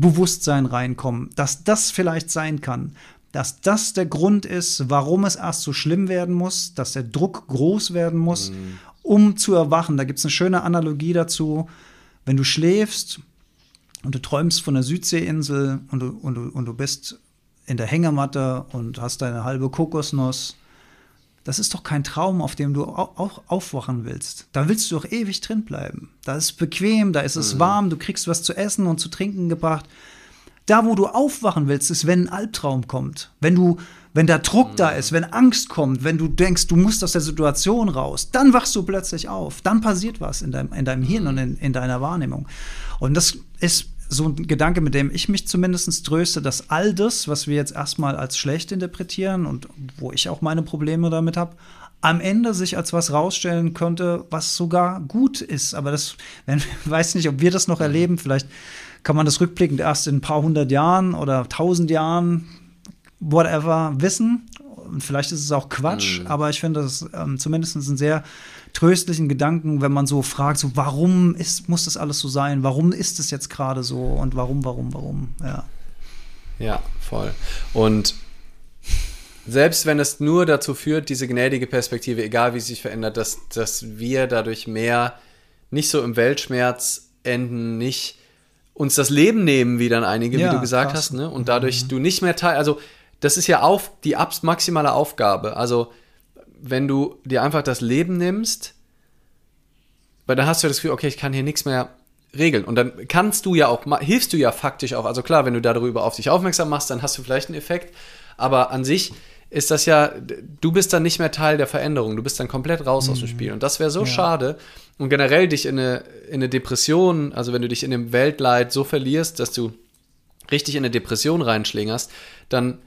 Bewusstsein reinkommen, dass das vielleicht sein kann, dass das der Grund ist, warum es erst so schlimm werden muss, dass der Druck groß werden muss, mhm. um zu erwachen. Da gibt es eine schöne Analogie dazu. Wenn du schläfst und du träumst von der Südseeinsel und du, und du, und du bist in der Hängematte und hast deine halbe Kokosnuss. Das ist doch kein Traum, auf dem du auch aufwachen willst. Da willst du doch ewig drin bleiben. Da ist es bequem, da ist es mhm. warm, du kriegst was zu essen und zu trinken gebracht. Da, wo du aufwachen willst, ist, wenn ein Albtraum kommt. Wenn du, wenn der Druck mhm. da ist, wenn Angst kommt, wenn du denkst, du musst aus der Situation raus, dann wachst du plötzlich auf. Dann passiert was in deinem, in deinem Hirn und in, in deiner Wahrnehmung. Und das ist so ein Gedanke, mit dem ich mich zumindest tröste, dass all das, was wir jetzt erstmal als schlecht interpretieren und wo ich auch meine Probleme damit habe, am Ende sich als was rausstellen könnte, was sogar gut ist. Aber das, wenn, weiß nicht, ob wir das noch erleben. Vielleicht kann man das rückblickend erst in ein paar hundert Jahren oder tausend Jahren, whatever, wissen. Und vielleicht ist es auch Quatsch, mhm. aber ich finde das ähm, zumindest ein sehr tröstlichen Gedanken, wenn man so fragt, so warum ist, muss das alles so sein? Warum ist es jetzt gerade so? Und warum, warum, warum? Ja. Ja, voll. Und selbst wenn es nur dazu führt, diese gnädige Perspektive, egal wie sie sich verändert, dass, dass wir dadurch mehr nicht so im Weltschmerz enden, nicht uns das Leben nehmen, wie dann einige, ja, wie du gesagt krass. hast, ne? Und dadurch mhm. du nicht mehr teil, also das ist ja auf die maximale Aufgabe. Also wenn du dir einfach das Leben nimmst, weil dann hast du das Gefühl, okay, ich kann hier nichts mehr regeln. Und dann kannst du ja auch, hilfst du ja faktisch auch. Also klar, wenn du darüber auf dich aufmerksam machst, dann hast du vielleicht einen Effekt. Aber an sich ist das ja, du bist dann nicht mehr Teil der Veränderung. Du bist dann komplett raus mhm. aus dem mhm. Spiel. Und das wäre so ja. schade. Und generell dich in eine, in eine Depression, also wenn du dich in dem Weltleid so verlierst, dass du richtig in eine Depression reinschlingerst, dann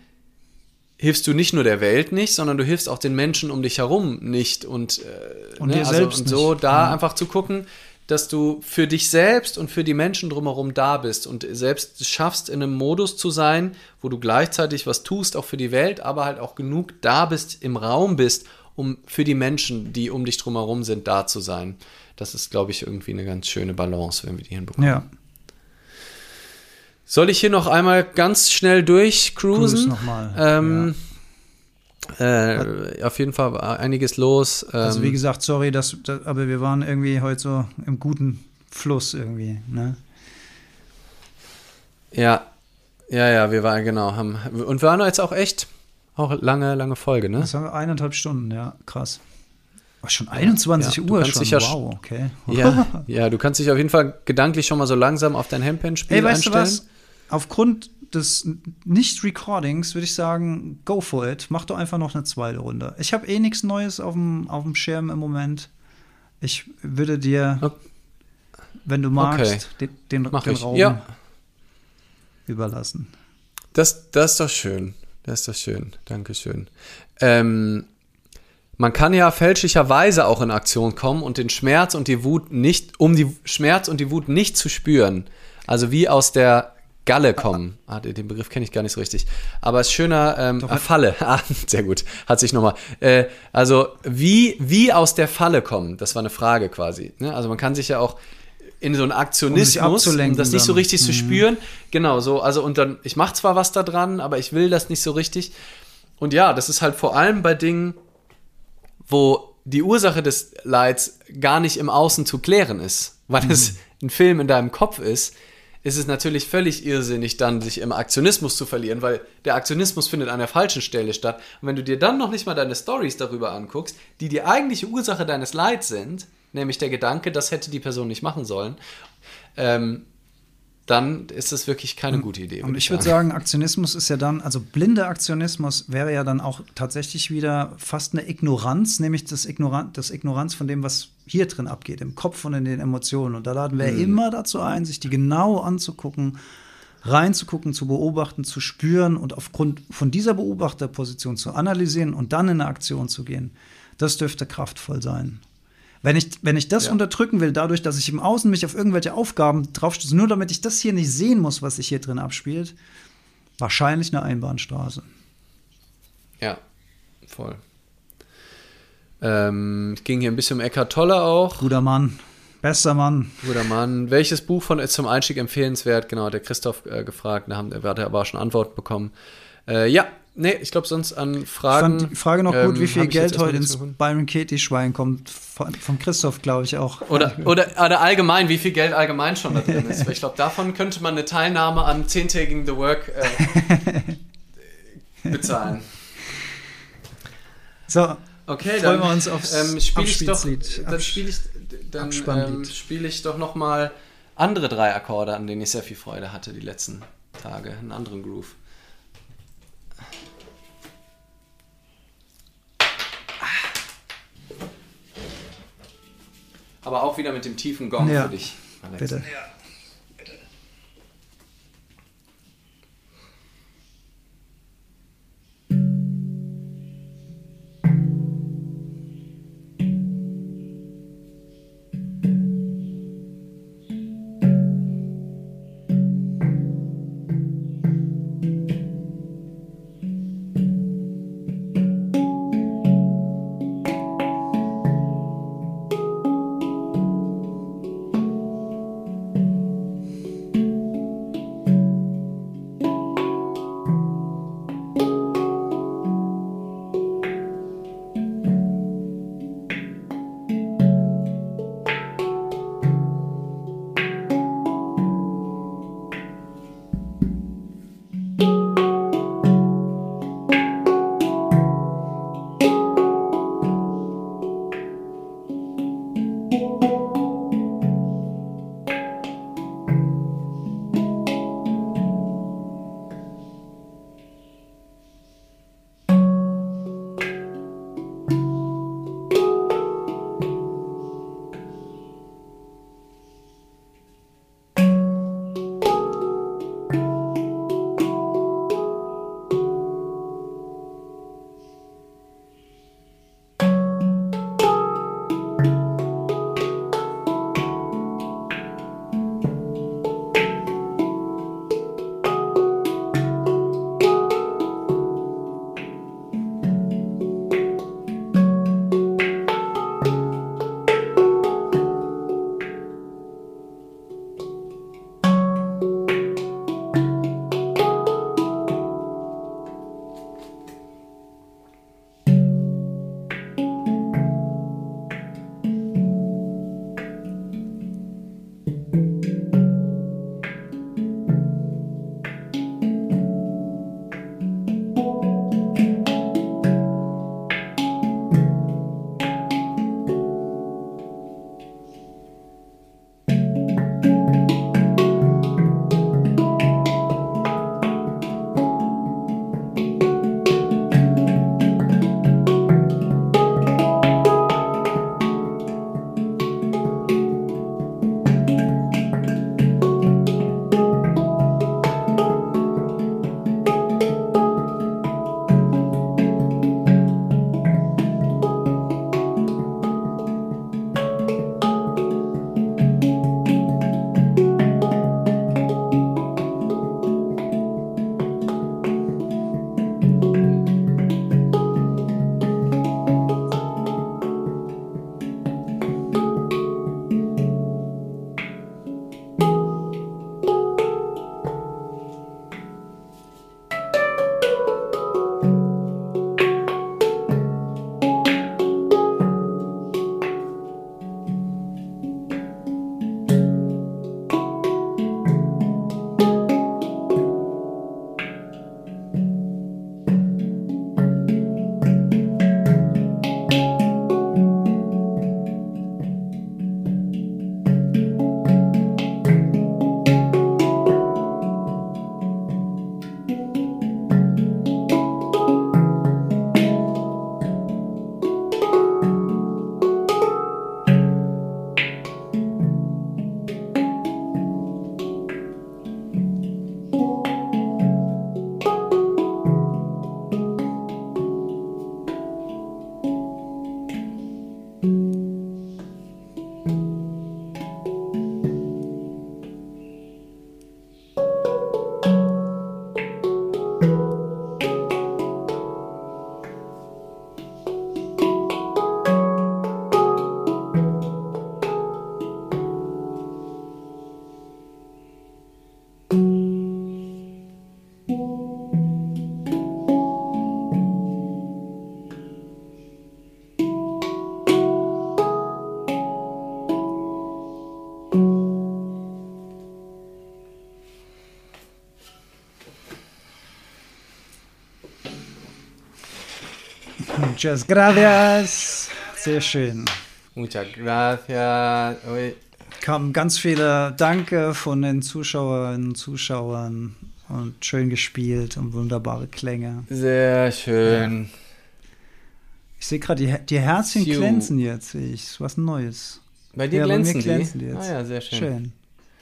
hilfst du nicht nur der Welt nicht, sondern du hilfst auch den Menschen um dich herum nicht und, äh, und ne, dir also, selbst und so nicht. da ja. einfach zu gucken, dass du für dich selbst und für die Menschen drumherum da bist und selbst schaffst, in einem Modus zu sein, wo du gleichzeitig was tust, auch für die Welt, aber halt auch genug da bist, im Raum bist, um für die Menschen, die um dich drumherum sind, da zu sein. Das ist, glaube ich, irgendwie eine ganz schöne Balance, wenn wir die hinbekommen. Ja. Soll ich hier noch einmal ganz schnell durchcruisen? Cruise nochmal. Ähm, ja. äh, auf jeden Fall einiges los. Ähm, also wie gesagt, sorry, dass, dass, aber wir waren irgendwie heute so im guten Fluss irgendwie. Ne? Ja, ja, ja, wir waren genau haben und wir waren jetzt auch echt auch lange, lange Folge, ne? Das haben wir eineinhalb Stunden, ja, krass. War schon 21 ja, Uhr schon. Ja, wow, okay. Ja, ja, du kannst dich auf jeden Fall gedanklich schon mal so langsam auf dein Hempen-Spiel einstellen. Hey, weißt einstellen. du was? Aufgrund des Nicht-Recordings würde ich sagen, go for it. Mach doch einfach noch eine zweite Runde. Ich habe eh nichts Neues auf dem, auf dem Schirm im Moment. Ich würde dir, okay. wenn du magst, okay. den, den, den Raum ja. überlassen. Das, das ist doch schön. Das ist doch schön. Dankeschön. Ähm, man kann ja fälschlicherweise auch in Aktion kommen und den Schmerz und die Wut nicht, um die Schmerz und die Wut nicht zu spüren. Also wie aus der Galle kommen. Ah, den Begriff kenne ich gar nicht so richtig. Aber es ist schöner, ähm, ah, Falle. Ah, sehr gut. Hat sich nochmal. Äh, also, wie, wie aus der Falle kommen? Das war eine Frage quasi. Ne? Also, man kann sich ja auch in so einen Aktionismus, um, um das nicht so richtig mhm. zu spüren. Genau, so. Also, und dann, ich mache zwar was da dran, aber ich will das nicht so richtig. Und ja, das ist halt vor allem bei Dingen, wo die Ursache des Leids gar nicht im Außen zu klären ist, weil mhm. es ein Film in deinem Kopf ist ist es natürlich völlig irrsinnig, dann sich im Aktionismus zu verlieren, weil der Aktionismus findet an der falschen Stelle statt. Und wenn du dir dann noch nicht mal deine Stories darüber anguckst, die die eigentliche Ursache deines Leids sind, nämlich der Gedanke, das hätte die Person nicht machen sollen, ähm, dann ist das wirklich keine gute Idee. Und ich würde sagen, Aktionismus ist ja dann, also blinder Aktionismus wäre ja dann auch tatsächlich wieder fast eine Ignoranz, nämlich das, Ignoran das Ignoranz von dem, was hier drin abgeht, im Kopf und in den Emotionen. Und da laden wir mhm. immer dazu ein, sich die genau anzugucken, reinzugucken, zu beobachten, zu spüren und aufgrund von dieser Beobachterposition zu analysieren und dann in eine Aktion zu gehen. Das dürfte kraftvoll sein. Wenn ich, wenn ich das ja. unterdrücken will, dadurch, dass ich im Außen mich auf irgendwelche Aufgaben draufstoße, nur damit ich das hier nicht sehen muss, was sich hier drin abspielt, wahrscheinlich eine Einbahnstraße. Ja, voll. Ähm, es ging hier ein bisschen um Eckhart Tolle auch. Guter Mann. Bester Mann. Guter Mann. Welches Buch von ist zum Einstieg empfehlenswert? Genau, hat der Christoph äh, gefragt. Da haben, hat er aber schon Antworten bekommen. Äh, ja, Nee, ich glaube sonst an Fragen. Ich fand die Frage noch gut, ähm, wie viel Geld heute ins Byron Katie-Schwein kommt. Von, von Christoph, glaube ich, auch. Oder, oder, oder, allgemein, wie viel Geld allgemein schon da drin ist. Weil ich glaube, davon könnte man eine Teilnahme am 10 Taking the Work äh, bezahlen. So. Okay, freuen dann, wir uns aufs ähm, spiel ich doch, Dann spiele ich, ähm, spiel ich doch noch mal andere drei Akkorde, an denen ich sehr viel Freude hatte die letzten Tage. Einen anderen Groove. aber auch wieder mit dem tiefen Gong ja. für dich. Alex. Bitte. Ja. Muchas gracias. Sehr schön. Muchas gracias. Ui. Kamen ganz viele Danke von den Zuschauerinnen und Zuschauern und schön gespielt und wunderbare Klänge. Sehr schön. Ich sehe gerade, die, die Herzchen Phew. glänzen jetzt. sehe Ich, was Neues. Bei dir Ja, bei mir glänzen, glänzen die? die jetzt. Ah ja, sehr schön.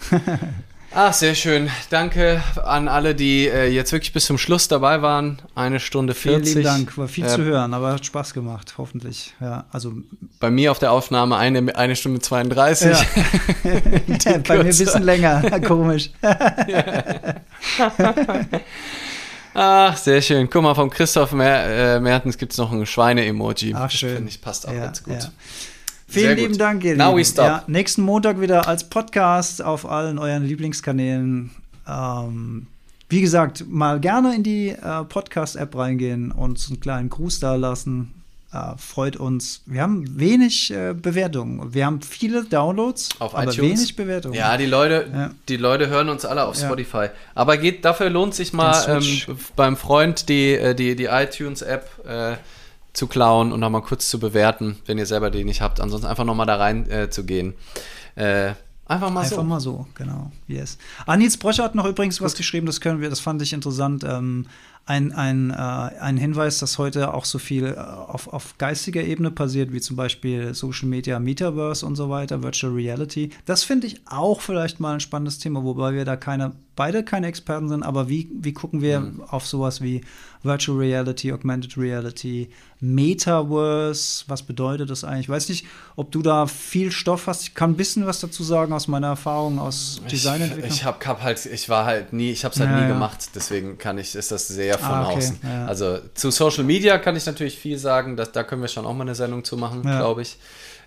Schön. Ach, sehr schön. Danke an alle, die äh, jetzt wirklich bis zum Schluss dabei waren. Eine Stunde Vielen 40. lieben Dank. War viel Äh, zu hören, aber hat Spaß gemacht, hoffentlich. Ja, also Bei mir auf der Aufnahme eine, eine Stunde 32. Ja. bei mir ein bisschen länger. Komisch. Ach, sehr schön. Guck mal, vom Christoph Mer äh, Mertens gibt es noch ein Schweine-Emoji. Ach, schön. Das finde ich passt auch Ja, ganz gut. ja. Vielen lieben Dank, ihr Now Lieben. we stop. Ja, nächsten Montag wieder als Podcast auf allen euren Lieblingskanälen. Ähm, wie gesagt, mal gerne in die äh, Podcast-App reingehen und uns einen kleinen Gruß da lassen. Äh, freut uns. Wir haben wenig äh, Bewertungen. Wir haben viele Downloads, Auf aber iTunes? wenig Bewertungen. Ja, die Leute, Ja. die Leute hören uns alle auf Ja. Spotify. Aber geht, dafür lohnt sich mal ähm, beim Freund die, äh, die, die iTunes-App äh, zu klauen und nochmal kurz zu bewerten, wenn ihr selber die nicht habt. Ansonsten einfach nochmal da rein äh, zu gehen. Äh, einfach mal Einfach so. mal so, genau. Yes. Ah, Nils Bröscher hat noch übrigens was geschrieben, das können wir, das fand ich interessant. Ähm, ein, ein, äh, ein Hinweis, dass heute auch so viel äh, auf, auf geistiger Ebene passiert, wie zum Beispiel Social Media, Metaverse und so weiter, Virtual Reality. Das finde ich auch vielleicht mal ein spannendes Thema, wobei wir da keine, beide keine Experten sind, aber wie, wie gucken wir Mhm. auf sowas wie Virtual Reality, Augmented Reality, Metaverse, was bedeutet das eigentlich? Ich weiß nicht, ob du da viel Stoff hast. Ich kann ein bisschen was dazu sagen aus meiner Erfahrung aus Designentwicklung. Ich, ich hab, hab halt, ich war halt nie, ich habe es halt Ja, nie ja. gemacht, deswegen kann ich, ist das sehr von Ah, okay, außen. ja. Also zu Social Media kann ich natürlich viel sagen, dass, da können wir schon auch mal eine Sendung zu machen, Ja. glaube ich.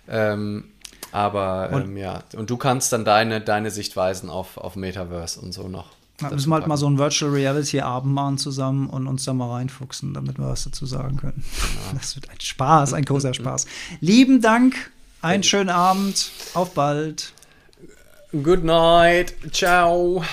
Ähm, aber Und- ähm, ja, und du kannst dann deine, deine Sichtweisen auf, auf Metaverse und so noch. Da müssen wir halt mal so einen Virtual Reality Abend machen zusammen und uns da mal reinfuchsen, damit wir was dazu sagen können. Das wird ein Spaß, ein großer Spaß. Lieben Dank, einen schönen Abend, auf bald. Good night, ciao.